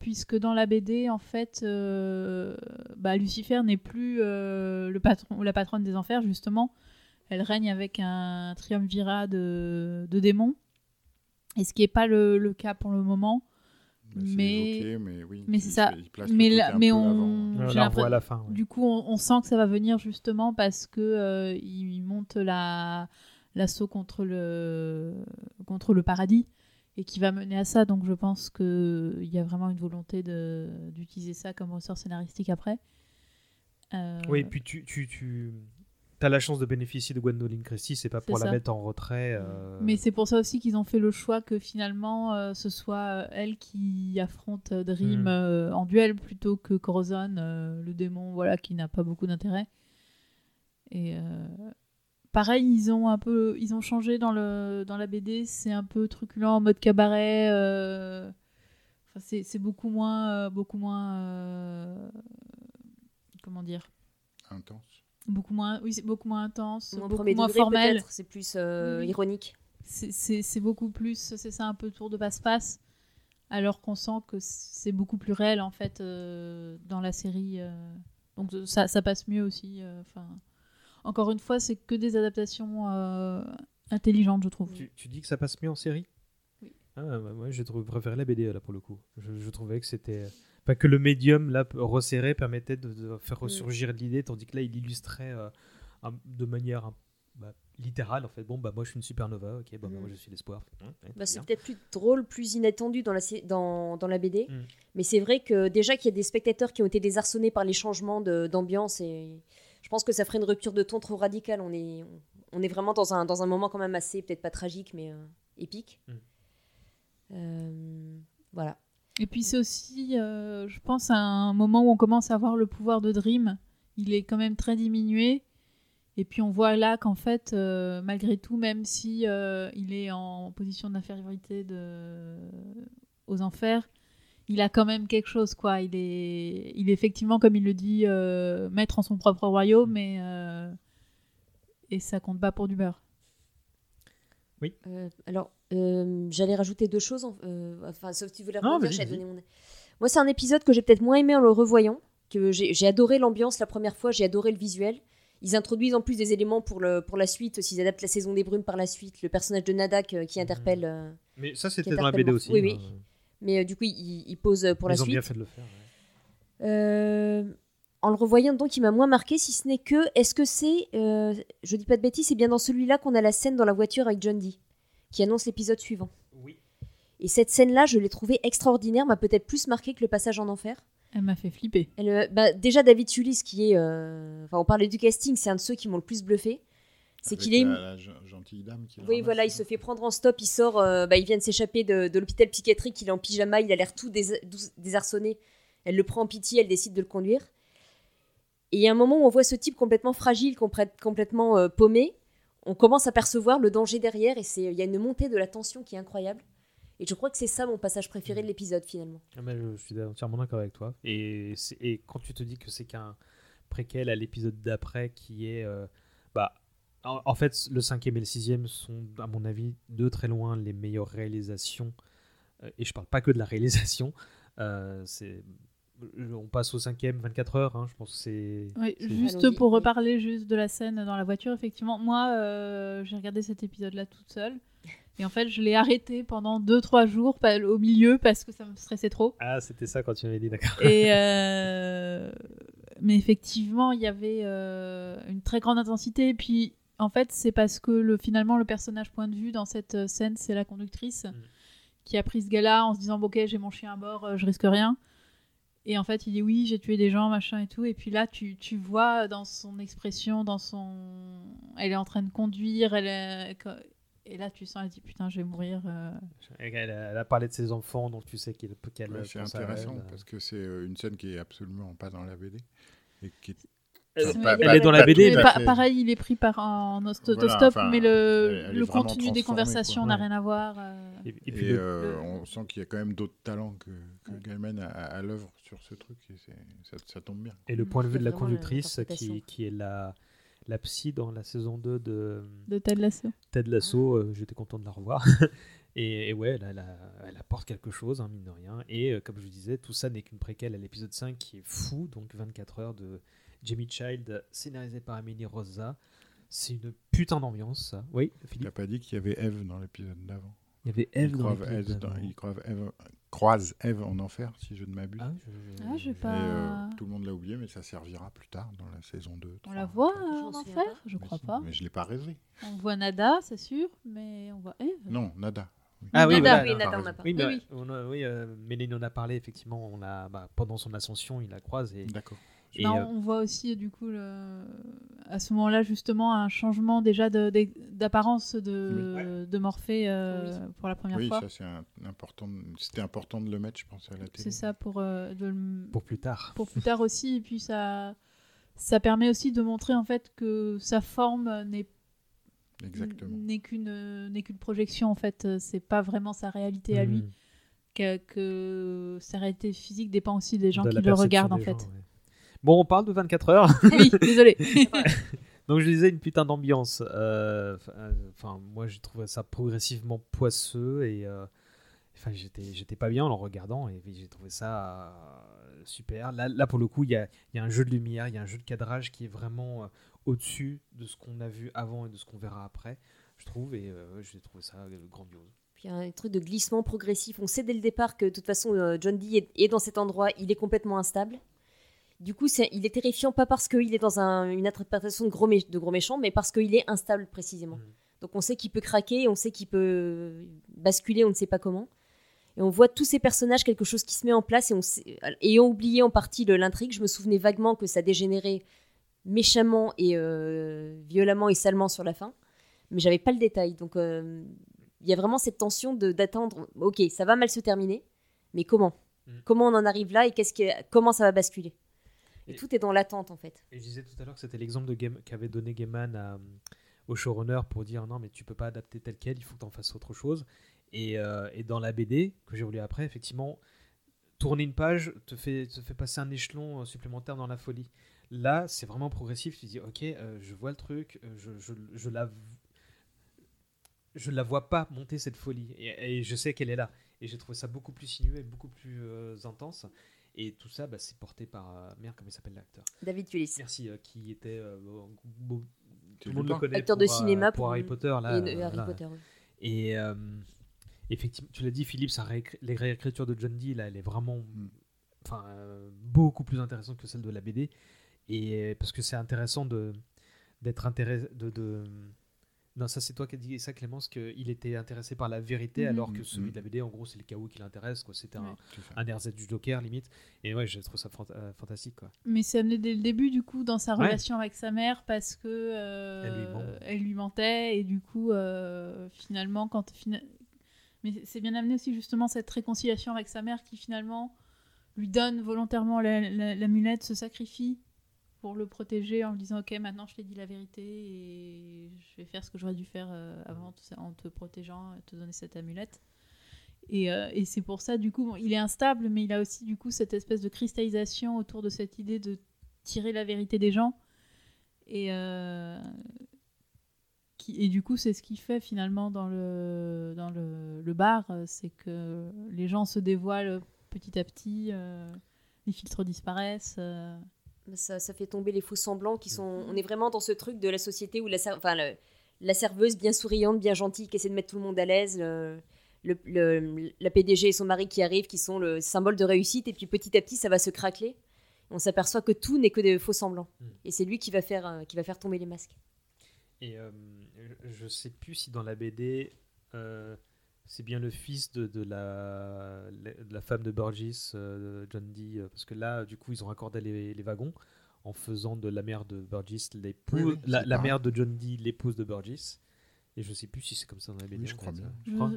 Puisque dans la BD, en fait, euh, bah, Lucifer n'est plus euh, le patron ou la patronne des enfers, justement. Elle règne avec un triumvirat de, de démons. Et ce qui n'est pas le, le cas pour le moment. Bah, c'est Mais- évoqué, mais oui, mais c'est ça. Mais on- on la à la fin. ouais. Du coup, on, on sent que ça va venir justement parce que euh, il monte la l'assaut contre le contre le paradis et qui va mener à ça. Donc, je pense que il y a vraiment une volonté d'utiliser ça comme ressort scénaristique après. Euh, Oui, puis tu, tu, tu as la chance de bénéficier de Gwendoline Christie, c'est pas pour la mettre en retrait. euh, Mais c'est pour ça aussi qu'ils ont fait le choix que finalement euh, ce soit elle qui affronte Dream Mm. euh, en duel plutôt que Corazon, le démon, voilà, qui n'a pas beaucoup d'intérêt. Et pareil, ils ont un peu, ils ont changé dans le dans la BD, c'est un peu truculent en mode cabaret. euh, enfin, c'est c'est beaucoup moins, euh, beaucoup moins, euh, comment dire, Intense. beaucoup moins, oui, c'est beaucoup moins intense, Moins beaucoup moins degré, formel. c'est plus euh, Oui. ironique. c'est- beaucoup plus, c'est ça un peu tour de passe-passe, alors qu'on sent que c'est beaucoup plus réel en fait euh, dans la série. euh. donc ça, ça passe mieux aussi. euh, Enfin, encore une fois, c'est que des adaptations euh, intelligentes, je trouve. Tu, tu dis que ça passe mieux en série? Oui. Ah, bah, moi, préféré la BD là pour le coup. Je, je trouvais que c'était. Pas que le médium là resserré permettait de, de faire ressurgir l'idée, tandis que là il illustrait euh, un- de manière un- bah, littérale en fait. Bon, bah moi je suis une supernova, ok, bah, bah, Mm. moi je suis l'espoir. Hum, ouais, Bah, c'est peut-être plus drôle, plus inattendu dans la, dans, dans la BD. Mm. Mais c'est vrai que déjà qu'il y a des spectateurs qui ont été désarçonnés par les changements d'ambiance et je pense que ça ferait une rupture de ton trop radicale. On est, on est vraiment dans un, dans un moment quand même assez, peut-être pas tragique, mais euh, épique. Mm. Euh, voilà. Et puis c'est aussi, euh, je pense, à un moment où on commence à voir le pouvoir de Dream. Il est quand même très diminué. Et puis on voit là qu'en fait, euh, malgré tout, même si euh, il est en position d'infériorité de... aux enfers, il a quand même quelque chose, quoi. Il est, il est effectivement, comme il le dit, euh, maître en son propre royaume, mais euh, et ça compte pas pour du beurre. Oui. Euh, alors, euh, j'allais rajouter deux choses. en- euh, enfin, sauf si vas-y. donner mon- Moi, c'est un épisode que j'ai peut-être moins aimé en le revoyant. Que j'ai adoré l'ambiance la première fois, j'ai adoré le visuel. Ils introduisent en plus des éléments pour, le, pour la suite, s'ils adaptent la saison des brumes par la suite, le personnage de Nadak euh, qui interpelle. euh, Mais ça, c'était dans la interpelle BD aussi. oui, oui. Mais euh, du coup, ils il pose euh, pour la Ils ont suite. bien fait de le faire. ouais. Euh, en le revoyant, donc, il m'a moins marqué, si ce n'est que, est-ce que c'est, euh, je dis pas de bêtises, c'est bien dans celui-là qu'on a la scène dans la voiture avec John Dee, qui annonce l'épisode suivant. Oui. Et cette scène-là, je l'ai trouvée extraordinaire, m'a peut-être plus marqué que le passage en enfer. Elle m'a fait flipper. Elle, bah, déjà, David Sulis, qui est. euh, Enfin, on parlait du casting, c'est un de ceux qui m'ont le plus bluffé. C'est qu'il est. La, la gen- gentille dame qui Oui, voilà, il se fait prendre en stop, il sort, euh, bah, il vient de s'échapper de, de l'hôpital psychiatrique, il est en pyjama, il a l'air tout dés- désarçonné. Elle le prend en pitié, elle décide de le conduire. Et il y a un moment où on voit ce type complètement fragile, complè- complètement euh, paumé. On commence à percevoir le danger derrière et c'est- il y a une montée de la tension qui est incroyable. Et je crois que c'est ça mon passage préféré de l'épisode finalement. Ah, mais je suis entièrement d'accord avec toi. Et quand tu te dis que c'est qu'un préquel à l'épisode d'après qui est. euh, bah, en, en fait, le cinquième et le sixième sont, à mon avis, de très loin les meilleures réalisations. Euh, et je parle pas que de la réalisation. Euh, c'est, on passe au cinquième, 24 heures. hein, je pense que c'est. Oui, juste pour reparler juste de la scène dans la voiture, effectivement, moi, euh, j'ai regardé cet épisode-là toute seule. Et en fait, je l'ai arrêté pendant 2-3 jours au milieu parce que ça me stressait trop. Ah, c'était ça quand tu m'avais dit, d'accord. Et euh, mais effectivement, il y avait euh, une très grande intensité. Et puis, en fait, c'est parce que le, finalement, le personnage point de vue dans cette euh, scène, c'est la conductrice Mm. qui a pris ce gars-là en se disant, bon, ok, j'ai mon chien à bord, euh, je risque rien. Et en fait, il dit oui, j'ai tué des gens, machin et tout. Et puis là, tu, tu vois dans son expression, dans son, elle est en train de conduire, elle est... Et là, tu sens, elle dit putain, je vais mourir. euh. Elle, elle a parlé de ses enfants, donc tu sais qu'elle qu'elle Ouais, c'est intéressant elle. parce que c'est une scène qui est absolument pas dans la BD. Et qui est- Elle est dans la BD, pareil, il est pris par un autostop, mais le, contenu des conversations n'a rien à voir. euh. Et, puis euh, on sent qu'il y a quand même d'autres talents que. Gaiman à l'œuvre sur ce truc. Ça, tombe bien. Et le point de vue de la conductrice, qui, est la, la psy dans la saison 2 de de Ted Lasso. Ted Lasso, euh, j'étais content de la revoir. et, et ouais, elle, elle a- elle apporte quelque chose, hein, mine de rien. Et euh, comme je vous disais, tout ça n'est qu'une préquelle à l'épisode 5 qui est fou, donc 24 heures de Jamie Child, scénarisé par Emily Rosa. C'est une putain d'ambiance, ça. Oui, Il n'a Philippe pas dit qu'il y avait Eve dans l'épisode d'avant. Il y avait Eve dans croise l'épisode d'avant. il croise Eve- croise Eve en enfer, si je ne m'abuse. Ah, je- Ah, pas. euh, tout le monde l'a oublié, mais ça servira plus tard dans la saison 2. On 3, la voit euh, en enfer. Je Mais crois si, pas. Mais je l'ai pas rêvé. On voit Nada, c'est sûr, mais on voit Eve. Non, nada. Ah oui, Nada, voilà, oui, Nada, t'as on n'a raison. pas. Oui, Oui, oui. on a- oui, euh, Méline en a parlé, effectivement. On l'a, bah, pendant son ascension, il la croise. Et, D'accord. Et, Non, euh, on voit aussi du coup le... à ce moment-là justement un changement déjà de- de- d'apparence de, de Morphée euh, pour la première Oui, fois. ça c'est un- important. de- C'était important de le mettre, je pense, à la télé. C'est ça pour, euh, de le- pour plus tard. pour plus tard aussi. Et puis ça, ça permet aussi de montrer en fait que sa forme n'est n'est qu'une n'est qu'une projection en fait. C'est pas vraiment sa réalité à lui. Mm. Que, que sa réalité physique dépend aussi des gens De qui le regardent en fait. gens, ouais. Bon, on parle de 24 heures. oui, désolé. Donc je disais une putain d'ambiance. Euh, Enfin, moi j'ai trouvé ça progressivement poisseux et euh, enfin j'étais j'étais pas bien en le regardant et j'ai trouvé ça euh, super. Là, là pour le coup il y a, il y a un jeu de lumière, il y a un jeu de cadrage qui est vraiment euh, au-dessus de ce qu'on a vu avant et de ce qu'on verra après, je trouve et euh, j'ai trouvé ça euh, grandiose. Puis il y a un truc de glissement progressif. On sait dès le départ que de toute façon, euh, John Dee est, est dans cet endroit, il est complètement instable. Du coup, il est terrifiant pas parce qu'il est dans un- une interprétation de gros, mé- de gros méchant, mais parce qu'il est instable précisément. Mhm. Donc on sait qu'il peut craquer, on sait qu'il peut basculer, on ne sait pas comment. Et on voit tous ces personnages, quelque chose qui se met en place. Et on sait- ayant oublié en partie l'intrigue, je me souvenais vaguement que ça dégénérait méchamment et euh, violemment et salement sur la fin. Mais j'avais pas le détail. Donc euh, il y a vraiment cette tension d'attendre. Ok, ça va mal se terminer, mais comment? Mm. Comment on en arrive là et qu'est-ce que, comment ça va basculer? Et Et- tout est dans l'attente en fait. Et je disais tout à l'heure que c'était l'exemple qu'avait donné Gaiman à- au showrunner pour dire non mais tu peux pas adapter tel quel, il faut que tu en fasses autre chose. Et, euh, et dans la BD que j'ai voulu après, effectivement, tourner une page te fait, te fait passer un échelon euh, supplémentaire dans la folie. Là, c'est vraiment progressif. Tu dis ok, euh, je vois le truc, euh, je, je, je la je la vois pas monter cette folie. Et, et je sais qu'elle est là. Et j'ai trouvé ça beaucoup plus sinueux et beaucoup plus euh, intense. Et tout ça, bah, c'est porté par. euh, merde, comment il s'appelle l'acteur? David Tulis. Merci, euh, qui était. euh, bon, bon, C'est tout le monde le connaît. Acteur de pour, euh, cinéma pour pour- Harry Potter. Là, Et, euh, Harry là. Potter. oui. Et euh, effectivement, tu l'as dit, Philippe, sa réécri- les réécritures de John Dee, là, elle est vraiment Mm. enfin, euh, beaucoup plus intéressante que celle de la BD. Et parce que c'est intéressant de d'être intéressé de, de- non ça c'est toi qui as dit ça Clémence qu'il était intéressé par la vérité Mhm. alors que Mhm. celui de la BD en gros c'est le chaos qui l'intéresse quoi c'était un, un RZ du Joker limite et ouais je trouve ça fant- euh, fantastique quoi Mais c'est amené dès le début, du coup, dans sa Ouais. relation avec sa mère, parce que euh, Elle lui ment. elle lui mentait, et du coup, euh, finalement, quand. fina- Mais c'est bien amené aussi, justement, cette réconciliation avec sa mère qui, finalement, lui donne volontairement la- la- l'amulette, se sacrifie pour le protéger en lui disant Ok, maintenant je t'ai dit la vérité, et je vais faire ce que j'aurais dû faire euh, avant, en te protégeant, et te donner cette amulette. Et, euh, et c'est pour ça, du coup, il est instable, mais il a aussi, du coup, cette espèce de cristallisation autour de cette idée de tirer la vérité des gens. Et, euh, et du coup, c'est ce qu'il fait finalement dans le, dans le, bar, euh, c'est que les gens se dévoilent petit à petit, euh, les filtres disparaissent. Ça, ça fait tomber les faux semblants qui sont. On est vraiment dans ce truc de la société où la, enfin, le- la serveuse bien souriante, bien gentille, qui essaie de mettre tout le monde à l'aise. Le, le- la PDG et son mari qui arrivent, qui sont le symbole de réussite. Et puis petit à petit, ça va se craqueler. On s'aperçoit que tout n'est que des faux semblants. Mm. Et c'est lui qui va, faire, euh, qui va faire tomber les masques. et euh, je je sais plus si dans la BD euh, c'est bien le fils de, de la, de la femme de Burgess, euh, John Dee, euh, parce que là, du coup, ils ont raccordé les, les wagons en faisant de la mère de Burgess l'épouse, Oui, oui, la, mère de John Dee l'épouse de Burgess. Et je sais plus si c'est comme ça dans la BD. Oui, je crois fait. bien. Je Je, crois.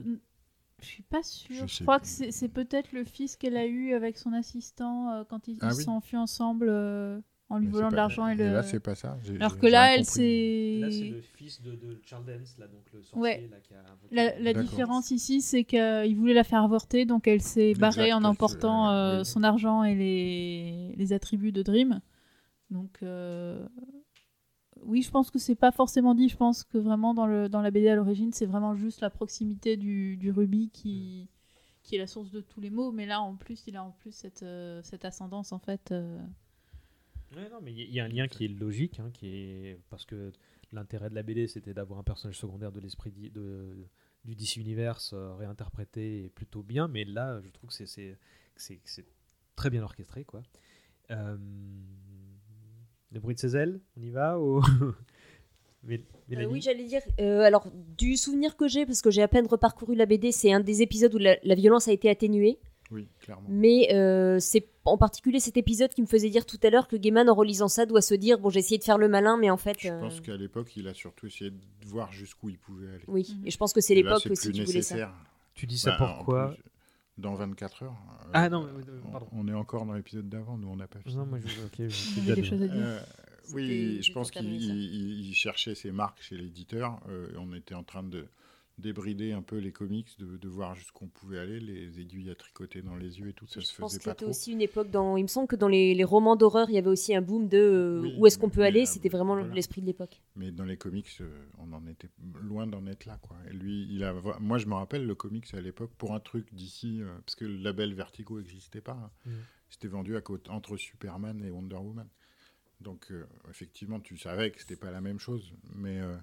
je suis pas sûre. Je crois plus. que c'est c'est peut-être le fils qu'elle a eu avec son assistant euh, quand ils Ah ils oui. sont enfuis ensemble euh, en lui Mais volant c'est de l'argent et et le. là, c'est pas ça. Alors que là, elle compris. Là, c'est s'est. le fils de, de Charles Dance, là, donc le sorcier Ouais. là, qui a invoqué- La, différence ici, c'est qu'il voulait la faire avorter, donc elle s'est barrée Exact, en emportant euh, oui. son argent et les, les attributs de Dream. Donc, euh, oui, je pense que c'est pas forcément dit. Je pense que vraiment dans, le, dans la BD à l'origine, c'est vraiment juste la proximité du, du rubis qui, qui est la source de tous les maux. Mais là, en plus, il a en plus cette, euh, cette ascendance en fait. Ouais, non, mais il y, a un lien qui est logique, hein, qui est parce que l'intérêt de la BD, c'était d'avoir un personnage secondaire de l'esprit di- de, du DC Universe euh, réinterprété et plutôt bien, mais là, je trouve que c'est- très bien orchestré, quoi. Euh, le bruit de ses ailes, on y va ou... Euh, oui, j'allais dire. euh, alors, du souvenir que j'ai, parce que j'ai à peine reparcouru la BD, c'est un des épisodes où la, la violence a été atténuée. Oui, clairement. Mais euh, c'est en particulier cet épisode qui me faisait dire tout à l'heure que Gaiman, en relisant ça, doit se dire bon, j'ai essayé de faire le malin, mais en fait. Je euh, pense qu'à l'époque, il a surtout essayé de voir jusqu'où il pouvait aller. Oui, Mhm. et je pense que c'est l'époque c'est aussi plus qui voulait ça. nécessaire. Tu dis ça Bah, pourquoi Dans 24 heures. euh, Ah non, mais- mais- on- pardon. On est encore dans l'épisode d'avant, nous on n'a pas fini. Non, moi, je, ok, je suis Il y déjà a des choses à dire. Euh, oui, je pense qu'il il cherchait ses marques chez l'éditeur. euh, on était en train de débrider un peu les comics, de, de voir jusqu'où on pouvait aller, les aiguilles à tricoter dans les yeux et tout, ça je se pense faisait que pas c'était trop. aussi une époque dans. Il me semble que dans les, les romans d'horreur, il y avait aussi un boom de euh, Oui, où est-ce qu'on peut aller. euh, C'était vraiment voilà. l'esprit de l'époque. Mais dans les comics, euh, on en était loin d'en être là. Quoi. Et lui, il a, moi, je me rappelle le comics à l'époque pour un truc d'ici, euh, parce que le label Vertigo n'existait pas. hein. Mm. C'était vendu à côté, entre Superman et Wonder Woman. Donc, euh, effectivement, tu savais que c'était pas la même chose, mais euh,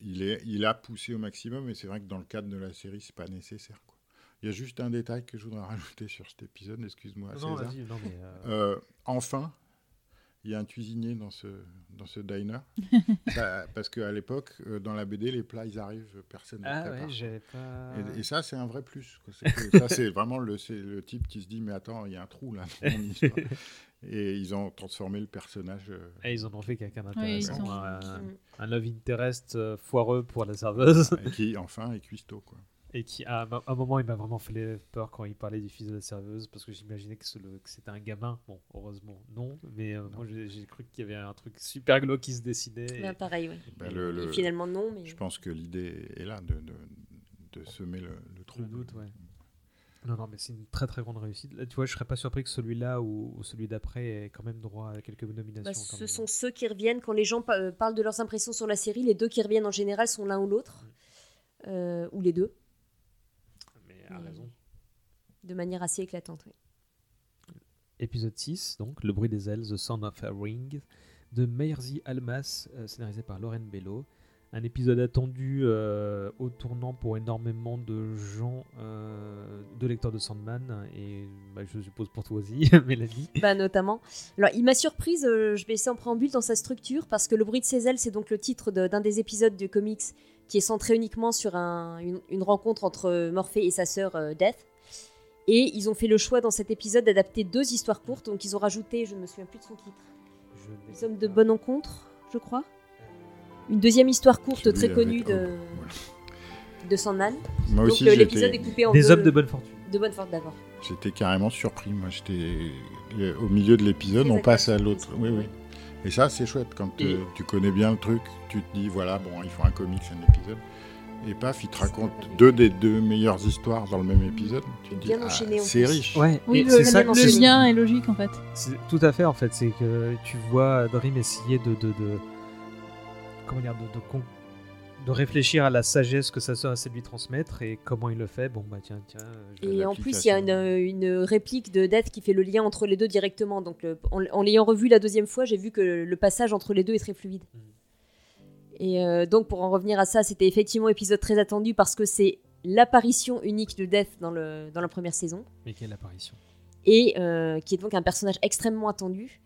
il, est, il a poussé au maximum. Et c'est vrai que dans le cadre de la série, c'est pas nécessaire. Quoi. Il y a juste un détail que je voudrais rajouter sur cet épisode. Excuse-moi, Non, mais... euh, Euh, enfin, il y a un cuisinier dans ce, dans ce diner. Ça- parce qu'à l'époque, euh, dans la BD, les plats, ils arrivent, personne ne Ah ouais, j'avais pas... Et, et ça, c'est un vrai plus. quoi. C'est que ça, c'est vraiment le, c'est le type qui se dit Mais attends, il y a un trou là dans mon histoire. Et ils ont transformé le personnage. euh, Et ils en ont fait quelqu'un d'intéressant. ont- un, un love interest euh, foireux pour la serveuse. et qui, enfin, est cuistot. Quoi. Et qui, à un moment, il m'a vraiment fait peur quand il parlait du fils de la serveuse, parce que j'imaginais que, c'était un gamin. Bon, heureusement, non. Mais euh, moi, j'ai cru qu'il y avait un truc super glauque qui se dessinait. et- Ben, pareil, oui. Bah, le- Et le- finalement, non. Mais... Je pense que l'idée est là de, de, de semer le, le trou. Le doute, ouais. Non, non, mais c'est une très très grande réussite. Là, tu vois, je serais pas surpris que celui-là ou, ou celui d'après ait quand même droit à quelques nominations. Bah, ce même. sont ceux qui reviennent quand les gens pa- euh, parlent de leurs impressions sur la série. Les deux qui reviennent en général sont l'un ou l'autre. euh, ou les deux, Mais à Mais- raison. de manière assez éclatante. oui. Épisode 6, donc Le bruit des ailes, The Sound of a Ring, de Meirzi Almas, euh, scénarisé par Lauren Bello. Un épisode attendu euh, au tournant pour énormément de gens, euh, de lecteurs de Sandman, et bah, je suppose pour toi aussi, Mélanie. Bah, notamment. Alors, il m'a surprise, euh, je vais laisser en préambule dans sa structure, parce que Le bruit de ses ailes, c'est donc le titre de- d'un des épisodes du comics qui est centré uniquement sur un- une, une rencontre entre Morphée et sa sœur Death. Et ils ont fait le choix dans cet épisode d'adapter deux histoires courtes, donc ils ont rajouté, je ne me souviens plus de son titre, Les hommes de bonne rencontre, je crois. Une deuxième histoire courte très connue de, Hope, de Sandman. Moi Donc aussi, euh, l'épisode est coupé en Des deux. hommes de bonne fortune. de bonne force d'abord. j'étais carrément surpris. Moi, j'étais le- au milieu de l'épisode, on passe à l'autre. Oui, oui. Et ça, c'est chouette quand Et- euh, tu connais bien le truc. Tu te dis, voilà, bon, il faut un comics, un épisode. Et paf, il te raconte deux des deux meilleures histoires dans le même épisode. Tu te dis, Bien ah, c'est riche. Ouais, Oui, et le, c'est le- ça, bien le lien est logique en fait. c'est tout à fait en fait. C'est que tu vois Dream essayer de, de, de- comment dire, de, de, con- de réfléchir à la sagesse que sa sœur essaie de lui transmettre et comment il le fait. Bon bah tiens, tiens. je- Et en plus, il y a une, une réplique de Death qui fait le lien entre les deux directement. Donc, le- en, en l'ayant revu la deuxième fois, j'ai vu que le passage entre les deux est très fluide. Mhm. Et euh, donc, pour en revenir à ça, c'était effectivement un épisode très attendu parce que c'est l'apparition unique de Death dans, le, dans la première saison. Mais quelle apparition? et euh, qui est donc un personnage extrêmement attendu.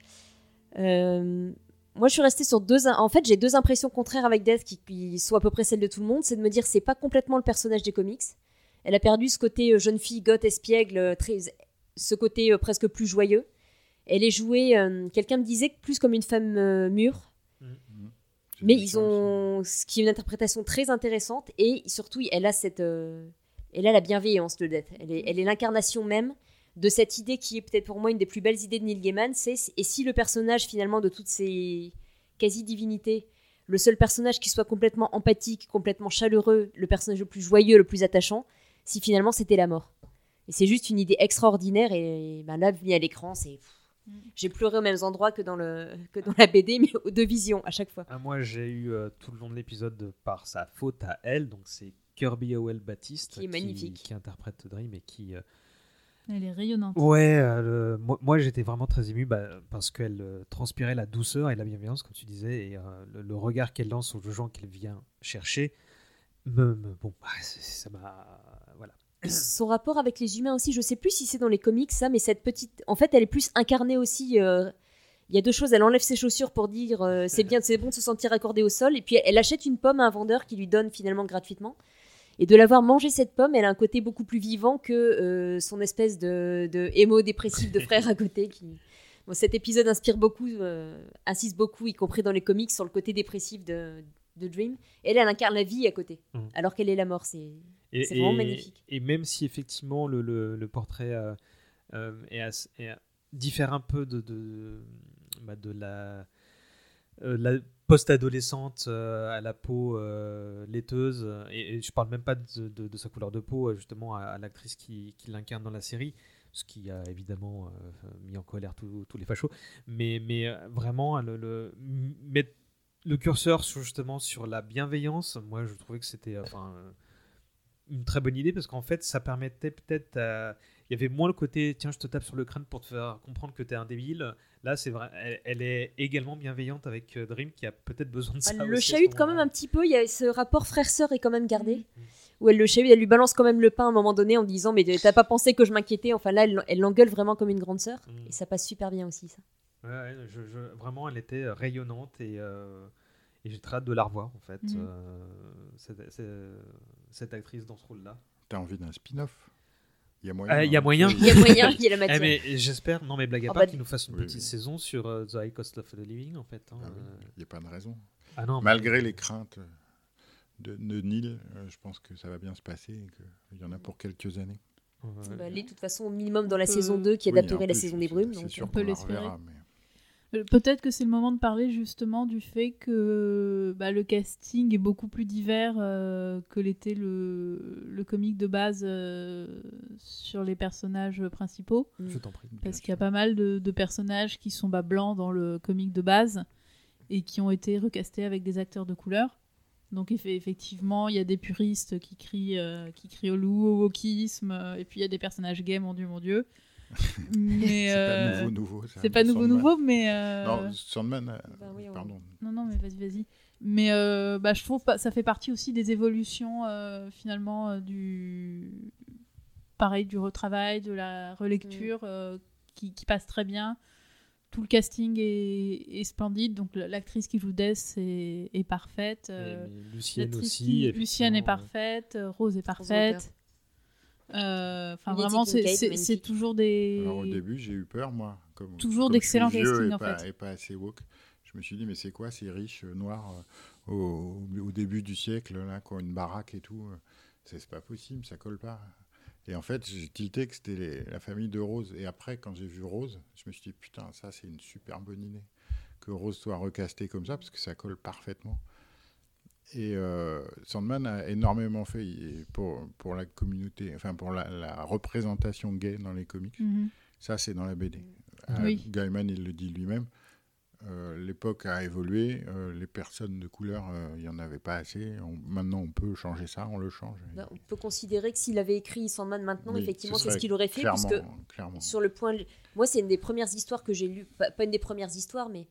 Euh, moi, je suis restée sur deux. En fait, j'ai deux impressions contraires avec Death qui, qui sont à peu près celles de tout le monde. C'est de me dire c'est pas complètement le personnage des comics. Elle a perdu ce côté euh, jeune fille goth espiègle, euh, très, ce côté euh, presque plus joyeux. Elle est jouée. euh, Quelqu'un me disait plus comme une femme euh, mûre. J'ai Mais vu ils aussi. ont, ce qui est une interprétation très intéressante et surtout elle a cette, euh, elle a la bienveillance de Death. Elle est, elle est l'incarnation même de cette idée qui est peut-être pour moi une des plus belles idées de Neil Gaiman. C'est et si le personnage finalement de toutes ces quasi divinités, le seul personnage qui soit complètement empathique, complètement chaleureux, le personnage le plus joyeux, le plus attachant, si finalement c'était la mort. Et c'est juste une idée extraordinaire et ben là mis à l'écran c'est Mm. j'ai pleuré aux mêmes endroits que dans, le, que dans la BD, mais aux deux visions à chaque fois. Ah, moi, j'ai eu euh, tout le long de l'épisode de- par sa faute à elle, donc c'est Kirby Howell Baptiste Qui est magnifique. qui interprète Dream et qui. euh, Elle est rayonnante. Ouais, euh, le- moi, moi, j'étais vraiment très ému bah, parce qu'elle euh, transpirait la douceur et la bienveillance, comme tu disais, et euh, le, le regard qu'elle lance aux gens qu'elle vient chercher. Me, me- bon, bah, c'est- ça m'a. Voilà. son rapport avec les humains aussi, je sais plus si c'est dans les comics ça, mais cette petite, en fait, elle est plus incarnée aussi. euh, Il y a deux choses, elle enlève ses chaussures pour dire euh, c'est bien, c'est bon de se sentir accordé au sol, et puis elle achète une pomme à un vendeur qui lui donne finalement gratuitement. Et de l'avoir mangé cette pomme, elle a un côté beaucoup plus vivant que euh, son espèce de, de émo dépressif de frère à côté. Qui... Bon, cet épisode inspire beaucoup, euh, insiste beaucoup, y compris dans les comics, sur le côté dépressif de, de Dream. Elle, elle incarne la vie à côté, Mhm. alors qu'elle est la mort. C'est vraiment et- magnifique. Et même si effectivement le, le- le portrait euh, est as- est- diffère un peu de, de, bah, de la, euh, la post-adolescente euh, à la peau euh, laiteuse, et, et je parle même pas de, sa couleur de peau, euh, justement, à, l'actrice qui, qui l'incarne dans la série, ce qui a évidemment mis en colère tous les fachos, mais, mais vraiment le, mettre le curseur sur, justement sur la bienveillance, moi je trouvais que c'était une très bonne idée parce qu'en fait ça permettait peut-être à- il y avait moins le côté tiens je te tape sur le crâne pour te faire comprendre que t'es un débile là c'est vrai elle, elle est également bienveillante avec euh, Dream qui a peut-être besoin de ça Elle le chahute quand même un petit peu. Il y a ce rapport frère-sœur est quand même gardé. Mhm. Où elle le chahute, elle lui balance quand même le pain à un moment donné en disant Mais t'as pas pensé que je m'inquiétais Enfin là, elle l'engueule vraiment comme une grande sœur. Mm. Et ça passe super bien aussi, ça. Ouais, ouais, je- je- vraiment elle était rayonnante et, euh, et j'ai très hâte de la revoir en fait euh, cette, cette- cette actrice dans ce rôle là T'as envie d'un spin-off? Il y a moyen. Il y a hein. moyen. Il y a moyen, il y a la Eh, matière. mais j'espère non mais blague à part bah, qu'ils nous fassent une oui, petite oui. saison sur euh, The High Cost of the Living en fait hein. Ah oui, Euh, Il n'y a pas de raison. ah non mais- Malgré les craintes de, de Neil, euh, je pense que ça va bien se passer et qu'il y en a pour quelques années. Bah, elle est de toute façon au minimum dans la On saison 2 qui adapterait la plus, saison des brumes. C'est donc, sûr on peut l'espérer. mais- Euh, Peut-être que c'est le moment de parler justement du fait que bah, le casting est beaucoup plus divers euh, que l'était le, le comique de base euh, sur les personnages principaux. je t'en prie Parce qu'il y a pas mal de, de personnages qui sont bah, blancs dans le comique de base et qui ont été recastés avec des acteurs de couleur. Donc eff- effectivement, il y a des puristes qui crient, euh, qui crient au loup, au wokisme, euh, et puis il y a des personnages gays, mon dieu, mon dieu. Mais C'est euh, pas nouveau, nouveau. c'est pas nouveau, Sandman. nouveau, mais euh, Non, Sandman, euh, Bah oui, on- pardon. non, non, mais vas-y, vas-y. Mais euh, bah, je trouve que ça fait partie aussi des évolutions euh, finalement euh, du pareil du retravail, de la relecture euh, qui, qui passe très bien. Tout le casting est, est splendide, donc l'actrice qui joue Death est, est parfaite. euh, Lucienne aussi. qui- Lucienne est parfaite, euh, Rose est parfaite. Euh, Enfin, vraiment, c'est- toujours des. Alors au début, j'ai eu peur, moi. Comme, Toujours d'excellents vieux casting, et en pas, fait. Et pas assez woke. Je me suis dit, mais c'est quoi ces riches euh, noirs euh, au, au début du siècle, là, qui ont une baraque et tout euh, C'est pas possible, ça colle pas. Et en fait, j'ai tilté que c'était la famille de Rose. Et après, quand j'ai vu Rose, je me suis dit, putain, ça, c'est une super bonne idée. Que Rose soit recastée comme ça, parce que ça colle parfaitement. Et euh, Sandman a énormément fait pour, pour la communauté, enfin pour la, la représentation gay dans les comics. Mhm. Ça, c'est dans la BD. Oui. Gaiman, il le dit lui-même. Euh, L'époque a évolué. euh, les personnes de couleur, euh, il n'y en avait pas assez. On- maintenant, on peut changer ça, on le change. On peut considérer que s'il avait écrit Sandman maintenant, Oui, effectivement, ce c'est ce qu'il aurait fait. Clairement, Puisque clairement. sur le point. Moi, c'est une des premières histoires que j'ai lues. Pas, pas une des premières histoires, mais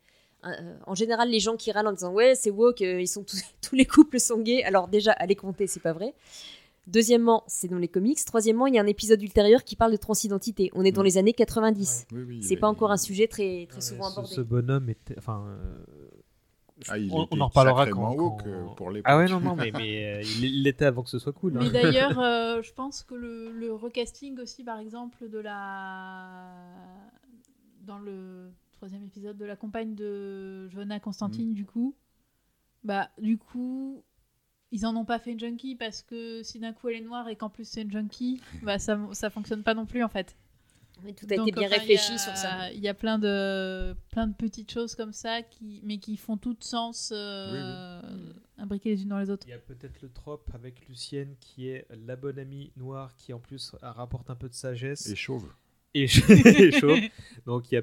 euh, en général, les gens qui râlent en disant Ouais, c'est woke, euh, ils sont tous, tous les couples sont gays. Alors, déjà, les compter, c'est pas vrai. Deuxièmement, c'est dans les comics. Troisièmement, il y a un épisode ultérieur qui parle de transidentité. On est dans Mm. les années 90. Oui, oui, C'est pas encore un sujet très, très Ouais, souvent ce, abordé. ce bonhomme était. Enfin. euh, Ah, il on, était on en reparlera quand. quand- pour. Ah ouais, non, non, mais, mais euh, il l'était avant que ce soit cool. Mais hein. d'ailleurs, euh, je pense que le, le recasting aussi, par exemple, de la. Dans le troisième épisode de la compagne de Johanna Constantine, Mm. du coup. Bah, du coup. Ils en ont pas fait une junkie parce que si d'un coup elle est noire et qu'en plus c'est une junkie, bah ça, ça fonctionne pas non plus en fait. Mais tout a Donc, été bien enfin, réfléchi a- sur ça. Il y a plein de, plein de petites choses comme ça, qui, mais qui font tout sens euh, imbriquées les unes dans les autres. Il y a peut-être le trope avec Lucienne qui est la bonne amie noire qui en plus rapporte un peu de sagesse Et chauve. et, et chaud. Donc il y a.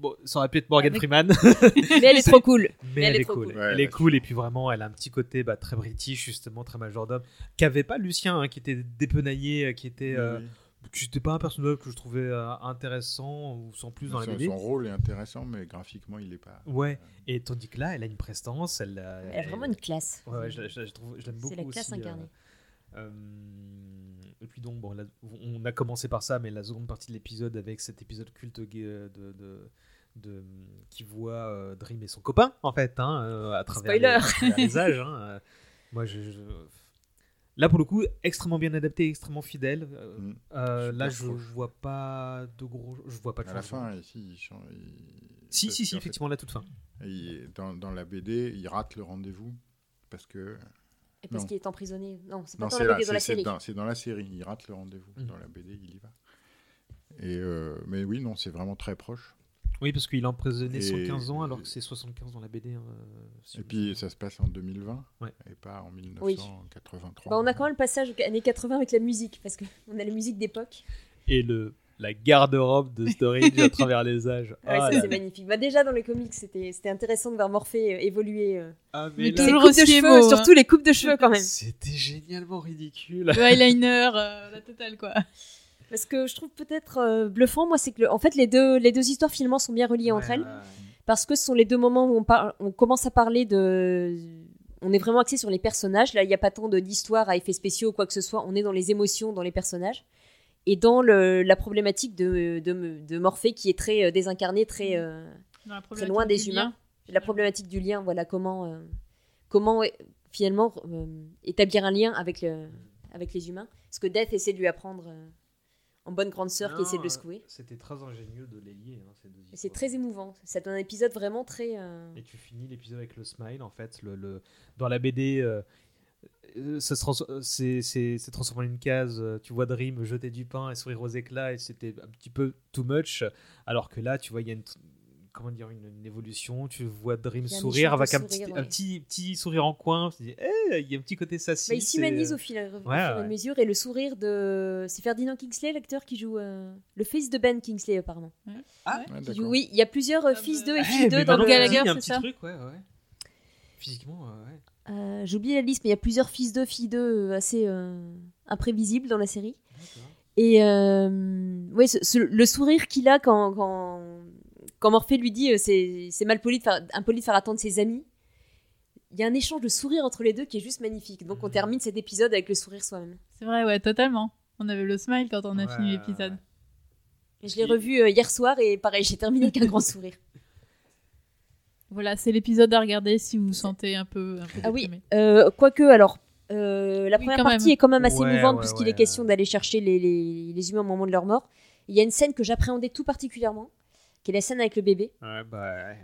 Bon, ça aurait pu être Morgan Avec- Freeman, Mais elle est trop cool. mais elle, est cool. cool. Ouais, elle est cool et puis vraiment, elle a un petit côté bah, très british, justement, très majordome, qu'avait pas Lucien, hein, qui était dépenaillé, euh, qui était. euh, Oui, qui n'était pas un personnage que je trouvais euh, intéressant ou sans plus dans la son, BD. son rôle est intéressant, mais graphiquement, il est pas. Ouais, et tandis que là, elle a une prestance, elle a, Elle a vraiment une classe. Ouais, ouais, je, je- je trouve, je l'aime beaucoup C'est la classe aussi, incarnée. euh, et puis donc, bon, là, on a commencé par ça, mais la seconde partie de l'épisode avec cet épisode culte de, de, de- qui voit euh, Dream et son copain, en fait, hein, euh, à travers Spoiler. les âges. hein, euh, moi, je, je- Là, pour le coup, extrêmement bien adapté, extrêmement fidèle. Euh, Mm. euh, là, je, je vois pas de gros, je vois pas de À la fin, ici, il Si, parce si, si, fait, effectivement, la toute fin. il- dans, dans la BD, il rate le rendez-vous parce que Et parce qu'il est emprisonné. Non, c'est pas Non, dans la là, BD, dans la c'est série. dans, c'est dans la série. Il rate le rendez-vous. Mm. Dans la BD, il y va. Et euh, mais oui, non, c'est vraiment très proche. Oui, parce qu'il a emprisonné Et- 115 ans alors que c'est 75 dans la BD. hein, euh, si Et puis ça se passe en 2020 Ouais. et pas en Oui. 1983. Bah, on a quand même le passage aux années 80 avec la musique, parce qu'on a la musique d'époque. Et le, la garde-robe de Storage à travers les âges. Ouais, Ah c'est magnifique. Bah, déjà, dans les comics, c'était c'était intéressant de voir Morphée euh, évoluer. euh. Ah, Mais là, Les Toujours coupes de aussi cheveux, hein. surtout les coupes de cheveux quand même. C'était génialement ridicule. Le eyeliner, euh, la totale quoi. Parce que je trouve peut-être euh, bluffant, moi, c'est que le- en fait, les deux, les deux histoires finalement sont bien reliées entre elles. Parce que ce sont les deux moments où on, par- on commence à parler de. On est vraiment axé sur les personnages. Là, il n'y a pas tant de- d'histoires à effets spéciaux ou quoi que ce soit. On est dans les émotions, dans les personnages. Et dans le- la problématique de, de, de Morphée qui est très euh, désincarné, très. euh, Dans la Très loin des humains. lien. la problématique du lien, voilà comment, euh, comment euh, finalement euh, établir un lien avec, le, avec les humains. Parce que Death essaie de lui apprendre euh, en bonne grande sœur qui essaie de le euh, secouer. C'était très ingénieux de les lier, hein, ces deux Et C'est très émouvant. Donne un épisode vraiment très. euh, Et tu finis l'épisode avec le smile, en fait. Le, le- Dans la BD, euh, euh, trans- euh, c'est c'est- c'est transformé en une case. euh, Tu vois Dream jeter du pain et sourire aux éclats, et c'était un petit peu too much. Alors que là, tu vois, il y a une. Comment dire, une, une évolution. Tu vois Dream sourire avec un sourire, petit, ouais. un petit, petit sourire en coin. Tu te dis, Eh, il y a un petit côté sassy. bah, il s'humanise au fil, au ouais, à mesure. Et le sourire de. C'est Ferdinand Kingsley, l'acteur qui joue. euh, Le fils de Ben Kingsley, apparemment. Ah, joue- oui, il y a plusieurs euh, Ah, fils bah, d'eux et filles d'eux dans Gallagher, il y a un c'est ça truc, ouais, ouais. Physiquement, ouais. Euh, J'ai oublié la liste, mais il y a plusieurs fils d'eux, filles d'eux euh, assez euh, imprévisibles dans la série. Et euh, ouais, ce- ce- le sourire qu'il a quand, quand, quand Morphée lui dit euh, c'est mal poli de faire, impoli de faire attendre ses amis. Il y a un échange de sourire entre les deux qui est juste magnifique. Donc on termine cet épisode avec le sourire soi-même. C'est vrai, ouais, totalement. On avait le smile quand on a Ouais, fini l'épisode. ouais. Je l'ai revu euh, hier soir et pareil, j'ai terminé avec un grand sourire. Voilà, c'est l'épisode à regarder si vous vous sentez un peu, un peu Ah oui. Euh, Quoique, alors, euh, la Oui, première partie même. est quand même assez Ouais, émouvante ouais, puisqu'il ouais. est question d'aller chercher les, les- les humains au moment de leur mort. Il y a une scène que j'appréhendais tout particulièrement, qui est la scène avec le bébé. Ouais, bah,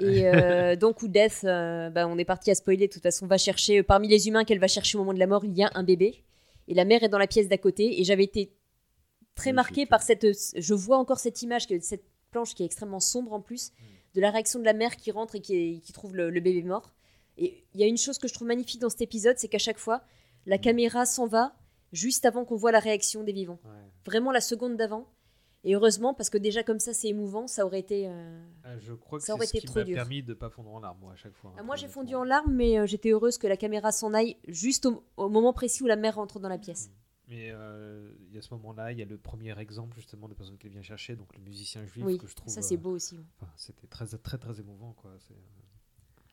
Et euh, donc, où Death, euh, bah, on est parti à spoiler, de toute façon, va chercher, parmi les humains qu'elle va chercher au moment de la mort, il y a un bébé. Et la mère est dans la pièce d'à côté. Et j'avais été très marquée par cette. Je vois encore cette image, cette planche qui est extrêmement sombre en plus, de la réaction de la mère qui rentre et qui, trouve le, le bébé mort. Et il y a une chose que je trouve magnifique dans cet épisode, c'est qu'à chaque fois, la caméra s'en va juste avant qu'on voit la réaction des vivants. ouais. Vraiment la seconde d'avant. Et heureusement, parce que déjà comme ça, c'est émouvant, ça aurait été. euh, Ah, je crois que Ça c'est aurait ce été qui trop m'a dur. permis de pas fondre en larmes, moi, à chaque fois. Ah, hein, moi, j'ai fondu en larmes, mais euh, j'étais heureuse que la caméra s'en aille juste au, au moment précis où la mère rentre dans la pièce. Mais euh, il y a ce moment-là, il y a le premier exemple justement de personne qu'elle vient chercher, donc le musicien juif Oui, que je trouve. ça c'est euh, beau aussi. C'était très, très très émouvant quoi. Euh,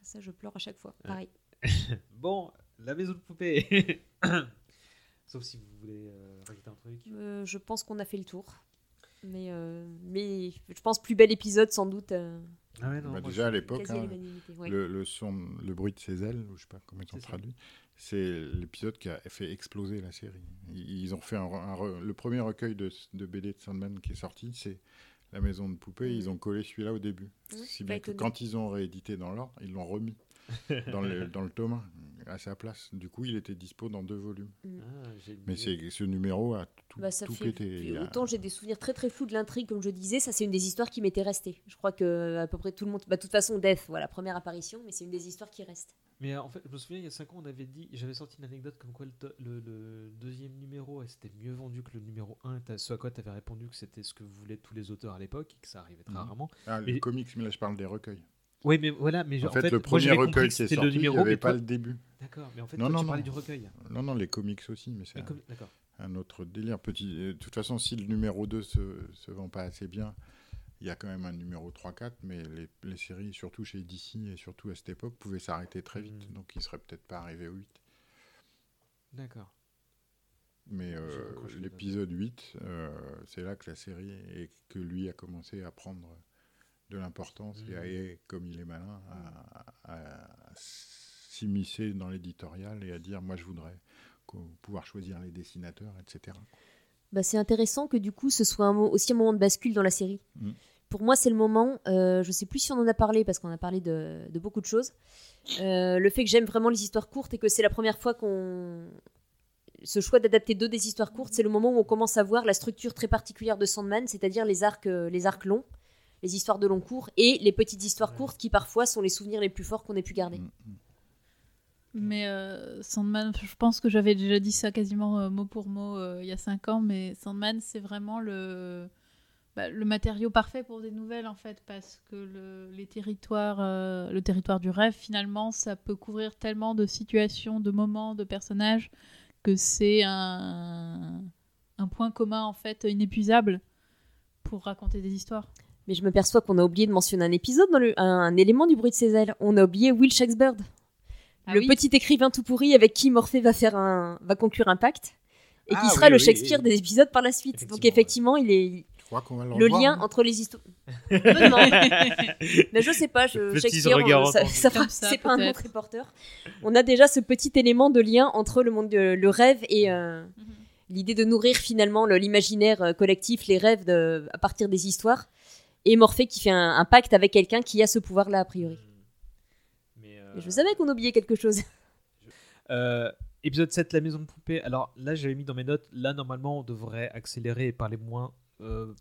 Ça, je pleure à chaque fois. Ouais. Pareil. Bon, la maison de poupée. Sauf si vous voulez euh, rajouter un truc. Euh, je pense qu'on a fait le tour. Mais, euh, mais je pense plus bel épisode sans doute. euh, Ah ouais, non, Bah, déjà, à l'époque, hein, ouais. Le, le son, le bruit de ses ailes, ou je sais pas comment ils ont traduit, c'est l'épisode qui a fait exploser la série. Ils ont fait un, le premier recueil de, de BD de Sandman qui est sorti, c'est La Maison de Poupée. Ils ont collé celui-là au début. Oui, si bien que quand ils ont réédité dans l'ordre, ils l'ont remis dans le, dans le tome 1, à sa place. Du coup, il était dispo dans deux volumes. Ah, j'ai Mais c'est ce numéro a tout, Bah, ça tout fait, pété. A- Autant j'ai des souvenirs très très flous de l'intrigue, comme je disais, ça c'est une des histoires qui m'était restée. Je crois que à peu près tout le monde. Bah, de toute façon, Death, voilà, première apparition, mais c'est une des histoires qui reste. Mais euh, en fait, je me souviens, il y a 5 ans, on avait dit, j'avais sorti une anecdote comme quoi le, to- le- le deuxième numéro, c'était mieux vendu que le numéro 1. T'as- Ce à quoi tu avais répondu que c'était ce que voulaient tous les auteurs à l'époque, et que ça arrivait très Mhm. rarement. Ah, Mais- les comics, mais là je parle des recueils. Oui, mais voilà, mais je- En fait, le premier recueil qui est sorti, il n'y avait pas toi- le début. D'accord, mais en fait, Non, toi, non, tu parlais non. du recueil. Non, non, les comics aussi, mais c'est un, autre délire. Petit, euh, de toute façon, si le numéro 2 se, se vend pas assez bien, il y a quand même un numéro 3-4, mais les, les séries, surtout chez DC et surtout à cette époque, pouvaient s'arrêter très vite. Mhm. Donc ils seraient peut-être pas arrivés au 8. D'accord. Mais euh, l'épisode 8, euh, c'est là que la série et que lui a commencé à prendre de l'importance et, à- Mhm. et, comme il est malin, à, à s'immiscer dans l'éditorial et à dire moi je voudrais pouvoir choisir les dessinateurs, etc. Bah, c'est intéressant que du coup ce soit un aussi un moment de bascule dans la série. Mm. Pour moi, c'est le moment, euh, je sais plus si on en a parlé parce qu'on a parlé de, de beaucoup de choses. Euh, le fait que j'aime vraiment les histoires courtes et que c'est la première fois qu'on. Ce choix d'adapter deux des histoires courtes, c'est le moment où on commence à voir la structure très particulière de Sandman, c'est-à-dire les arcs, euh, les arcs longs, les histoires de long cours et les petites histoires Ouais. courtes qui parfois sont les souvenirs les plus forts qu'on ait pu garder. Mm, mm. Mais euh, Sandman, je pense que j'avais déjà dit ça quasiment euh, mot pour mot euh, il y a 5 ans, mais Sandman, c'est vraiment le, bah, le matériau parfait pour des nouvelles, en fait, parce que le, les territoires, euh, le territoire du rêve, finalement, ça peut couvrir tellement de situations, de moments, de personnages, que c'est un, un point commun, en fait, inépuisable pour raconter des histoires. Mais je me perçois qu'on a oublié de mentionner un épisode, dans le, un, un élément du bruit de ses ailes. On a oublié Will Shakespeare, Ah le oui. petit écrivain tout pourri avec qui Morphée va faire un, va conclure un pacte et qui Ah sera oui, le Shakespeare oui. des épisodes par la suite. Donc Effectivement, il est Je crois qu'on va le lien entre les histoires. Non, non. Mais je sais pas, je, Shakespeare, euh, ça, ça ça, c'est pas un très porteur. On a déjà ce petit élément de lien entre le monde, de, le rêve et euh, Mhm. l'idée de nourrir finalement le- l'imaginaire euh, collectif, les rêves de- à partir des histoires. Et Morphée qui fait un, un pacte avec quelqu'un qui a ce pouvoir-là a priori. Mais, euh, je savais qu'on oubliait quelque chose. Euh, épisode 7, la maison de poupée. Alors là, j'avais mis dans mes notes, là, normalement, on devrait accélérer et parler moins, euh,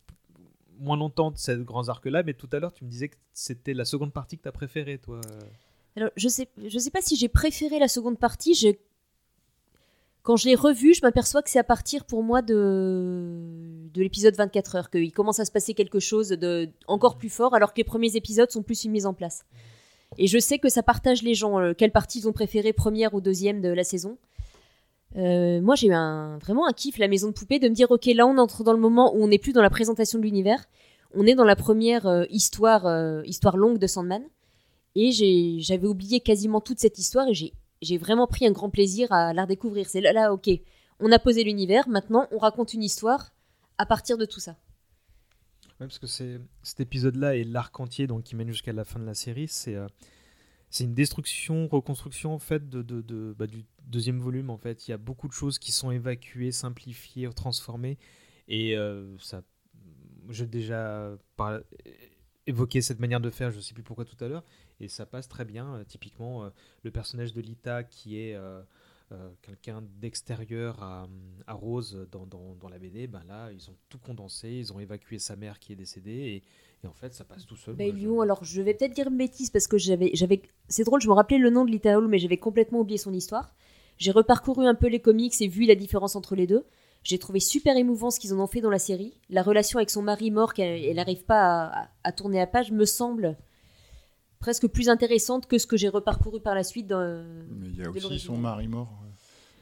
moins longtemps de ces grands arcs-là, mais tout à l'heure, tu me disais que c'était la seconde partie que tu as préférée, toi. Alors, je sais, je sais pas si j'ai préféré la seconde partie. Quand je l'ai revue, je m'aperçois que c'est à partir pour moi de, de l'épisode 24 heures qu'il commence à se passer quelque chose de encore plus fort, alors que les premiers épisodes sont plus une mise en place. Et je sais que ça partage les gens, euh, quelle partie ils ont préféré, première ou deuxième de la saison. Euh, moi, j'ai eu un, vraiment un kiff, la maison de poupée, de me dire, ok, là, on entre dans le moment où on n'est plus dans la présentation de l'univers, on est dans la première euh, histoire, histoire longue de Sandman. Et j'avais oublié quasiment toute cette histoire et j'ai j'ai vraiment pris un grand plaisir à la redécouvrir. C'est là, là, ok, on a posé l'univers, maintenant on raconte une histoire à partir de tout ça. Ouais, parce que cet épisode-là et l'arc entier donc qui mène jusqu'à la fin de la série, c'est euh, c'est une destruction, reconstruction en fait bah, du deuxième volume en fait. Il y a beaucoup de choses qui sont évacuées, simplifiées, transformées et euh, ça, j'ai déjà évoqué cette manière de faire, je sais plus pourquoi tout à l'heure, et ça passe très bien. Euh, typiquement, euh, le personnage de Lita qui est euh, quelqu'un d'extérieur à, à Rose dans, dans- dans la BD, ben là, ils ont tout condensé, ils ont évacué sa mère qui est décédée, et, et en fait, ça passe tout seul. Bah, ils je- alors je vais peut-être dire une bêtise parce que j'avais, j'avais, c'est drôle, je me rappelais le nom de Lita Hall, mais j'avais complètement oublié son histoire. J'ai reparcouru un peu les comics et vu la différence entre les deux. J'ai trouvé super émouvant ce qu'ils en ont fait dans la série. La relation avec son mari mort, qu'elle n'arrive pas à, à- à tourner à page, me semble presque plus intéressante que ce que j'ai reparcouru par la suite. Dans, Mais il y a aussi son mari mort.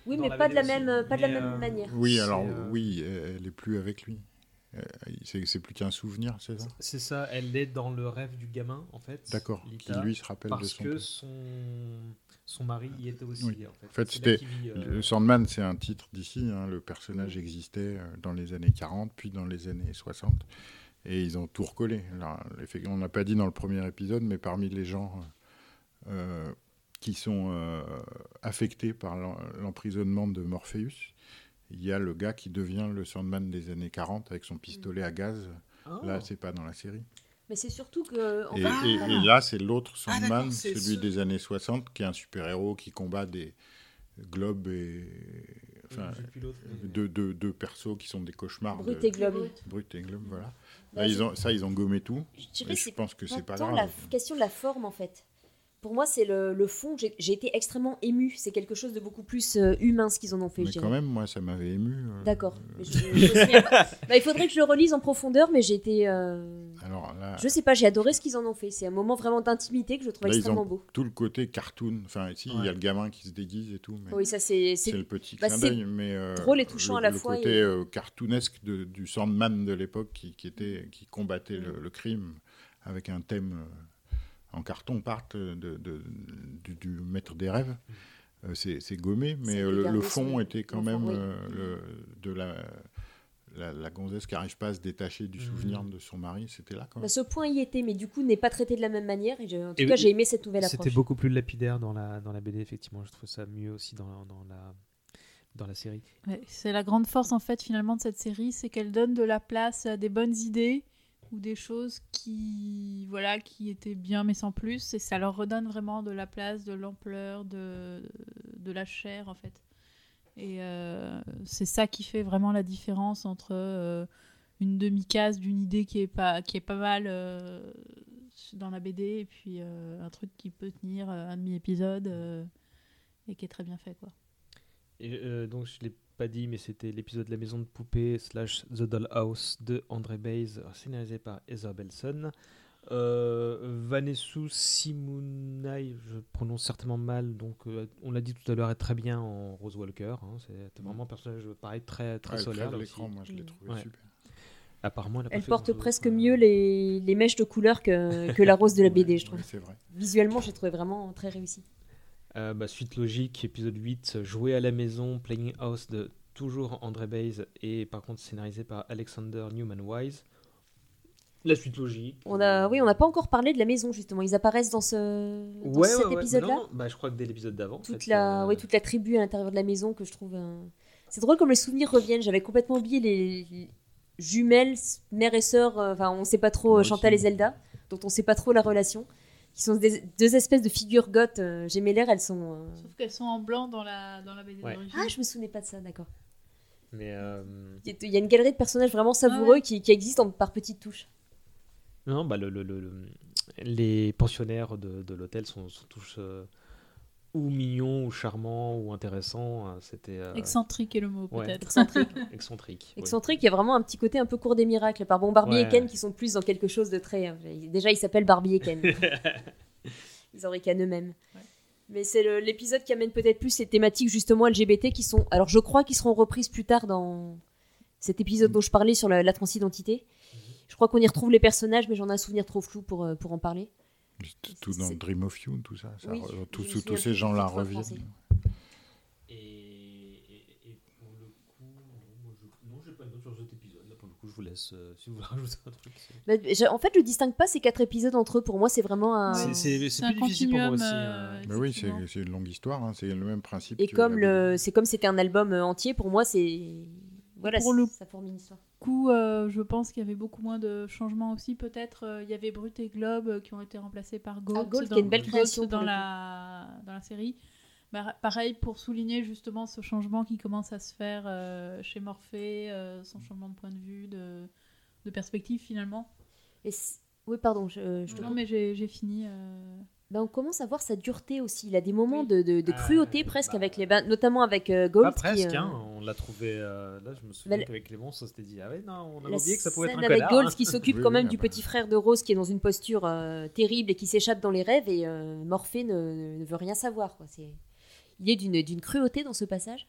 Oui, mais pas de la même, pas de la même euh, manière. Oui, alors euh, oui, elle est plus avec lui. Euh, C'est c'est plus qu'un souvenir, c'est ça? C'est ça, elle est dans le rêve du gamin, en fait. D'accord, qui lui se rappelle de Parce son que père. son, son mari y était aussi, Oui. en fait. En c'était- euh, Sandman, c'est un titre d'ici. hein, Le personnage existait dans les années 40, puis dans les années 60. Et ils ont tout recollé. On n'a pas dit dans le premier épisode, mais parmi les gens euh, qui sont euh, affectés par l'emprisonnement de Morpheus, il y a le gars qui devient le Sandman des années 40 avec son pistolet à gaz. ah, Là, c'est pas dans la série. Mais c'est surtout que. Et, et- là, c'est l'autre Ah, Sandman, celui ce- des années 60, qui est un super-héros qui combat des globes et. Enfin, deux, deux, deux persos qui sont des cauchemars. Brut de- et Globe. Brut et Globe, voilà. Là, ils c'est- ont, ça, ils ont gommé tout. Je dirais Et que je c'est pense que c'est pas grave. la question de la forme en fait. Pour moi, c'est le, le fond. J'ai été extrêmement émue. C'est quelque chose de beaucoup plus euh, humain ce qu'ils en ont fait, Mais je quand dirais. même, moi, ça m'avait ému. euh, D'accord. euh. Bah, il faudrait que je le relise en profondeur, mais j'ai été. Alors là, Je sais pas, j'ai adoré ce qu'ils en ont fait. C'est un moment vraiment d'intimité que je trouve Là, ils extrêmement ont- beau. tout le côté cartoon. Enfin, ici, il y a le gamin qui se déguise et tout. Mais Oui, ça c'est. c'est le petit bah, clin d'œil. Mais drôle et touchant le, à la le fois côté et- euh, cartoonesque de- du Sandman de l'époque qui, qui était, qui combattait le, le crime avec un thème en carton part de, de- du, du maître des rêves. Euh, c'est gommé, mais euh, le, fond était quand même oui. euh, le, de la, la, la gonzesse qui n'arrive pas à se détacher du Mhm. souvenir de son mari. C'était là quand Bah, même. ce point y était, mais du coup n'est pas traité de la même manière. Et j'ai- en tout Et cas, j'ai aimé cette nouvelle C'était approche. beaucoup plus lapidaire dans la, dans la BD, effectivement. Je trouve ça mieux aussi dans, dans, la, dans la série. Ouais, c'est la grande force en fait finalement de cette série, c'est qu'elle donne de la place à des bonnes idées ou des choses qui voilà qui étaient bien mais sans plus et ça leur redonne vraiment de la place, de l'ampleur, de, de la chair en fait. Et euh, c'est ça qui fait vraiment la différence entre euh, une demi-case d'une idée qui est pas qui est pas mal euh, dans la BD et puis un truc qui peut tenir un demi-épisode et qui est très bien fait quoi. Donc, je l'ai pas dit, mais c'était l'épisode de la maison de poupée slash The Dollhouse de André Bays, scénarisé par Heather Belson. Euh, Vanessa Simonai, je prononce certainement mal, donc euh, on l'a dit tout à l'heure, est très bien en Rose Walker. hein, c'est vraiment un personnage pareil, très, très Ouais, solaire. crève là l'écran, aussi. moi, je l'ai Mm. trouvé Ouais. super. Apparemment, elle, porte presque quoi. mieux les, les mèches de couleur que, que la rose de la BD, je trouve. Ouais, c'est vrai. Visuellement, j'ai trouvé vraiment très réussi. Euh, bah, suite logique, épisode 8, jouer à la maison, Playing House de toujours André Bays et par contre scénarisé par Alexander Newman Wise. La suite logique. On a, oui, on n'a pas encore parlé de la maison justement. Ils apparaissent dans ce, dans Ouais, cet ouais, épisode-là. Bah, je crois que dès l'épisode d'avant. en Toute fait, la, euh, toute la tribu à l'intérieur de la maison que je trouve. euh, C'est drôle comme les souvenirs reviennent. J'avais complètement oublié les les jumelles, mère et sœur. Enfin, on sait pas trop. Chantal et Zelda, dont on sait pas trop la relation. Qui sont des- deux espèces de figures goth. Euh, Gémellaires, elles sont. euh, Sauf qu'elles sont en blanc dans la, dans la BD Ouais. d'origine. Ah, je me souvenais pas de ça, d'accord. Mais euh, Il y a- une galerie de personnages vraiment savoureux qui, qui existent en- par petites touches. non, bah, le, le- le- le- les pensionnaires de, de l'hôtel sont, sont tous euh, ou mignons, ou charmants, ou intéressants. euh, C'était euh, Excentrique est le mot, Ouais. peut-être. Excentrique. excentrique. oui. Excentrique, il y a vraiment un petit côté un peu cours des miracles. Par bon, Barbie Ouais. et Ken qui sont plus dans quelque chose de très. Déjà, il s'appelle Barbie et Ken. les Américains eux-mêmes. Ouais. Mais c'est l'épisode qui amène peut-être plus ces thématiques justement LGBT qui sont. Alors je crois qu'ils seront reprises plus tard dans cet épisode dont je parlais sur la, la transidentité. Je crois qu'on y retrouve les personnages, mais j'en ai un souvenir trop flou pour, euh, pour en parler. Tout dans Dream of You, tout ça. ça Oui, re- je tous, me tous- ces gens-là reviennent. français. Et, et- et pour le coup, moi, je, non, j'ai pas de note sur cet épisode. Là, pour le coup, je vous laisse. euh, si vous voulez rajouter un truc. Bah, en fait, je distingue pas ces quatre épisodes entre eux. Pour moi, c'est vraiment un. C'est- c'est- C'est un plus difficile pour moi aussi, euh, hein. Bah oui, c'est une longue histoire, hein, c'est le même principe. Et comme le, c'est comme c'était un album euh, entier, pour moi, c'est voilà, Pour c'est- le ça forme une histoire. Coup, euh, je pense qu'il y avait beaucoup moins de changements aussi. Peut-être euh, il y avait Brut et Globe euh, qui ont été remplacés par Goat, Ah, Goat, qui dans, est une belle création dans la dans la série. Bah, pareil pour souligner justement ce changement qui commence à se faire euh, chez Morphée, son changement de point de vue, de, de perspective finalement. Et oui, pardon, je, je te Non mais j'ai fini. Ben, on commence à voir sa dureté aussi. Il a des moments Oui. de, de, de Ah, cruauté presque bah. avec les, notamment avec euh, Gold. Pas qui, presque, euh, hein, on l'a trouvé. euh, là, je me souviens Bah, qu'avec Clémence, on s'était dit Ah ouais, non, on a La oublié que ça pouvait être scène un avec connard. Gold hein. qui s'occupe Oui, quand même du bah. petit frère de Rose qui est dans une posture euh, terrible et qui s'échappe dans les rêves et euh, Morphée ne, ne veut rien savoir. Quoi. C'est... Il est d'une, d'une cruauté dans ce passage.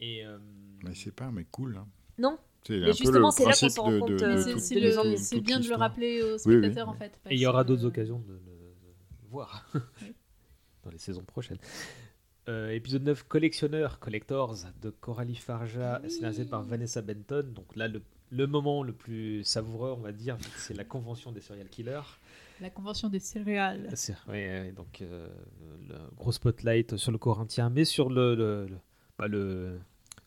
Et, euh, Mais c'est pas un mec cool. hein. Non, Mais justement, c'est là qu'on principe se rend compte, c'est- bien de le rappeler aux spectateurs en fait. et il y aura d'autres occasions de le, de le voir Oui. dans les saisons prochaines. Euh, épisode 9, Collectionneur, Collectors, de Coralie Farja, Oui. scénarisé par Vanessa Benton. Donc là, le, le moment le plus savoureux, on va dire, c'est la convention des serial killers. La convention des céréales. Ouais, donc euh, le gros spotlight sur le Corinthien, mais sur le, le, le, bah, le-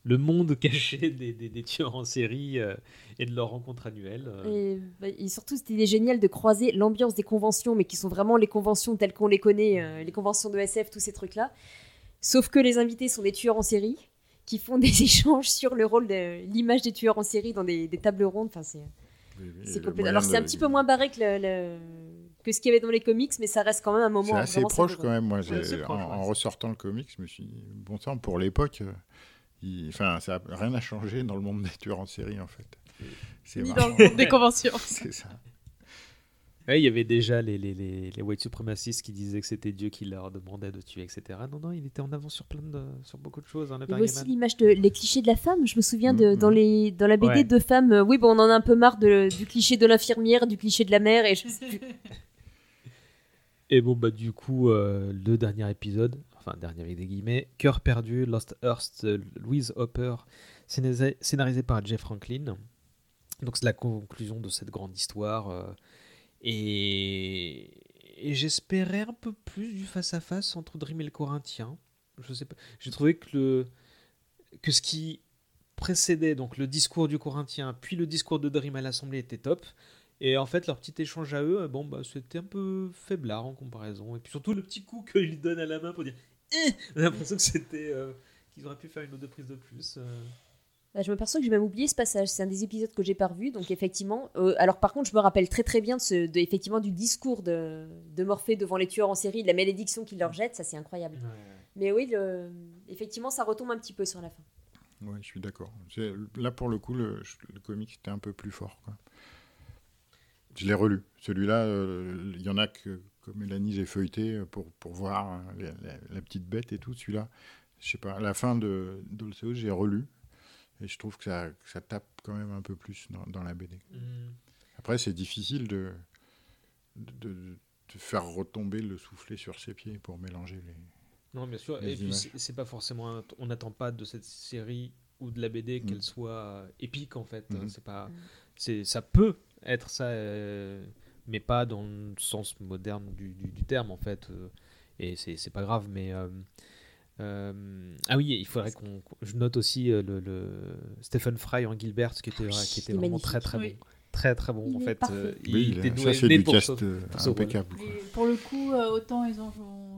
le monde caché des, des- des tueurs en série euh, et de leur rencontre annuelle. euh. Et, bah, et surtout, c'était génial de croiser l'ambiance des conventions, mais qui sont vraiment les conventions telles qu'on les connaît, euh, les conventions de SF, tous ces trucs-là. Sauf que les invités sont des tueurs en série qui font des échanges sur le rôle de l'image des tueurs en série dans des, des tables rondes. Enfin, c'est, Oui, oui, Alors, c'est un de- petit peu moins barré que, le- le- que ce qu'il y avait dans les comics, mais ça reste quand même un moment C'est assez proche quand même. Moi, Ouais, proche, en, ouais. en ressortant le comics, je me suis dit, bon sang, pour l'époque, euh, il- enfin, ça n'a rien à changer dans le monde des tueurs en série, en fait. C'est Ni marrant. dans le monde des conventions. C'est ça. Ouais, il y avait déjà les, les, les, les white supremacistes qui disaient que c'était Dieu qui leur demandait de tuer, etc. Non, non, il était en avance sur plein de, sur beaucoup de choses. Hein, le Il y avait aussi l'image de les clichés de la femme. Je me souviens de, Mhm. dans, les, dans la BD Ouais. de femmes. euh, oui, bon, on en a un peu marre de- du cliché de l'infirmière, du cliché de la mère, et je sais plus. Et bon, bah, du coup, euh, le dernier épisode, enfin, dernier avec des guillemets, Cœur perdu, Lost Earth, de Louise Hopper, scénarisé, par Jeff Franklin. Donc, c'est la conclusion de cette grande histoire. euh, et j'espérais un peu plus du face-à-face entre Dream et le Corinthien. Je sais pas. J'ai trouvé que, le, que ce qui précédait, donc le discours du Corinthien, puis le discours de Dream à l'Assemblée était top. Et en fait, leur petit échange à eux, euh, bon, bah, c'était un peu faiblard en comparaison. Et puis surtout le petit coup qu'ils donnent à la main pour dire J'ai l'impression que c'était. euh, qu'ils auraient pu faire une ou deux prises de plus. euh. Bah, je me perçois que j'ai même oublié ce passage. C'est un des épisodes que j'ai pas revu. Donc, effectivement. euh, alors, par contre, je me rappelle très très bien de ce, de- effectivement, du discours de, de Morphée devant les tueurs en série, de la malédiction qu'il leur jette. Ça, c'est incroyable. Mais oui, le- effectivement, ça retombe un petit peu sur la fin. Ouais, je suis d'accord. C'est- Là, pour le coup, le, le comic était un peu plus fort. quoi. Je l'ai relu. Celui-là, euh, il y en a que, comme Mélanie, j'ai feuilleté euh, pour, pour voir hein, la, la- la petite bête et tout. Celui-là, je sais pas, à la fin de d'Olseo, j'ai relu. Et je trouve que ça, que ça tape quand même un peu plus dans, dans la BD. Après, c'est difficile de, de, de- de faire retomber le soufflet sur ses pieds pour mélanger les. Non, bien sûr. Et puis, images. c'est c'est pas forcément. un- on n'attend pas de cette série ou de la BD qu'elle Mm. soit euh, épique, en fait. Mhm. C'est pas. Mm. C'est, ça peut être ça, euh, mais pas dans le sens moderne du, du- du terme, en fait. euh, et c'est, c'est pas grave, mais. euh, euh, ah oui, il faudrait qu'on. Je note aussi euh, le, le Stephen Fry en Gilbert, qui était, Oui, qui était vraiment très très Oui. bon. Très très bon, Il en fait. euh, il Oui, il était ça, du pour cast pour impeccable. pour le coup, autant ils ont,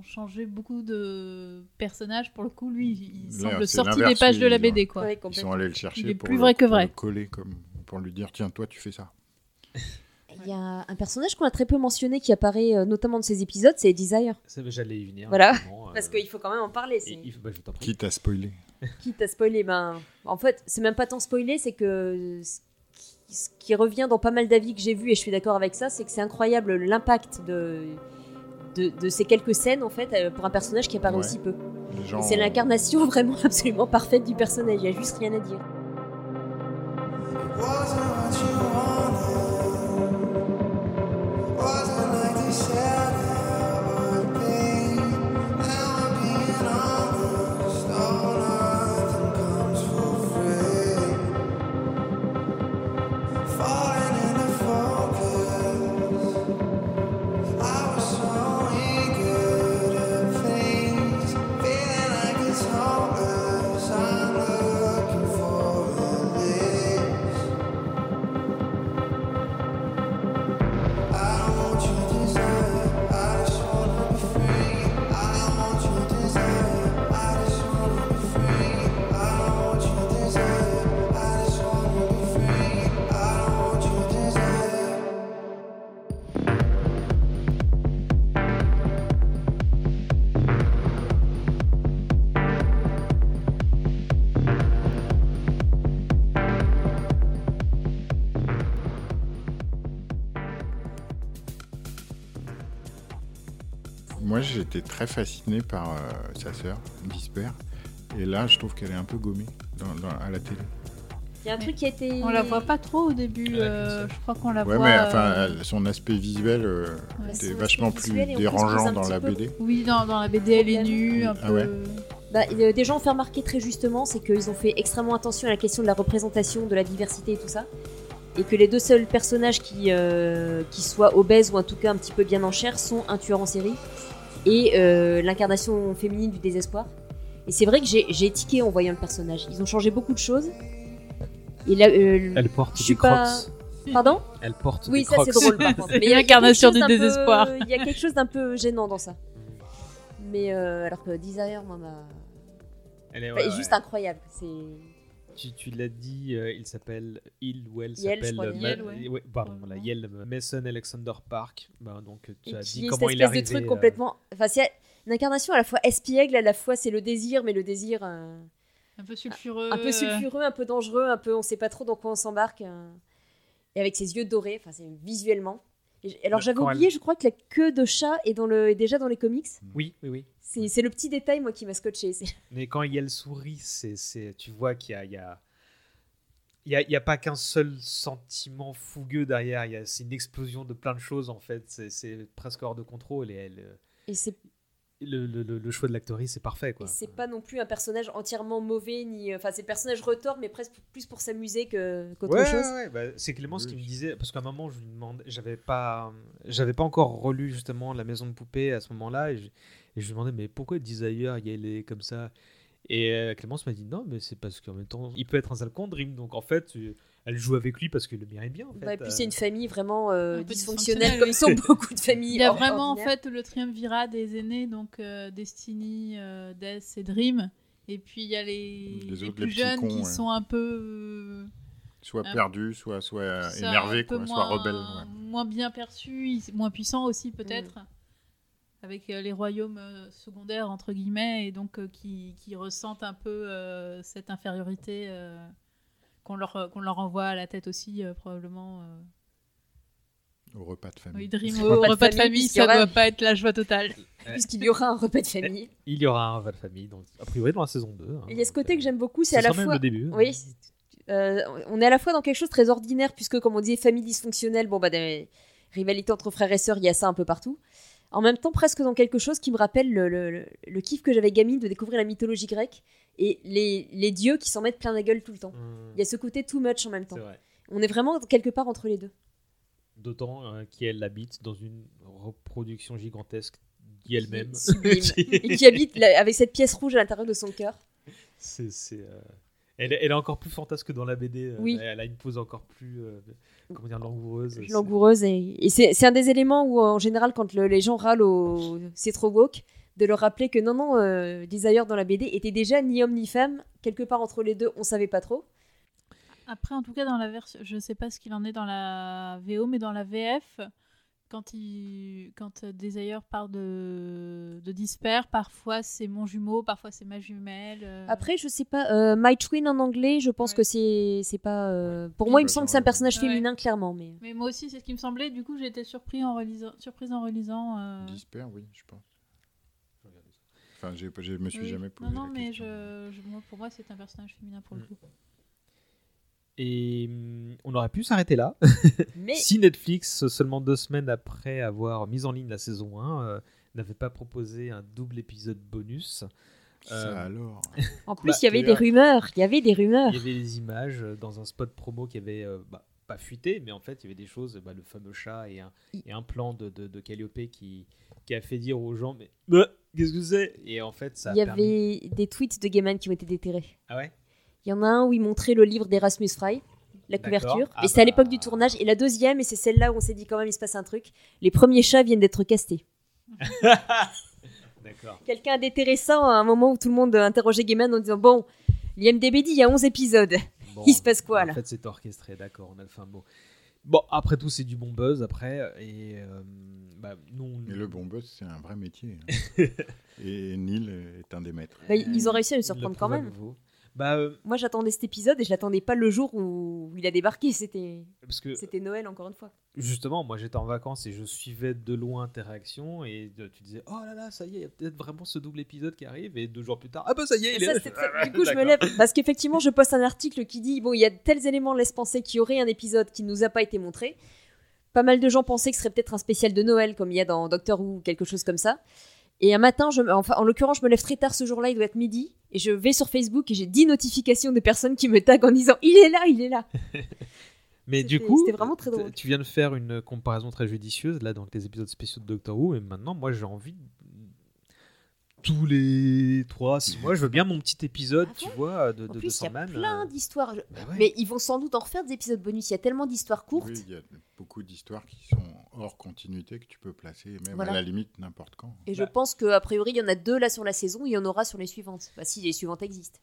changé beaucoup de personnages, pour le coup, lui, il Là, semble sorti des pages de la BD, quoi. Ouais, Ils sont allés le chercher Il est pour, plus le, vrai que pour vrai. le coller, comme, pour lui dire tiens, toi, tu fais ça. Il y a un personnage qu'on a très peu mentionné qui apparaît euh, notamment dans ces épisodes, c'est Desire. Ça, J'allais y venir. Voilà. justement, Parce euh, qu'il faut quand même en parler. et il faut- bah, je t'en prie. Quitte à spoiler. Quitte à spoiler, ben, en fait, c'est même pas tant spoiler, c'est que ce qui- ce qui revient dans pas mal d'avis que j'ai vus, et je suis d'accord avec ça, c'est que c'est incroyable l'impact de, de, de ces quelques scènes en fait euh, pour un personnage qui apparaît Ouais. aussi peu. Les gens, C'est l'incarnation vraiment absolument parfaite du personnage. Il y a juste rien à dire. Wasn't what you wanted. Wasn't j'étais très fasciné par euh, sa sœur, Visper. Et là, je trouve qu'elle est un peu gommée dans- dans- à la télé. Il y a un Mais truc qui a été. On la voit pas trop au début. Euh, je crois qu'on la Ouais, voit. mais enfin, euh, elle- son aspect visuel euh, Ouais. était Son vachement aspect plus dérangeant dans la peu. BD. Oui, dans, dans la BD, elle est nue, un Ah peu. ouais. Bah, euh, des gens ont fait remarquer très justement, c'est qu'ils ont fait extrêmement attention à la question de la représentation, de la diversité et tout ça. Et que les deux seuls personnages qui, euh, qui soient obèses ou en tout cas un petit peu bien en chair sont un tueur en série et euh, l'incarnation féminine du désespoir. Et c'est vrai que j'ai tiqué en voyant le personnage. Ils ont changé beaucoup de choses. Et là, euh, Elle porte je suis des crocs. Pardon? Elle porte Oui, des ça crocs. c'est drôle par contre. C'est Mais il y a l'incarnation du peu- désespoir. Il y a quelque chose d'un peu gênant dans ça. Mais euh, alors que Desire, moi, m'a. Elle est, enfin, ouais, est juste ouais. incroyable. C'est. Tu, tu l'as dit, euh, il s'appelle, il ou elle s'appelle. euh, ouais. ouais, pardon, Probablement. Yel Mason Alexander Park. Ben, donc, tu Et as dit comment il est espèce arrivé. de truc euh, complètement. Enfin, c'est une incarnation à la fois espiègle, à la fois c'est le désir, mais le désir euh, Un peu sulfureux. un peu sulfureux, un peu dangereux, un peu on sait pas trop dans quoi on s'embarque. euh, et avec ses yeux dorés, enfin, c'est visuellement. Alors j'avais oublié, elle- je crois que la queue de chat est, dans le, est déjà dans les comics. Oui, oui, oui. C'est c'est le petit détail, moi, qui m'a scotché. c'est- Mais quand Yel sourit, c'est, c'est, tu vois qu'il y a. Il y a... Il n'y a, il y a pas qu'un seul sentiment fougueux derrière, il y a, c'est une explosion de plein de choses en fait, c'est, c'est presque hors de contrôle et elle, euh, Et c'est le, le, choix de l'actrice c'est parfait quoi. c'est pas non plus un personnage entièrement mauvais, ni. Enfin, c'est le personnage retort, mais presque plus pour s'amuser que- qu'autre Ouais, chose. ouais, ouais, bah, c'est Clémence qui me disait parce qu'à un moment je lui demandais, j'avais pas, j'avais pas encore relu justement la maison de poupée à ce moment-là et je, et je lui demandais mais pourquoi Desire il est comme ça? Et euh, Clémence m'a dit non mais c'est parce qu'en même temps il peut être un sale con Dream donc en fait euh, elle joue avec lui parce qu'il le mérite bien en fait. Ouais, et puis euh. c'est une famille vraiment euh, Un dysfonctionnelle, dysfonctionnelle, comme sont beaucoup de familles. Il y a vraiment en fait le triumvirat des aînés, donc euh, Destiny, euh, Death et Dream. Et puis il y a les, Les plus les jeunes cons, qui ouais. sont un peu. Soit Un- perdu, soit, soit euh, ça, énervé, un peu quoi, soit moins- rebelle. ouais. Moins bien perçus, moins puissants aussi peut-être. Mm. Avec euh, les royaumes euh, secondaires, entre guillemets, et donc euh, qui, qui ressentent un peu euh, cette infériorité euh, qu'on leur, qu'on leur envoie à la tête aussi, euh, probablement. euh. Au repas de famille. Oui, Dream Au au repas de repas de famille, ça aura- doit pas être la joie totale. Puisqu'il y aura un repas de famille. Il y aura un va de famille donc a priori dans la saison 2. hein, Il y a ce côté euh, que j'aime beaucoup, c'est ce à la même fois. le début. hein. Oui, euh, on est à la fois dans quelque chose de très ordinaire, puisque comme on disait, famille dysfonctionnelle, bon bah des rivalités entre frères et sœurs, il y a ça un peu partout. En même temps, presque dans quelque chose qui me rappelle le, le- le- le kiff que j'avais gamine de découvrir la mythologie grecque et les, les dieux qui s'en mettent plein la gueule tout le temps. Hum, Il y a ce côté too much en même temps. On est vraiment quelque part entre les deux. D'autant euh, qu'elle habite dans une reproduction gigantesque d'elle-même. Sublime. et qui habite avec cette pièce rouge à l'intérieur de son cœur. C'est, euh, elle, est- elle est encore plus fantasque que dans la BD. euh, Oui. Elle a une pose encore plus euh, comment dire, langoureuse. C'est- langoureuse. Et, et c'est c'est un des éléments où, en général, quand le- les gens râlent au c'est trop woke, de leur rappeler que non, non, euh, Desire dans la BD était déjà ni homme ni femme, quelque part entre les deux, on savait pas trop. Après, en tout cas, dans la version, je sais pas ce qu'il en est dans la VO, mais dans la VF, quand, il, quand euh, Desire parle de, de Disper, parfois c'est mon jumeau, parfois c'est ma jumelle. euh. Après, je sais pas, euh, My Twin en anglais, je pense Ouais. que c'est c'est pas. euh, Pour moi, il bah, me semble que dans c'est un personnage Ouais. féminin, clairement. Mais... Mais moi aussi, c'est ce qui me semblait. Du coup, j'ai été surpris en relisant, surprise en relisant. euh, Disper, oui, je pense. Enfin, j'ai- je me suis oui. jamais posé Non, non, la mais question. je, je- moi, pour moi, c'est un personnage féminin pour le Mm. coup. Et hum, on aurait pu s'arrêter là. mais Si Netflix, seulement deux semaines après avoir mis en ligne la saison 1, euh, n'avait pas proposé un double épisode bonus, Euh, alors. en plus, Bah, il y avait des rumeurs. Il y avait des rumeurs. il y avait des images euh, dans un spot promo qui avait euh, bah, pas fuité, mais en fait, il y avait des choses, bah, le fameux chat et un, et un plan de, de, de Calliope qui, qui a fait dire aux gens Mais bah, qu'est-ce que c'est? Et en fait, ça Il y permis- avait des tweets de Gaiman qui ont été déterrés. Ah ouais? Il y en a un où il montrait le livre d'Erasmus Fry, la couverture. Ah et c'est à bah. l'époque du tournage. Et la deuxième, et c'est celle-là où on s'est dit quand même il se passe un truc. Les premiers chats viennent d'être castés. D'accord. Quelqu'un a déterré ça à un moment où tout le monde interrogeait Gaiman en disant Bon, l'IMDB dit il y a 11 épisodes. Bon, Il se passe quoi, En là fait, c'est orchestré, d'accord, on a le fin mot. Bon, après tout, c'est du bon buzz après. Et euh, bah, nous, on- Et le bon buzz, c'est un vrai métier. hein. et Neil est un des maîtres. Bah, Ils ont réussi à nous surprendre quand à même. nouveau. Bah, euh, Moi, j'attendais cet épisode et je l'attendais pas le jour où il a débarqué. C'était c'était Noël, encore une fois. justement, moi j'étais en vacances et je suivais de loin tes réactions et euh, tu disais oh là là ça y est, il y a peut-être vraiment ce double épisode qui arrive et deux jours plus tard ah bah ça y est il ça, est Ah Du coup, je me lève parce qu'effectivement, je poste un article qui dit bon, il y a tels éléments laissent penser qu'il y aurait un épisode qui nous a pas été montré. Pas mal de gens pensaient que ce serait peut-être un spécial de Noël comme il y a dans Doctor Who ou quelque chose comme ça. Et un matin, je, me- enfin, en l'occurrence, je me lève très tard ce jour-là, il doit être midi, et je vais sur Facebook et j'ai 10 notifications de personnes qui me taguent en disant il est là, il est là. Mais du coup, vraiment très drôle. tu viens de faire une comparaison très judicieuse là dans les épisodes spéciaux de Doctor Who et maintenant moi j'ai envie tous les 3 6 mois, je veux bien mon petit épisode, Ah tu vois, de, de, de il y a plein euh, d'histoires. Je- bah ouais. Mais ils vont sans doute en refaire des épisodes bonus. Il y a tellement d'histoires courtes. Oui, il y a beaucoup d'histoires qui sont hors continuité que tu peux placer, même Voilà. à la limite n'importe quand. Et je Bah. pense qu'a priori, il y en a deux là sur la saison, il y en aura sur les suivantes. Bah, si les suivantes existent.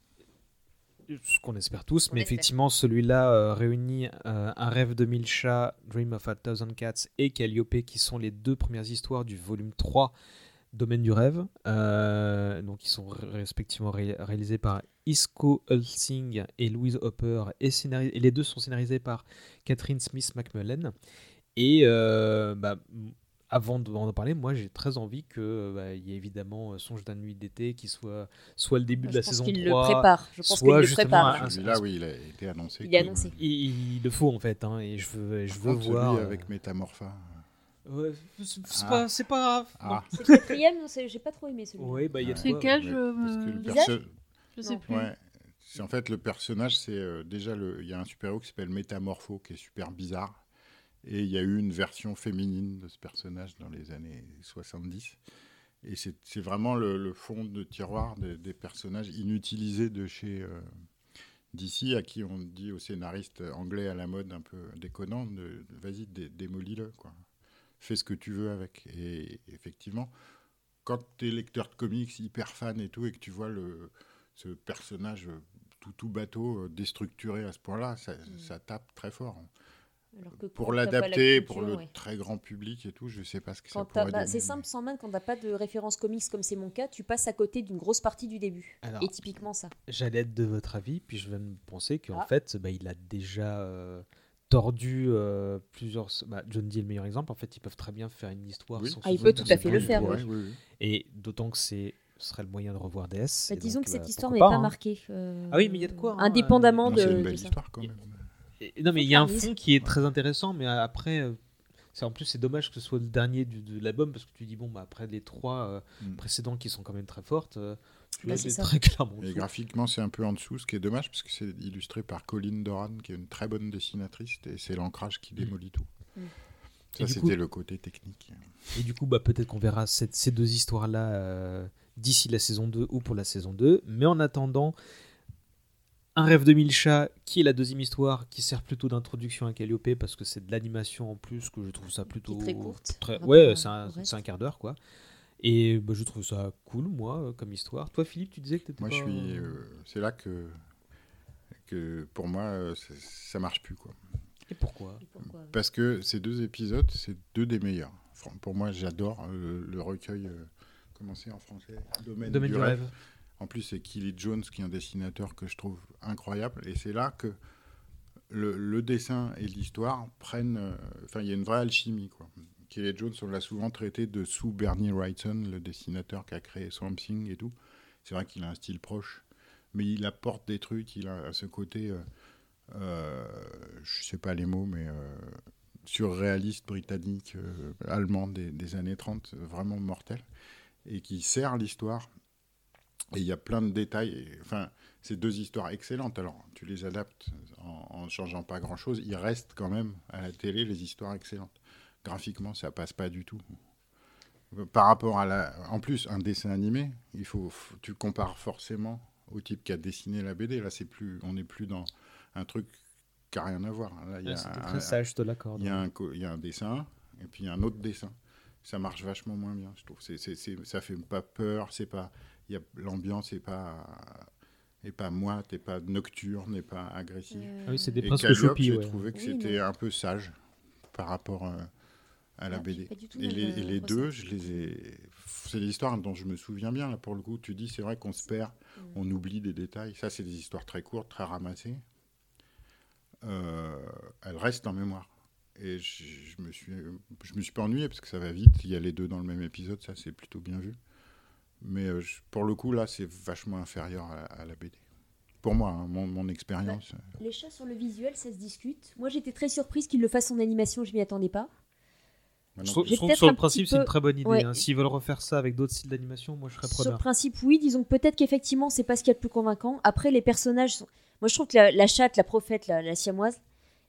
ce qu'on espère tous, On mais espère. effectivement celui-là euh, réunit euh, Un rêve de mille chats, Dream of a Thousand Cats et Calliope qui sont les deux premières histoires du volume 3 Domaine du rêve. Euh, donc ils sont respectivement ré- réalisés par Isco Hulsing et Louise Hopper et, et les deux sont scénarisés par Catherine Smith McMullen. Et euh, bah, avant d'en parler, moi j'ai très envie que bah, il y ait évidemment euh, Songe d'une nuit d'été qui soit soit le début de je la pense saison qu'il 3, le prépare. Je pense qu'il soit le justement prépare. un- Celui-là, oui, il a été annoncé. Il est annoncé. il, il le faut en fait, hein, et je veux, je veux voir. celui avec Métamorpha. Ouais, c'est Ah. pas, c'est pas grave. Ah, C'est le quatrième, non, c'est- j'ai pas trop aimé celui-là. Oui, bah il y a Ouais. de C'est quoi, lequel ouais, parce que le Visage perso- Je sais Non. plus. Ouais. C'est en fait le personnage, c'est euh, déjà le. Il y a un super-héros qui s'appelle Métamorpho, qui est super bizarre. Et il y a eu une version féminine de ce personnage dans les années 70. Et c'est c'est vraiment le, le fond de tiroir des, des personnages inutilisés de chez euh, DC, à qui on dit aux scénaristes anglais à la mode un peu déconnant de, de- vas-y, dé- démolis-le, quoi. Fais ce que tu veux avec. Et effectivement, quand tu es lecteur de comics hyper fan et tout, et que tu vois le, ce personnage tout, tout bateau, euh, déstructuré à ce point-là, ça, ça tape très fort. Alors que Pour la l'adapter, pour le ouais. très grand public et tout, je sais pas ce que Quand ça bah, donner, c'est simple, sans main, quand t'as pas de référence comics comme c'est mon cas, tu passes à côté d'une grosse partie du début. Alors, Et typiquement ça. j'allais être de votre avis, puis je viens de penser qu'en Ah. fait, bah, il a déjà euh, tordu euh, plusieurs. Bah, John Dee est le meilleur exemple. En fait, ils peuvent très bien faire une histoire Oui. sans Ah, il peut tout à fait le faire, Ouais, oui. Et d'autant que c'est ce serait le moyen de revoir DS. Bah, disons donc, que cette bah, histoire n'est pas hein. marquée. euh, Ah oui, mais il y a de quoi, hein, Indépendamment Non, de. c'est une belle histoire quand même. Et- non, mais il y a un fond qui est très intéressant, mais après, euh, c'est en plus c'est dommage que ce soit le dernier du- de l'album parce que tu dis bon, bah après les trois euh, Mm. précédents qui sont quand même très fortes, tu Bah, très clairement. Et graphiquement, c'est un peu en dessous, ce qui est dommage, parce que c'est illustré par Colin Doran, qui est une très bonne dessinatrice, et c'est l'ancrage qui démolit tout. Mm. Ça, c'était coup- le côté technique. Et du coup, bah, peut-être qu'on verra cette- ces deux histoires-là euh, d'ici la saison 2 ou pour la saison 2. Mais en attendant, Un rêve de mille chats, qui est la deuxième histoire, qui sert plutôt d'introduction à Calliope parce que c'est de l'animation en plus, que je trouve ça plutôt. très courte très- par Ouais, un, c'est un quart d'heure quoi. Et bah, je trouve ça cool, moi, comme histoire. Toi, Philippe, tu disais que t'étais Moi, pas... je suis. euh, c'est là que, que pour moi, euh, ça- marche plus. Quoi. Et pourquoi? Et. Parce que ces deux épisodes, c'est deux des meilleurs. Pour moi, j'adore euh, le, recueil. euh, comment c'est en français? Domaine, Domaine du rêve. En plus, c'est Kelly Jones qui est un dessinateur que je trouve incroyable. Et c'est là que le, le dessin et l'histoire prennent. euh, Enfin, il y a une vraie alchimie. Quoi. Kelly Jones, on l'a souvent traité de sous Bernie Wrightson, le dessinateur qui a créé Swamp Thing et tout. C'est vrai qu'il a un style proche. Mais il apporte des trucs. Il a ce côté. euh, euh, je sais pas les mots, mais. euh, surréaliste britannique, euh, allemand des, années 30, euh, vraiment mortel, et qui sert l'histoire. Et il y a plein de détails. enfin, c'est deux histoires excellentes. Alors, tu les adaptes en, en changeant pas grand-chose. Il reste quand même à la télé les histoires excellentes. Graphiquement, ça passe pas du tout. Par rapport à la, en plus, un dessin animé, il faut, tu compares forcément au type qui a dessiné la BD. Là, c'est plus, on n'est plus dans un truc qui a rien à voir. Là, il y a C'était très sage, je te l'accorde. il y, a un, co- il y a un dessin et puis il y a un autre dessin. Ça marche vachement moins bien, je trouve. C'est, c'est, c'est- ça fait pas peur, c'est pas, il y a, l'ambiance n'est pas, est pas moite, n'est pas nocturne, n'est pas agressive. Ah oui, c'est des et princes Calliope, Choupi, j'ai ouais. trouvé que Oui, c'était un peu sage par rapport euh, à la Ah, BD. Et le les, même, et les euh, deux, je les ai. C'est des histoires dont je me souviens bien, là, pour le coup. Tu dis, c'est vrai qu'on se perd, Mm. on oublie des détails. Ça, c'est des histoires très courtes, très ramassées. Euh, elles restent en mémoire. Et je, je me suis, je me suis pas ennuyé parce que ça va vite. Il y a les deux dans le même épisode, ça c'est plutôt bien vu. Mais euh, je- pour le coup, là, c'est vachement inférieur à, à la BD. Pour moi, hein, mon, mon expérience. Les chats sur le visuel, ça se discute. Moi, j'étais très surprise qu'ils le fassent en animation, je m'y attendais pas. Je trouve, je que sur le principe, c'est une très bonne idée. Ouais. hein. S'ils veulent refaire ça avec d'autres styles d'animation, moi je serais Sur le preneur. principe, oui. Disons que peut-être qu'effectivement, c'est pas ce qu'il y a de plus convaincant. Après, les personnages sont... Moi, je trouve que la, la chatte, la prophète, la, la siamoise,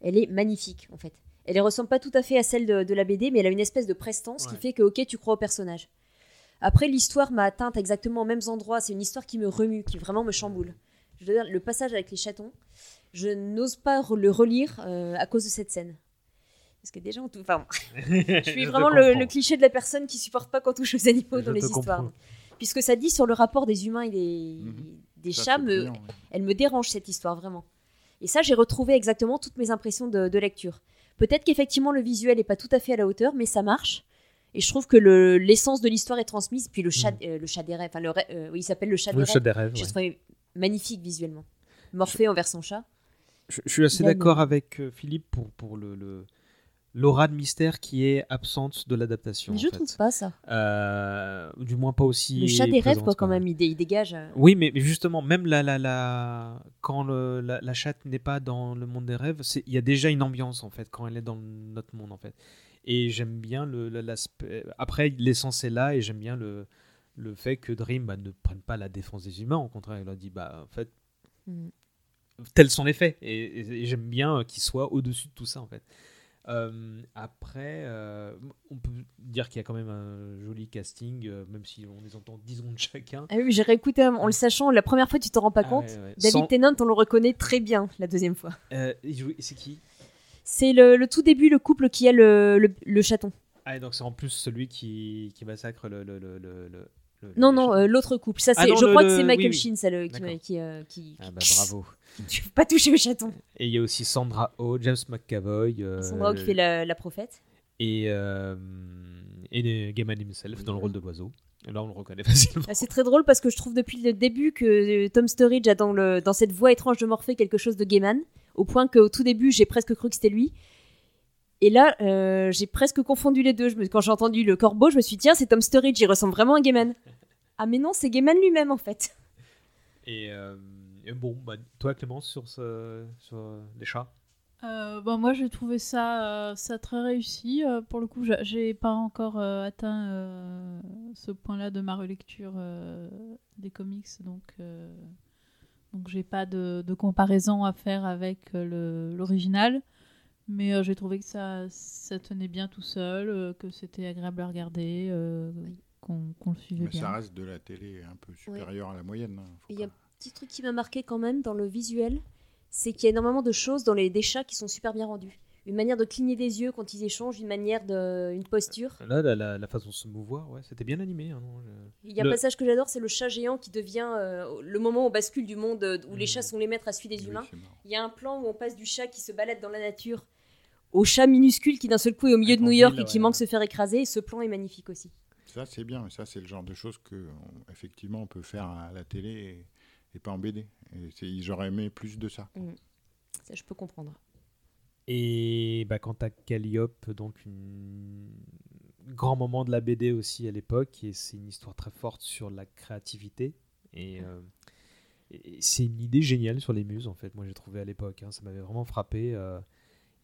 elle est magnifique, en fait. Elle ne ressemble pas tout à fait à celle de, de la BD, mais elle a une espèce de prestance qui fait que, ok, tu crois au personnage. Après, l'histoire m'a atteinte exactement aux mêmes endroits. C'est une histoire qui me remue, qui vraiment me chamboule. Je veux dire, le passage avec les chatons, je n'ose pas le relire euh, à cause de cette scène. Parce que déjà, on tou- enfin, je suis vraiment le, le cliché de la personne qui supporte pas qu'on touche aux animaux Je dans les histoires. Puisque ça dit sur le rapport des humains et des, Mhm. des ça, chats, me- ouais. elle me dérange cette histoire vraiment. Et ça, j'ai retrouvé exactement toutes mes impressions de, de lecture. Peut-être qu'effectivement le visuel n'est pas tout à fait à la hauteur, mais ça marche. Et je trouve que le- l'essence de l'histoire est transmise. Puis le chat, euh, le chat des rêves, enfin le, rê- euh, oui, il s'appelle le chat des Le rêves. chat des rêves. Je ouais. trouvais magnifique visuellement. Morphée envers son chat. Je, je suis assez d'accord euh, avec Philippe pour, pour le, le- l'aura de mystère qui est absente de l'adaptation. Mais je fait. trouve pas ça. Euh, du moins pas aussi. Le chat des rêves, quoi, quand même, il, dé- il dégage. euh, Oui, mais mais justement, même la, la, la... quand le- la, la chatte n'est pas dans le monde des rêves, il y a déjà une ambiance en fait quand elle est dans notre monde en fait. Et j'aime bien l'aspect. Après, l'essence est là et j'aime bien le, le fait que Dream bah, ne prenne pas la défense des humains. Au contraire, il leur dit bah en fait Mm. tels sont les faits. Et, et- et j'aime bien euh, qu'il soit au-dessus de tout ça, en fait. Euh, après, euh, on peut dire qu'il y a quand même un joli casting, euh, même si on les entend 10 secondes chacun. Ah oui, j'ai réécouté en le sachant. La première fois, tu t'en rends pas Ah compte. ouais, ouais. David Sans- Tennant, on le reconnaît très bien la deuxième fois. Euh, c'est qui? C'est le, le tout début, le couple qui a le, le, le chaton. Ah, et donc c'est en plus celui qui, qui massacre le. le, le, le- Non, non, euh, l'autre couple. Ça, Ah non, je le- crois le- que c'est oui, Michael oui. Sheen, ça, le, qui, qui, euh, qui- Ah bah bravo. Tu veux pas toucher au chaton. Et il y a aussi Sandra Oh, James McAvoy. euh, Sandra Oh qui fait la, la prophète. Et, et Gaiman himself dans le rôle de l'oiseau. Là, on le reconnaît facilement. Ah, C'est très drôle parce que je trouve depuis le début que Tom Sturridge a dans, le, dans cette voix étrange de Morphée quelque chose de Gaiman, au point qu'au tout début, j'ai presque cru que c'était lui. Et là, euh, j'ai presque confondu les deux. Je me- quand j'ai entendu le corbeau, je me suis dit, tiens, c'est Tom Sturridge, il ressemble vraiment à Gaiman. Ah, mais non, c'est Gaiman lui-même en fait. Et, euh, et bon, bah, toi Clémence, sur, ce, sur les chats? Euh, bon, moi, j'ai trouvé ça, euh, ça très réussi. Euh, pour le coup, j'a- j'ai pas encore euh, atteint euh, ce point-là de ma relecture euh, des comics, donc euh, donc j'ai pas de, de comparaison à faire avec euh, l'original. Mais euh, j'ai trouvé que ça, ça tenait bien tout seul, euh, que c'était agréable à regarder, euh, qu'on le suivait Mais bien. ça reste de la télé un peu supérieure à la moyenne. hein. Il y a un petit truc qui m'a marqué quand même dans le visuel, c'est qu'il y a énormément de choses dans les des chats qui sont super bien rendues. Une manière de cligner des yeux quand ils échangent, une manière de, une posture. Là, la, la, la façon de se mouvoir, ouais, c'était bien animé. hein, non, je- Il y a Le- un passage que j'adore, c'est le chat géant qui devient euh, le moment où on bascule du monde où les Mhm. chats sont les maîtres à suivre des Oui, humains. Il y a un plan où on passe du chat qui se balade dans la nature au chat minuscule qui d'un seul coup est au milieu de New York ville, et qui ouais. manque de se faire écraser. Et ce plan est magnifique aussi. Ça, c'est bien. mais Ça, c'est le genre de choses que, on- effectivement, on peut faire à la télé et, et pas en BD. Et j'aurais aimé plus de ça. Ça, je peux comprendre. Et bah, quant à Calliope, donc un grand moment de la BD aussi à l'époque, et c'est une histoire très forte sur la créativité. Et, euh, et c'est une idée géniale sur les muses, en fait, moi j'ai trouvé à l'époque. hein, ça m'avait vraiment frappé. euh,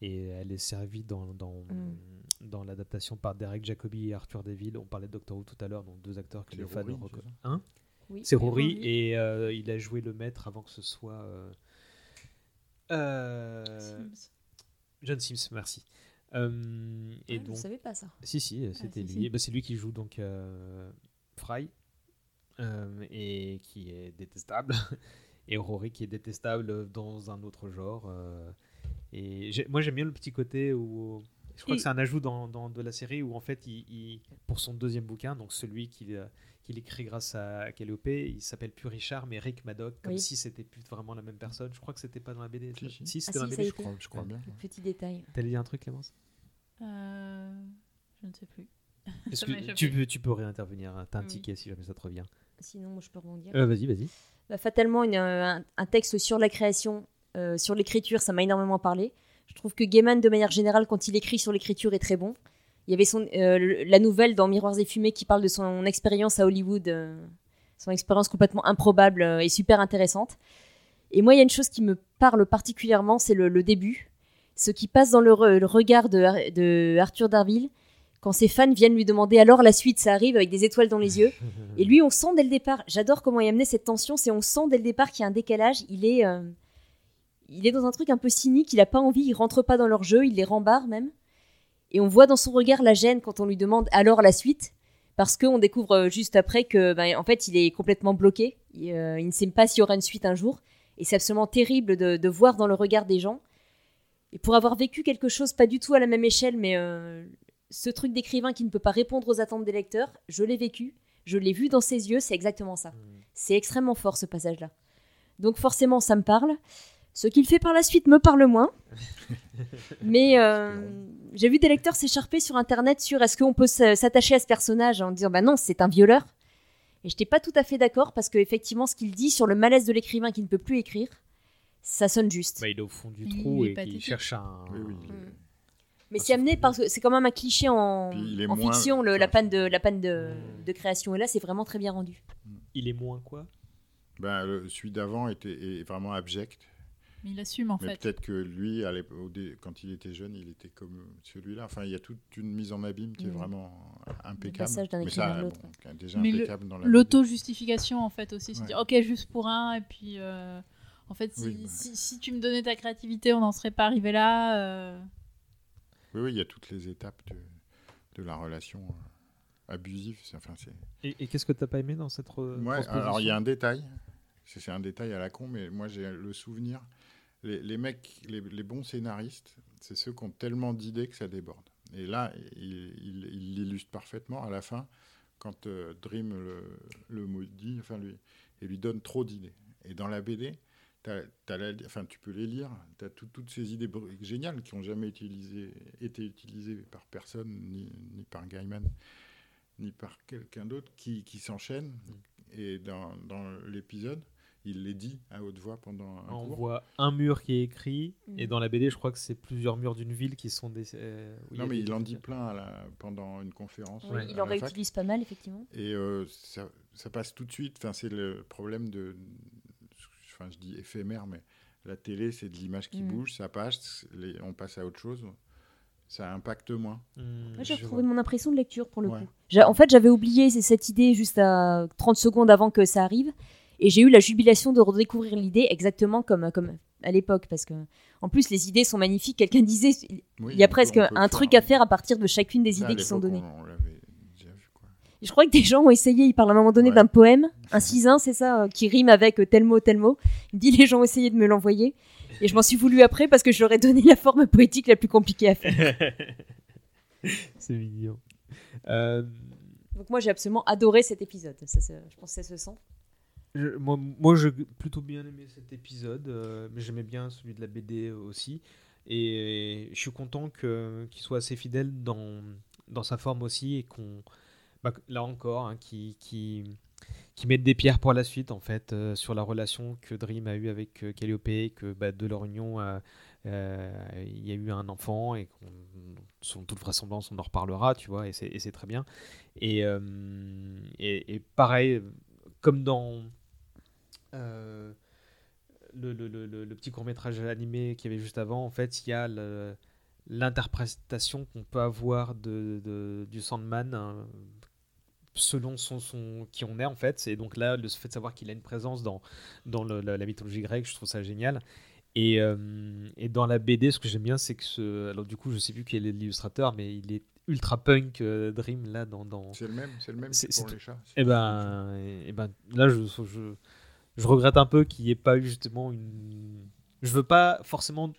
et elle est servie dans, dans, Mm. dans l'adaptation par Derek Jacobi et Arthur Deville. On parlait de Doctor Who tout à l'heure, donc deux acteurs que C'est les fans Rory, reco- c'est ça Hein Oui. c'est Rory Rory. et euh, il a joué le maître avant que ce soit euh, euh, Sims. John Sims, merci. Euh, et Ah, Je donc, savais pas ça. si si, c'était si, lui. si. Bah, c'est lui qui joue donc euh, Fry euh, et qui est détestable et Rory qui est détestable dans un autre genre. Et moi j'aime bien le petit côté où je crois Et- que c'est un ajout dans, dans- de la série où en fait il, il- pour son deuxième bouquin, donc celui qu'il qu'il écrit grâce à Calliope, il s'appelle plus Richard mais Rick Maddock, comme Oui. si c'était plus vraiment la même personne. Je crois que c'était pas dans la BD. Si, si. Si, Ah, c'était dans si, la BD. Je crois, je crois bien. Petit détail. T'allais dire un truc, Clémence? Euh, je ne sais plus. Est-ce que tu peux, tu peux réintervenir, hein, t'as un Oui. ticket si jamais ça te revient. Sinon, moi, je peux rebondir. Euh, vas-y, vas-y. Bah, fatalement, une, un, un texte sur la création, euh, sur l'écriture, ça m'a énormément parlé. Je trouve que Gaiman, de manière générale, quand il écrit sur l'écriture, est très bon. Il y avait son, euh, la nouvelle dans Miroirs et Fumées qui parle de son expérience à Hollywood, euh, son expérience complètement improbable et super intéressante. Et moi, il y a une chose qui me parle particulièrement, c'est le, le début. Ce qui passe dans le, re- le regard de, Ar- de Arthur Darville quand ses fans viennent lui demander alors la suite, ça arrive avec des étoiles dans les yeux. Et lui, on sent dès le départ, j'adore comment il a amené cette tension, c'est on sent dès le départ qu'il y a un décalage, il est, euh, il est dans un truc un peu cynique, il a pas envie, il rentre pas dans leur jeu, il les rembarre même. Et on voit dans son regard la gêne quand on lui demande alors la suite, parce qu'on découvre euh, juste après que, ben, en fait, il est complètement bloqué, il, euh, il ne sait pas s'il y aura une suite un jour, et c'est absolument terrible de, de voir dans le regard des gens. Et pour avoir vécu quelque chose pas du tout à la même échelle, mais euh, ce truc d'écrivain qui ne peut pas répondre aux attentes des lecteurs, je l'ai vécu, je l'ai vu dans ses yeux, c'est exactement ça. C'est extrêmement fort ce passage-là. Donc forcément, ça me parle. Ce qu'il fait par la suite me parle moins. Mais euh, j'ai vu des lecteurs s'écharper sur Internet sur est-ce qu'on peut s'attacher à ce personnage en disant bah non, c'est un violeur. Et je n'étais pas tout à fait d'accord parce que effectivement, ce qu'il dit sur le malaise de l'écrivain qui ne peut plus écrire, ça sonne juste. Bah, il est au fond du Il trou et pathétique. cherche un. Oui, oui. Mais c'est amené parce que c'est quand même un cliché en, il moins- fiction, le- la panne de la panne de, Mm. de création. Et là, c'est vraiment très bien rendu. Il est moins quoi? Ben, le- celui d'avant était est vraiment abject. Mais il assume en mais fait. peut-être que lui, à quand il était jeune, il était comme celui-là. Enfin, il y a toute une mise en abîme qui est vraiment impeccable. passage d'un Mais écrivain ça, à l'autre. bon, déjà Mais le- impeccable dans. L'auto-justification en fait aussi. Se Ouais. dire ok juste pour un et puis euh, en fait si, Oui, bah. si, si tu me donnais ta créativité on n'en serait pas arrivé là. euh. Oui, oui, il y a toutes les étapes de, de la relation euh, abusive. Enfin, c'est... Et, et qu'est-ce que t'as pas aimé dans cette Ouais, alors il y a un détail. C'est c'est un détail à la con, mais moi j'ai le souvenir. Les, les mecs, les, les bons scénaristes, c'est ceux qui ont tellement d'idées que ça déborde. Et là, il il- il l'illustre parfaitement à la fin, quand euh, Dream le, le maudit, enfin lui, et lui donne trop d'idées. Et dans la BD, t'as- t'as la- enfin, tu peux les lire, tu as toutes ces idées géniales qui n'ont jamais utilisé, été utilisées par personne, ni, ni par Gaiman, ni par quelqu'un d'autre, qui, qui s'enchaînent. Et dans, dans l'épisode, il les dit à haute voix pendant un On cours. voit un mur qui est écrit, et dans la BD, je crois que c'est plusieurs murs d'une ville qui sont des. euh, Non, mais il en dit plein à la- pendant une conférence. Oui, à il en fac. réutilise pas mal, effectivement. Et euh, ça, ça passe tout de suite. Enfin, c'est le problème de. Enfin, je dis éphémère, mais la télé, c'est de l'image qui Mm. bouge, ça passe, les- on passe à autre chose. Ça impacte moins. Mm, Moi, j'ai retrouvé mon impression de lecture pour le Ouais. coup. En fait, j'avais oublié cette idée juste à 30 secondes avant que ça arrive. Et j'ai eu la jubilation de redécouvrir l'idée exactement comme, comme à l'époque. Parce que, en plus, les idées sont magnifiques. Quelqu'un disait Oui, il y a presque un truc faire. à faire à partir de chacune des à idées qui sont données. On, on je crois que des gens ont essayé. Il parle à un moment donné Ouais. d'un poème, un cisin, c'est ça, euh, qui rime avec euh, tel mot, tel mot. Il dit les gens ont essayé de me l'envoyer. Et je m'en suis voulu après parce que je leur ai donné la forme poétique la plus compliquée à faire. c'est mignon. Euh, Donc moi, j'ai absolument adoré cet épisode. Ça- je pense que ça se sent. Moi, moi, j'ai plutôt bien aimé cet épisode, euh, mais j'aimais bien celui de la BD aussi. Et je suis content qu'il soit assez fidèle dans, dans sa forme aussi et qu'on, bah, là encore, hein, qui, qui, qui mette des pierres pour la suite en fait euh, sur la relation que Dream a eue avec euh, Calliope, que bah, de leur union euh, il y a eu un enfant et selon toute vraisemblance on en reparlera, tu vois, et c'est, très bien. Et, et, et pareil, comme dans euh, le, le- le- petit court métrage animé qu'il y avait juste avant, en fait, il y a l'interprétation qu'on peut avoir de, de- du Sandman hein, selon son, son, qui on est en fait. Et donc là, le fait de savoir qu'il a une présence dans, dans la, la mythologie grecque, je trouve ça génial. Et, euh, et dans la BD, ce que j'aime bien, c'est que ce. Alors, du coup, je sais plus qui est l'illustrateur, mais il est ultra punk euh, Dream là dans. dans... C'est le même, c'est le même C'est- pour les chats. Et ben, et ben là, je, je, je regrette un peu qu'il n'y ait pas eu justement une. Je veux pas forcément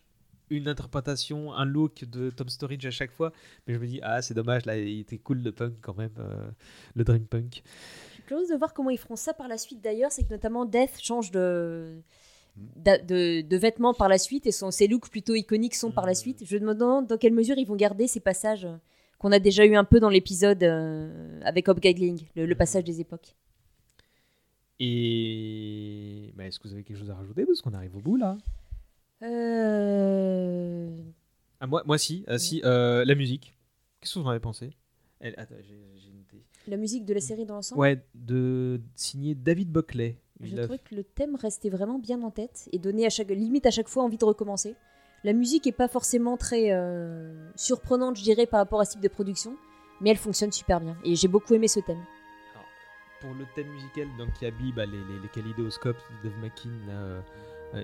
une interprétation, un look de Tom Storage à chaque fois, mais je me dis, ah, c'est dommage, là, il était cool le punk quand même, euh, le Dream Punk. Je suis curieuse de voir comment ils feront ça par la suite d'ailleurs. C'est que notamment Death change de, de, de vêtements par la suite et son, ses looks plutôt iconiques sont par la Mm. suite. Je me demande dans quelle mesure ils vont garder ces passages euh, qu'on a déjà eu un peu dans l'épisode euh, avec Hobgoblin, le, le passage des époques. Et bah, est-ce que vous avez quelque chose à rajouter Parce qu'on arrive au bout là? Euh, Ah, moi, moi, si, ah, si euh, la musique. Qu'est-ce que vous en avez pensé? Elle- Attends, j'ai j'ai noté. La musique de la série dans l'ensemble? Ouais, de signer David Buckley. Je trouvais que le thème restait vraiment bien en tête et donnait à chaque limite à chaque fois envie de recommencer. La musique est pas forcément très euh, surprenante, je dirais, par rapport à ce type de production, mais elle fonctionne super bien et j'ai beaucoup aimé ce thème. Pour le thème musical donc qui habille bah, les, les, les kaléidoscopes de Dave McKean, là, euh,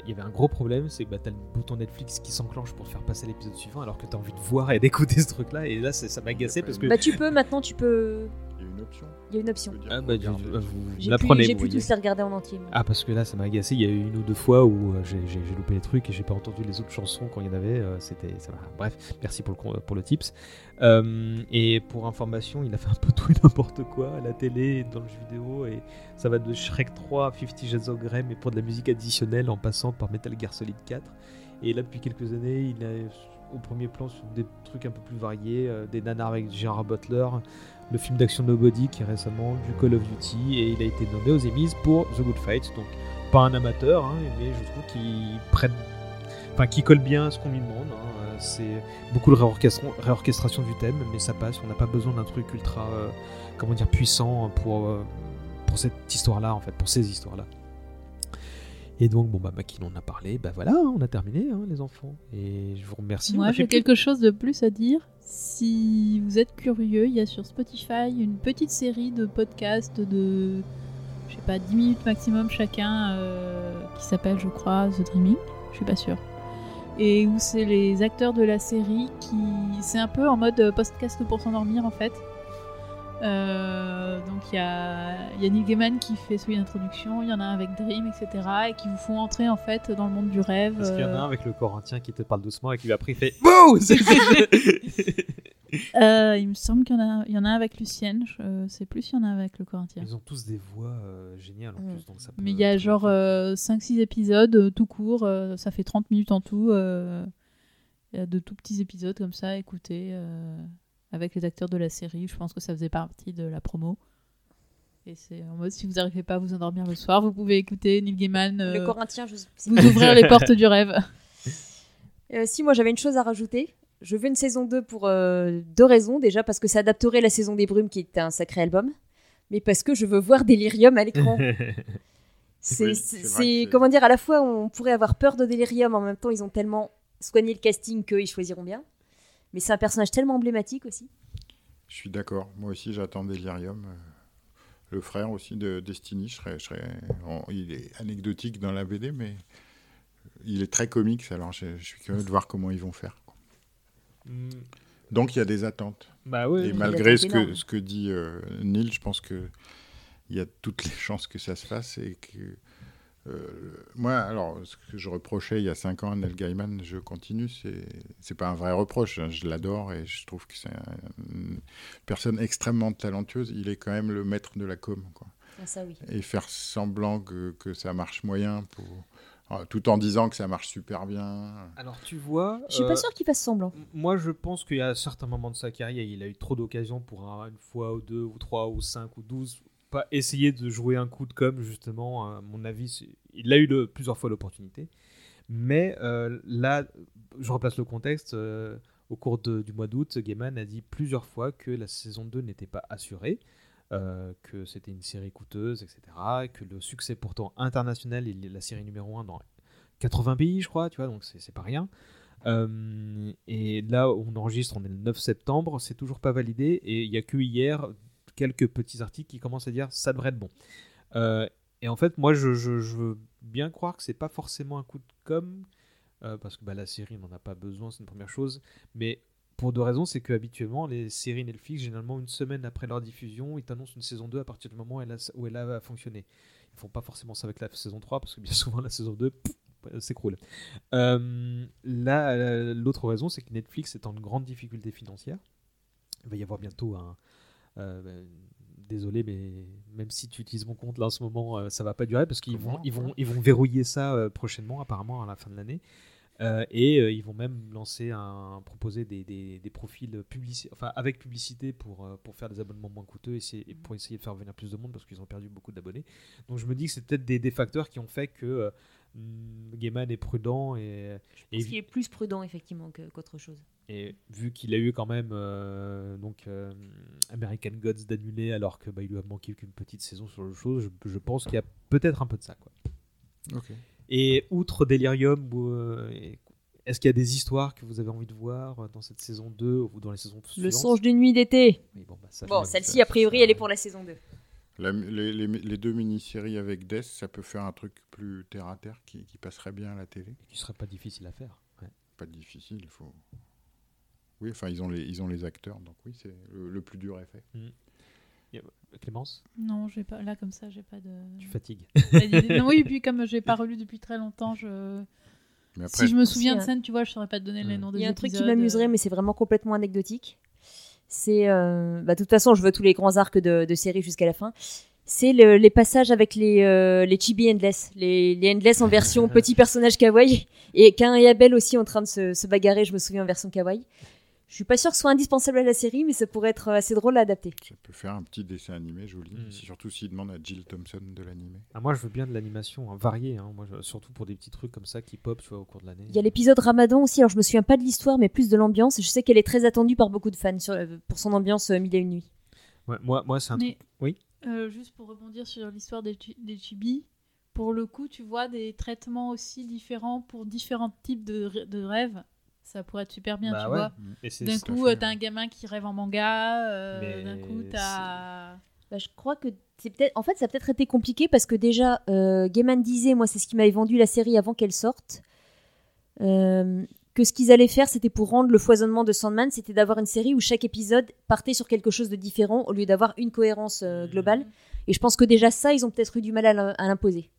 il y avait un gros problème, c'est que bah, t'as le bouton Netflix qui s'enclenche pour te faire passer l'épisode suivant alors que t'as envie de voir et d'écouter ce truc là et là ça m'a agacé parce que Bah tu peux maintenant, tu peux. Il y a une option. Il y a une option. ah, bah, regarde. je- vous pu, j'ai pu tous les regarder en entier. moi. Ah parce que là ça m'a agacé, il y a eu une ou deux fois où euh, j'ai loupé les trucs et j'ai pas entendu les autres chansons quand il y en avait, euh, c'était bref, merci pour le con- pour le tips. Euh, et pour information, il a fait un peu tout et n'importe quoi à la télé, dans le jeu vidéo et ça va de Shrek 3 à 50 Shades of Grey mais pour de la musique additionnelle en passant par Metal Gear Solid 4 et là depuis quelques années, il est au premier plan sur des trucs un peu plus variés, euh, des nanars avec Gerard Butler, le film d'action Nobody qui est récemment du Call of Duty et il a été nommé aux Emmys pour The Good Fight. Donc pas un amateur hein, mais je trouve qu'il prête enfin qui colle bien à ce qu'on lui demande hein. C'est beaucoup de réorchestra- réorchestration du thème mais ça passe. On n'a pas besoin d'un truc ultra euh, comment dire puissant pour euh, pour cette histoire là en fait pour ces histoires là et donc bon bah Makin on a parlé bah voilà hein, on a terminé hein, les enfants et je vous remercie Moi, j'ai quelque chose de plus à dire. Si vous êtes curieux, il y a sur Spotify une petite série de podcasts de, je sais pas, 10 minutes maximum chacun, euh, qui s'appelle, je crois, The Dreaming. Je suis pas sûre. Et où c'est les acteurs de la série qui. C'est un peu en mode euh, podcast pour s'endormir en fait. Euh, donc il y a, y a Neil Gaiman qui fait celui d'introduction, il y en a un avec Dream, etc. Et qui vous font entrer en fait dans le monde du rêve. Parce qu'il y en a euh, un avec le Corinthien qui te parle doucement et qui lui après fait Bouh Euh, il me semble qu'il y en a, y en a un avec Lucienne. Je sais plus s'il y en a un avec le Corinthien. Ils ont tous des voix euh, géniales en Mm. plus. Donc ça peut Mais il y a genre magnifique. 5-6 épisodes euh, tout court. euh, ça fait 30 minutes en tout. euh, Il y a de tout petits épisodes comme ça, écoutez, euh, avec les acteurs de la série. Je pense que ça faisait partie de la promo. Et c'est en mode si vous n'arrivez pas à vous endormir le soir, vous pouvez écouter Neil Gaiman euh, Le Corinthien, je... vous ouvrir les portes du rêve. Euh, si moi j'avais une chose à rajouter, je veux une saison 2 pour euh, deux raisons. Déjà parce que ça adapterait la saison des brumes qui est un sacré album, mais parce que je veux voir Delirium à l'écran. Oui, c'est- comment dire, à la fois on pourrait avoir peur de Delirium, en même temps ils ont tellement soigné le casting qu'ils choisiront bien. Mais c'est un personnage tellement emblématique aussi. Je suis d'accord. Moi aussi, j'attends Delirium. Euh, Le frère aussi de Destiny, je serais, je serais- il est anecdotique dans la BD, mais il est très comique. Alors, je, je suis curieux de voir comment ils vont faire. quoi. Mm. Donc, il y a des attentes. Bah ouais. Et oui. malgré ce que, énorme. ce que dit euh, Neil, je pense que il y a toutes les chances que ça se fasse et que euh, moi, alors, ce que je reprochais il y a cinq ans à Neil Gaiman, je continue, c'est c'est pas un vrai reproche, hein, je l'adore et je trouve que c'est un- une personne extrêmement talentueuse. Il est quand même le maître de la com, quoi. Ah, ça oui. Et faire semblant que, que ça marche moyen pour Ah, Tout en disant que ça marche super bien. Alors tu vois, Je suis euh, pas sûr qu'il fasse semblant. moi je pense qu'il y a certains moments de sa carrière, il a eu trop d'occasions pour un- une fois ou deux ou trois ou cinq ou douze, pas essayer de jouer un coup de com justement. À mon avis, il a eu plusieurs fois l'opportunité, mais euh, là, je replace le contexte. euh, au cours de- du mois d'août, Gaiman a dit plusieurs fois que la saison 2 n'était pas assurée. euh, que c'était une série coûteuse, etc. Que le succès pourtant international, il est la série numéro 1 dans 80 pays, je crois, tu vois, donc c'est pas rien. Et là, on enregistre, on est le 9 septembre, c'est toujours pas validé, et il y a que hier quelques petits articles qui commencent à dire ça devrait être bon. Euh, et en fait, moi, je, veux bien croire que c'est pas forcément un coup de com, euh, parce que bah, la série n'en a pas besoin, c'est une première chose, mais pour deux raisons, c'est que habituellement les séries Netflix, généralement une semaine après leur diffusion, ils t'annoncent une saison 2 à partir du moment où elle a, fonctionné. Ils font pas forcément ça avec la saison 3, parce que bien souvent la saison 2 pff, s'écroule. Euh, là, l'autre raison, c'est que Netflix est en grande difficulté financière. Il va y avoir bientôt un. Euh, ben, désolé, mais même si tu utilises mon compte là en ce moment, euh, ça va pas durer parce qu'ils vont, ils vont, ils vont verrouiller ça euh, prochainement, apparemment à la fin de l'année. Et ils vont même lancer un, proposer des, des, des profils publici enfin avec publicité pour, pour faire des abonnements moins coûteux et, pour essayer de faire venir plus de monde parce qu'ils ont perdu beaucoup d'abonnés. Donc je me dis que c'est peut-être des, des facteurs qui ont fait que euh, mm, Gaiman est prudent et, et, Parce qu'il est plus prudent, effectivement, qu'autre chose. Et vu qu'il a eu quand même euh, donc euh, American Gods d'annuler alors que bah, il lui a manqué qu'une petite saison sur le show, je, je pense qu'il y a peut-être un peu de ça quoi. Et outre Delirium, euh, et- est-ce qu'il y a des histoires que vous avez envie de voir dans cette saison 2 ou dans les saisons Le suivantes? songe d'une nuit d'été. Bon, bah, Bon, celle-ci, a priori, ça- elle est pour la saison 2. La- les, les- les deux mini-séries avec Death, ça peut faire un truc plus terre à terre qui, qui passerait bien à la télé? Qui serait pas difficile à faire. ouais. Pas difficile, il faut. Oui, enfin, ils ont les, ils ont les acteurs, donc oui, c'est le, le plus dur est fait. Clémence, Non, j'ai pas. Là, comme ça, j'ai pas de. tu fatigues. non, oui, puis comme j'ai pas relu depuis très longtemps, je. Mais après, si je me souviens de Si, scène, tu vois, je saurais pas te donner les Mm. noms des Il y a un truc qui m'amuserait, mais c'est vraiment complètement anecdotique. C'est, euh, bah, de toute façon, je veux tous les grands arcs de, de série jusqu'à la fin. C'est le- les passages avec les, euh, les chibi endless, les, les endless en version petit personnage kawaii, et Cain et Abel aussi en train de se, se bagarrer, je me souviens en version kawaii. Je suis pas sûr que ce soit indispensable à la série, mais ça pourrait être assez drôle à adapter. ça peut faire un petit dessin animé joli, Mm. si- surtout s'ils demandent à Jill Thompson de l'animer. Ah, moi, je veux bien de l'animation hein, variée, hein, moi, je- surtout pour des petits trucs comme ça qui pop tu vois, au cours de l'année. Il y a l'épisode Ramadan aussi, alors je me souviens pas de l'histoire, mais plus de l'ambiance. Je sais qu'elle est très attendue par beaucoup de fans sur, euh, pour son ambiance euh, mille et une nuits. Ouais, moi, moi c'est un Mais- truc. Oui. Euh, juste pour rebondir sur l'histoire des, des chibis, pour le coup, tu vois des traitements aussi différents pour différents types de rêves. Ça pourrait être super bien, Bah tu ouais. vois. D'un coup, euh, t'as ouais. un gamin qui rêve en manga. euh, D'un coup, t'as. Bah, je crois que c'est peut-être. En fait, ça a peut-être été compliqué parce que déjà, euh, Gaiman disait, moi, c'est ce qui m'avait vendu la série avant qu'elle sorte, euh, que ce qu'ils allaient faire, c'était pour rendre le foisonnement de Sandman, c'était d'avoir une série où chaque épisode partait sur quelque chose de différent au lieu d'avoir une cohérence euh, globale. Et je pense que déjà ça, ils ont peut-être eu du mal à l'imposer.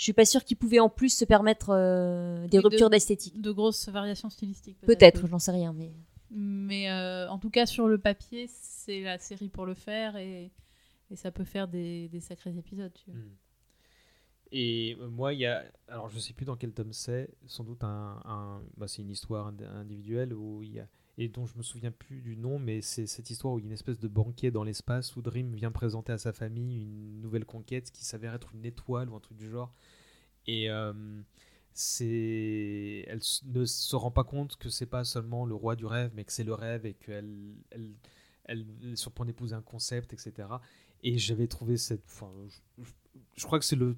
Je suis pas sûre qu'ils pouvaient en plus se permettre euh, des Oui, de- ruptures d'esthétique. De grosses variations stylistiques. Peut-être, oui. j'en sais rien, mais. Mais euh, en tout cas, sur le papier, c'est la série pour le faire et, et ça peut faire des, des sacrés épisodes. Tu vois. Mm. Et euh, moi, il y a. Alors, je sais plus dans quel tome c'est, sans doute un. un- bah, c'est une histoire ind- individuelle où il y a. Et dont je me souviens plus du nom, mais c'est cette histoire où il y a une espèce de banquet dans l'espace où Dream vient présenter à sa famille une nouvelle conquête qui s'avère être une étoile ou un truc du genre. Et euh, c'est. Elle ne se rend pas compte que c'est pas seulement le roi du rêve, mais que c'est le rêve et qu'elle. Elle, elle est sur le point d'épouser un concept, etc. Et j'avais trouvé cette. Enfin, je, crois que c'est le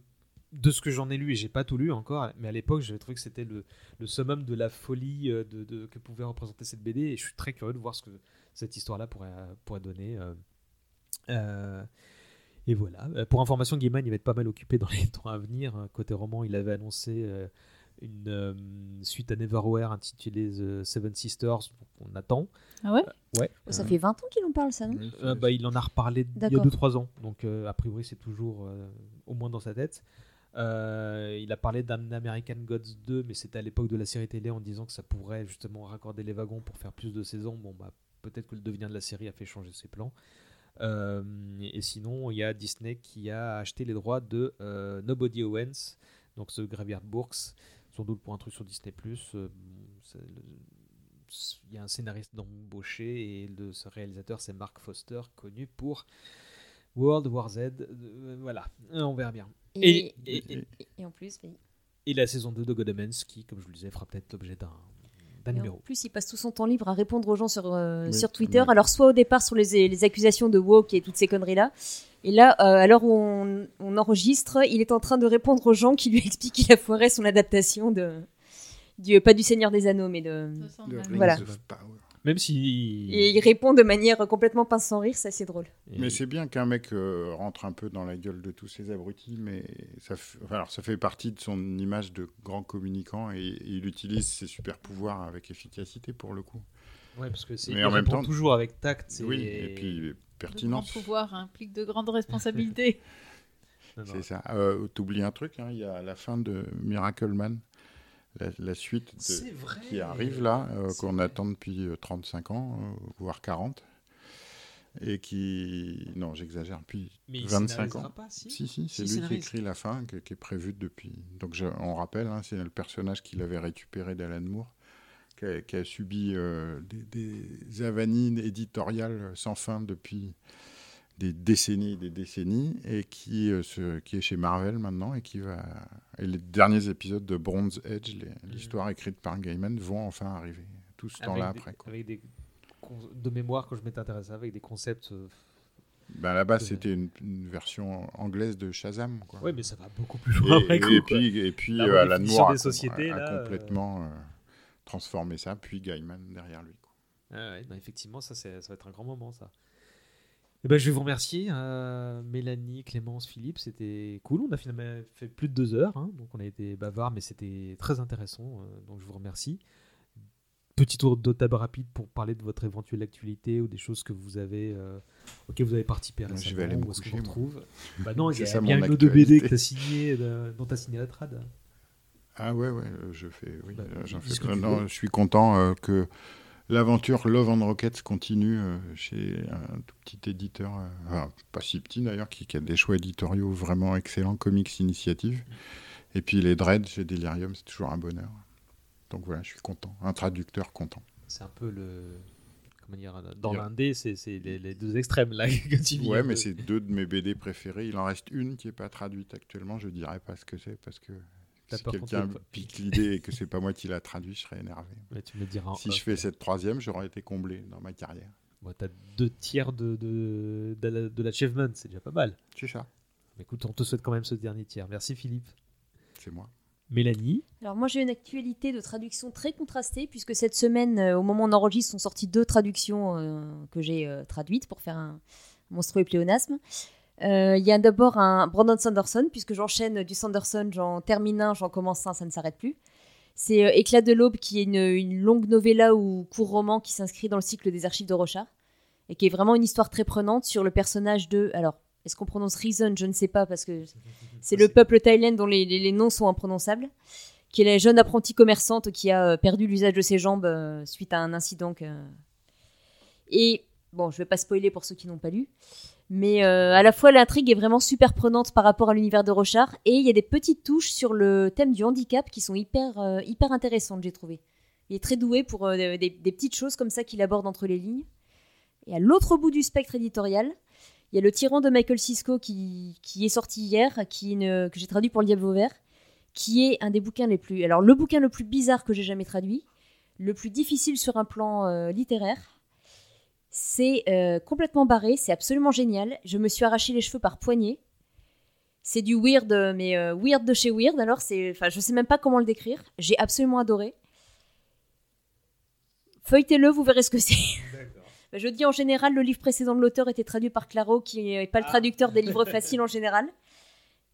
de ce que j'en ai lu, et j'ai pas tout lu encore, mais à l'époque j'avais trouvé que c'était le, summum de la folie euh, de- que pouvait représenter cette BD, et je suis très curieux de voir ce que cette histoire-là pourrait, pourrait donner. euh. Et voilà. Euh, Pour information, Gaiman il va être pas mal occupé dans les temps à venir. Euh, Côté roman, il avait annoncé euh, une euh, suite à Neverwhere intitulée The Seven Sisters, donc on attend. Ah ouais? Ouais. Ça Euh, fait 20 ans qu'il en parle, ça, non? Euh, bah, il en a reparlé il y a D'accord. 2-3 ans, donc euh, a priori c'est toujours euh, au moins dans sa tête. Euh, il a parlé d'un American Gods 2, mais c'était à l'époque de la série télé en disant que ça pourrait justement raccorder les wagons pour faire plus de saisons. Bon, bah, peut-être que le devenir de la série a fait changer ses plans. Euh, et sinon, il y a Disney qui a acheté les droits de euh, Nobody Owens, Donc ce Graveyard Books, sans doute pour un truc sur Disney+. euh, Il y a un scénariste d'embauché et le, ce réalisateur c'est Mark Foster, connu pour World War Z. voilà, on verra bien. Et, Et, et- et- et- et en plus, oui. et la saison 2 de God Omens qui, comme je vous le disais, fera peut-être l'objet d'un en plus, il passe tout son temps libre à répondre aux gens sur, euh, Oui, sur Twitter. oui. Alors, soit au départ sur les, les accusations de woke et toutes ces conneries-là. Et là, euh, à l'heure où on, on enregistre, il est en train de répondre aux gens qui lui expliquent qu'il a foiré son adaptation de. Du, pas du Seigneur des Anneaux, mais de. Rings Voilà. Même si. Et il répond de manière complètement pince sans rire, c'est assez drôle. et- Mais c'est bien qu'un mec euh, rentre un peu dans la gueule de tous ces abrutis, mais ça, f- enfin, alors, ça fait partie de son image de grand communicant et, et il utilise ses super pouvoirs avec efficacité pour le coup. Ouais, parce que c'est. Mais il en même temps- toujours avec tact. c'est- Oui, et puis pertinence. pouvoirs impliquent de grandes responsabilités. C'est ça. Euh, T'oublies un truc, hein, il y a la fin de Miracle Man, la, la suite de- qui arrive là, euh, qu'on attend depuis euh, 35 ans, euh, voire 40, et qui... Non, j'exagère, depuis Mais il 25 scénarisera ans. Pas, si Si, si, c'est Si, lui qui écrit la fin, qui, qui est prévue depuis. Donc, je- on rappelle, hein, c'est le personnage qu'il avait récupéré d'Alan Moore, qui a, qui a subi euh, des, des avanies éditoriales sans fin depuis des décennies et des décennies, et qui, euh, est chez Marvel maintenant, et qui va. Et les derniers épisodes de Bronze Edge, les- l'histoire écrite par Gaiman, vont enfin arriver. Tout ce temps-là après. quoi. Avec des. De mémoire, quand je m'étais intéressé avec des concepts. euh, Ben, là-bas, Euh. c'était une, une version anglaise de Shazam. Quoi. Ouais, mais ça va beaucoup plus loin Et, après et coup. quoi. puis, et puis La euh, Alan Moore des sociétés, a- là, euh, complètement euh, transformé ça, puis Gaiman derrière lui. quoi. Ah ouais, non, effectivement, ça, ça va être un grand moment, ça. Eh ben, je vais vous remercier, euh, Mélanie, Clémence, Philippe. C'était cool. On a finalement fait plus de deux heures, hein, donc on a été bavard, mais c'était très intéressant. euh, donc je vous remercie. Petit tour de table rapide pour parler de votre éventuelle actualité ou des choses que vous avez euh, auxquelles vous avez participé Moi, je récemment. vais aller me coucher, moi. retrouve Bah non, il y a bien une autre BD que actualité. tu as signé, dont tu as signé la trad. Ah ouais, ouais, je fais. Oui, Bah, j'en fais Non, je suis content que l'aventure Love and Rockets continue euh, chez un tout petit éditeur, euh, enfin, pas si petit d'ailleurs, qui, qui a des choix éditoriaux vraiment excellents, Comics Initiative. Et puis les Dreads chez Delirium, c'est toujours un bonheur. Donc voilà, je suis content. Un traducteur content. C'est un peu le. Comment dire Dans l'indé, c'est les, les deux extrêmes là que tu viens Ouais, de- mais c'est deux de mes BD préférés. Il en reste une qui n'est pas traduite actuellement. Je dirais pas ce que c'est parce que si quelqu'un pique l'idée et que c'est pas moi qui l'a traduit, je serais énervé. Mais tu me le diras en Si off. je fais cette troisième, j'aurais été comblé dans ma carrière. Bon, t'as deux tiers de, de, de, de l'achievement, c'est déjà pas mal. C'est ça, Mais écoute, on te souhaite quand même ce dernier tiers. Merci Philippe. c'est moi. Mélanie, Alors moi j'ai une actualité de traduction très contrastée puisque cette semaine, euh, au moment où on enregistre, sont sorties deux traductions euh, que j'ai euh, traduites pour faire un monstrueux pléonasme. Euh, Il y a d'abord un Brandon Sanderson puisque j'enchaîne du Sanderson, j'en termine un, j'en commence un, ça ne s'arrête plus. C'est euh, Éclat de l'aube qui est une, longue novella ou court roman qui s'inscrit dans le cycle des archives de Rochard et qui est vraiment une histoire très prenante sur le personnage de... Alors, est-ce qu'on prononce Reason? Je ne sais pas parce que c'est le peuple thaïlandais dont les, noms sont imprononçables, qui est la jeune apprentie commerçante qui a euh, perdu l'usage de ses jambes suite à un incident. Et bon, je vais pas spoiler pour ceux qui n'ont pas lu, mais euh, à la fois l'intrigue est vraiment super prenante par rapport à l'univers de Rochard, et il y a des petites touches sur le thème du handicap qui sont hyper, euh, hyper intéressantes, j'ai trouvé. Il est très doué pour euh, des, petites choses comme ça qu'il aborde entre les lignes. Et à l'autre bout du spectre éditorial, il y a Le Tyran de Michael Sisko qui, qui est sorti hier, qui que j'ai traduit pour Le Diable Vauvert, qui est un des bouquins les plus. Alors, le bouquin le plus bizarre que j'ai jamais traduit, le plus difficile sur un plan littéraire. C'est euh, complètement barré, c'est absolument génial. Je me suis arraché les cheveux par poignée. C'est du weird, mais euh, weird de chez weird. Alors, c'est, enfin, je sais même pas comment le décrire. J'ai absolument adoré. Feuilletez-le, vous verrez ce que c'est. Je dis en général, le livre précédent de l'auteur était traduit par Claro, qui n'est pas le traducteur des livres faciles en général.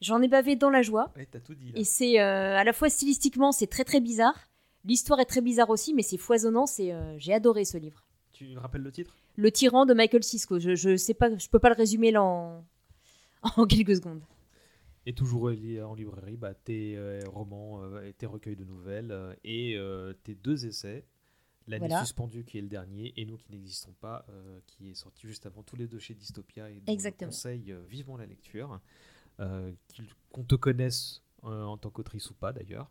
J'en ai bavé dans la joie. Ouais, tout dit. Et c'est euh, à la fois stylistiquement, c'est très très bizarre. L'histoire est très bizarre aussi, mais c'est foisonnant. C'est, euh, j'ai adoré ce livre. Tu me rappelles le titre? Le tyran de Michael Sisko. Je, je sais pas, je peux pas le résumer là en, en quelques secondes. Et toujours en librairie, bah, tes euh, romans, euh, tes recueils de nouvelles euh, et tes deux essais. L'année Voilà. suspendue qui est le dernier et nous qui n'existons pas, qui est sorti juste avant tous les deux chez Dystopia et je conseille vivement la lecture. Qu'on te connaisse en tant qu'autrice ou pas d'ailleurs.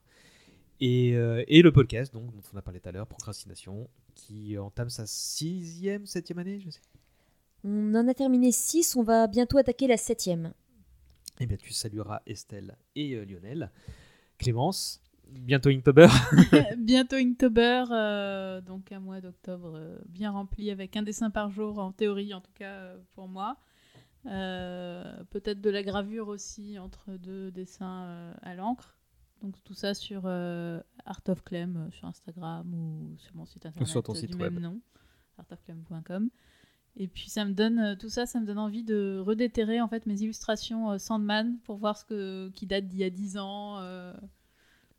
Et, et le podcast, donc, dont on a parlé tout à l'heure, Procrastination, qui entame sa sixième, septième année, je sais. On en a terminé 6, on va bientôt attaquer la septième. Eh bien, tu salueras Estelle et euh, Lionel. Clémence, bientôt Inktober. Bientôt Inktober, euh, donc un mois d'octobre euh, bien rempli avec un dessin par jour en théorie, en tout cas euh, pour moi. Euh, Peut-être de la gravure aussi entre deux dessins euh, à l'encre. Donc tout ça sur euh, Art of Clem euh, sur Instagram ou sur mon site internet sur ton euh, site du web. même nom, artofclem.com. Et puis ça me donne tout ça, ça me donne envie de redéterrer en fait mes illustrations Sandman pour voir ce que qui date d'il y a 10 ans, euh,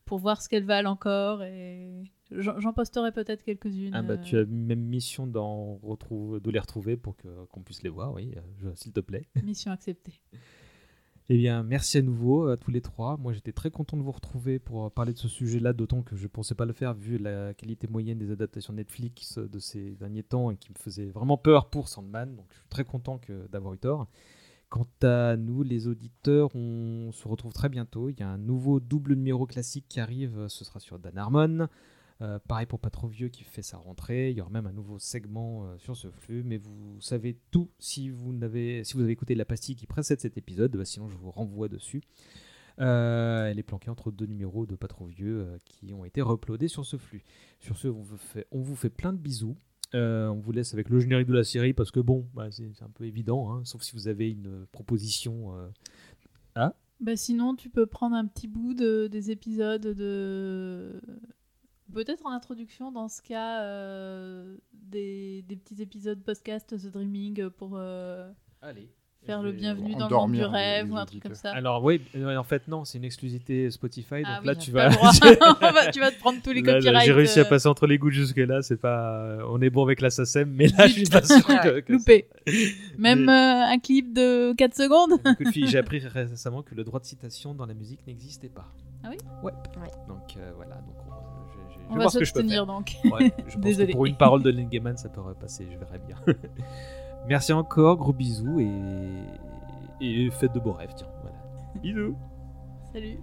pour voir ce qu'elles valent encore et j'en posterai peut-être quelques-unes. Ah bah, tu as même mission d'en retrouver, de les retrouver pour que- qu'on puisse les voir, oui, s'il te plaît. Mission acceptée. Eh bien, merci à nouveau à tous les trois. Moi, j'étais très content de vous retrouver pour euh, parler de ce sujet-là, d'autant que je ne pensais pas le faire vu la qualité moyenne des adaptations Netflix euh, de ces derniers temps et qui me faisait vraiment peur pour Sandman. Donc, je suis très content d'avoir eu tort. Quant à nous, les auditeurs, on se retrouve très bientôt. Il y a un nouveau double numéro classique qui arrive. Ce sera sur Dan Harmon. Euh, pareil pour Pas trop vieux qui fait sa rentrée. Il y aura même un nouveau segment euh, sur ce flux. Mais vous savez tout si vous, avez écouté la pastille qui précède cet épisode. Bah, sinon, je vous renvoie dessus. Euh, elle est planquée entre deux numéros de Pas trop vieux qui ont été reuploadés sur ce flux. Sur ce, on vous fait, plein de bisous. On vous laisse avec le générique de la série parce que bon, bah, c'est, un peu évident, hein, sauf si vous avez une proposition. euh, Bah sinon, tu peux prendre un petit bout de, des épisodes de. Peut-être en introduction, dans ce cas, euh, des, des petits épisodes podcast The Dreaming pour euh, Allez. faire le bienvenu dans le monde du rêve ou un truc comme ça. Alors oui, euh, en fait non, c'est une exclusivité Spotify, donc Ah là oui, tu vas. tu vas te prendre tous les Là, là, copyrights. J'ai réussi à passer entre les gouttes jusque là, c'est pas. On est bon avec la SACEM, mais là je suis pas sûr que. que Loupé. Même Mais- euh, un clip de 4 secondes. J'ai appris récemment que le droit de citation dans la musique n'existait pas. Ah oui Ouais. Ouais. Donc euh, voilà, donc on, je, vais va voir ce que je peux s'abstenir faire. donc. Ouais, je pense Désolé. que pour une parole de Gaiman, ça peut repasser, je verrai bien. Merci encore, gros bisous et, et faites de beaux rêves, tiens. Voilà. Bisous. Salut.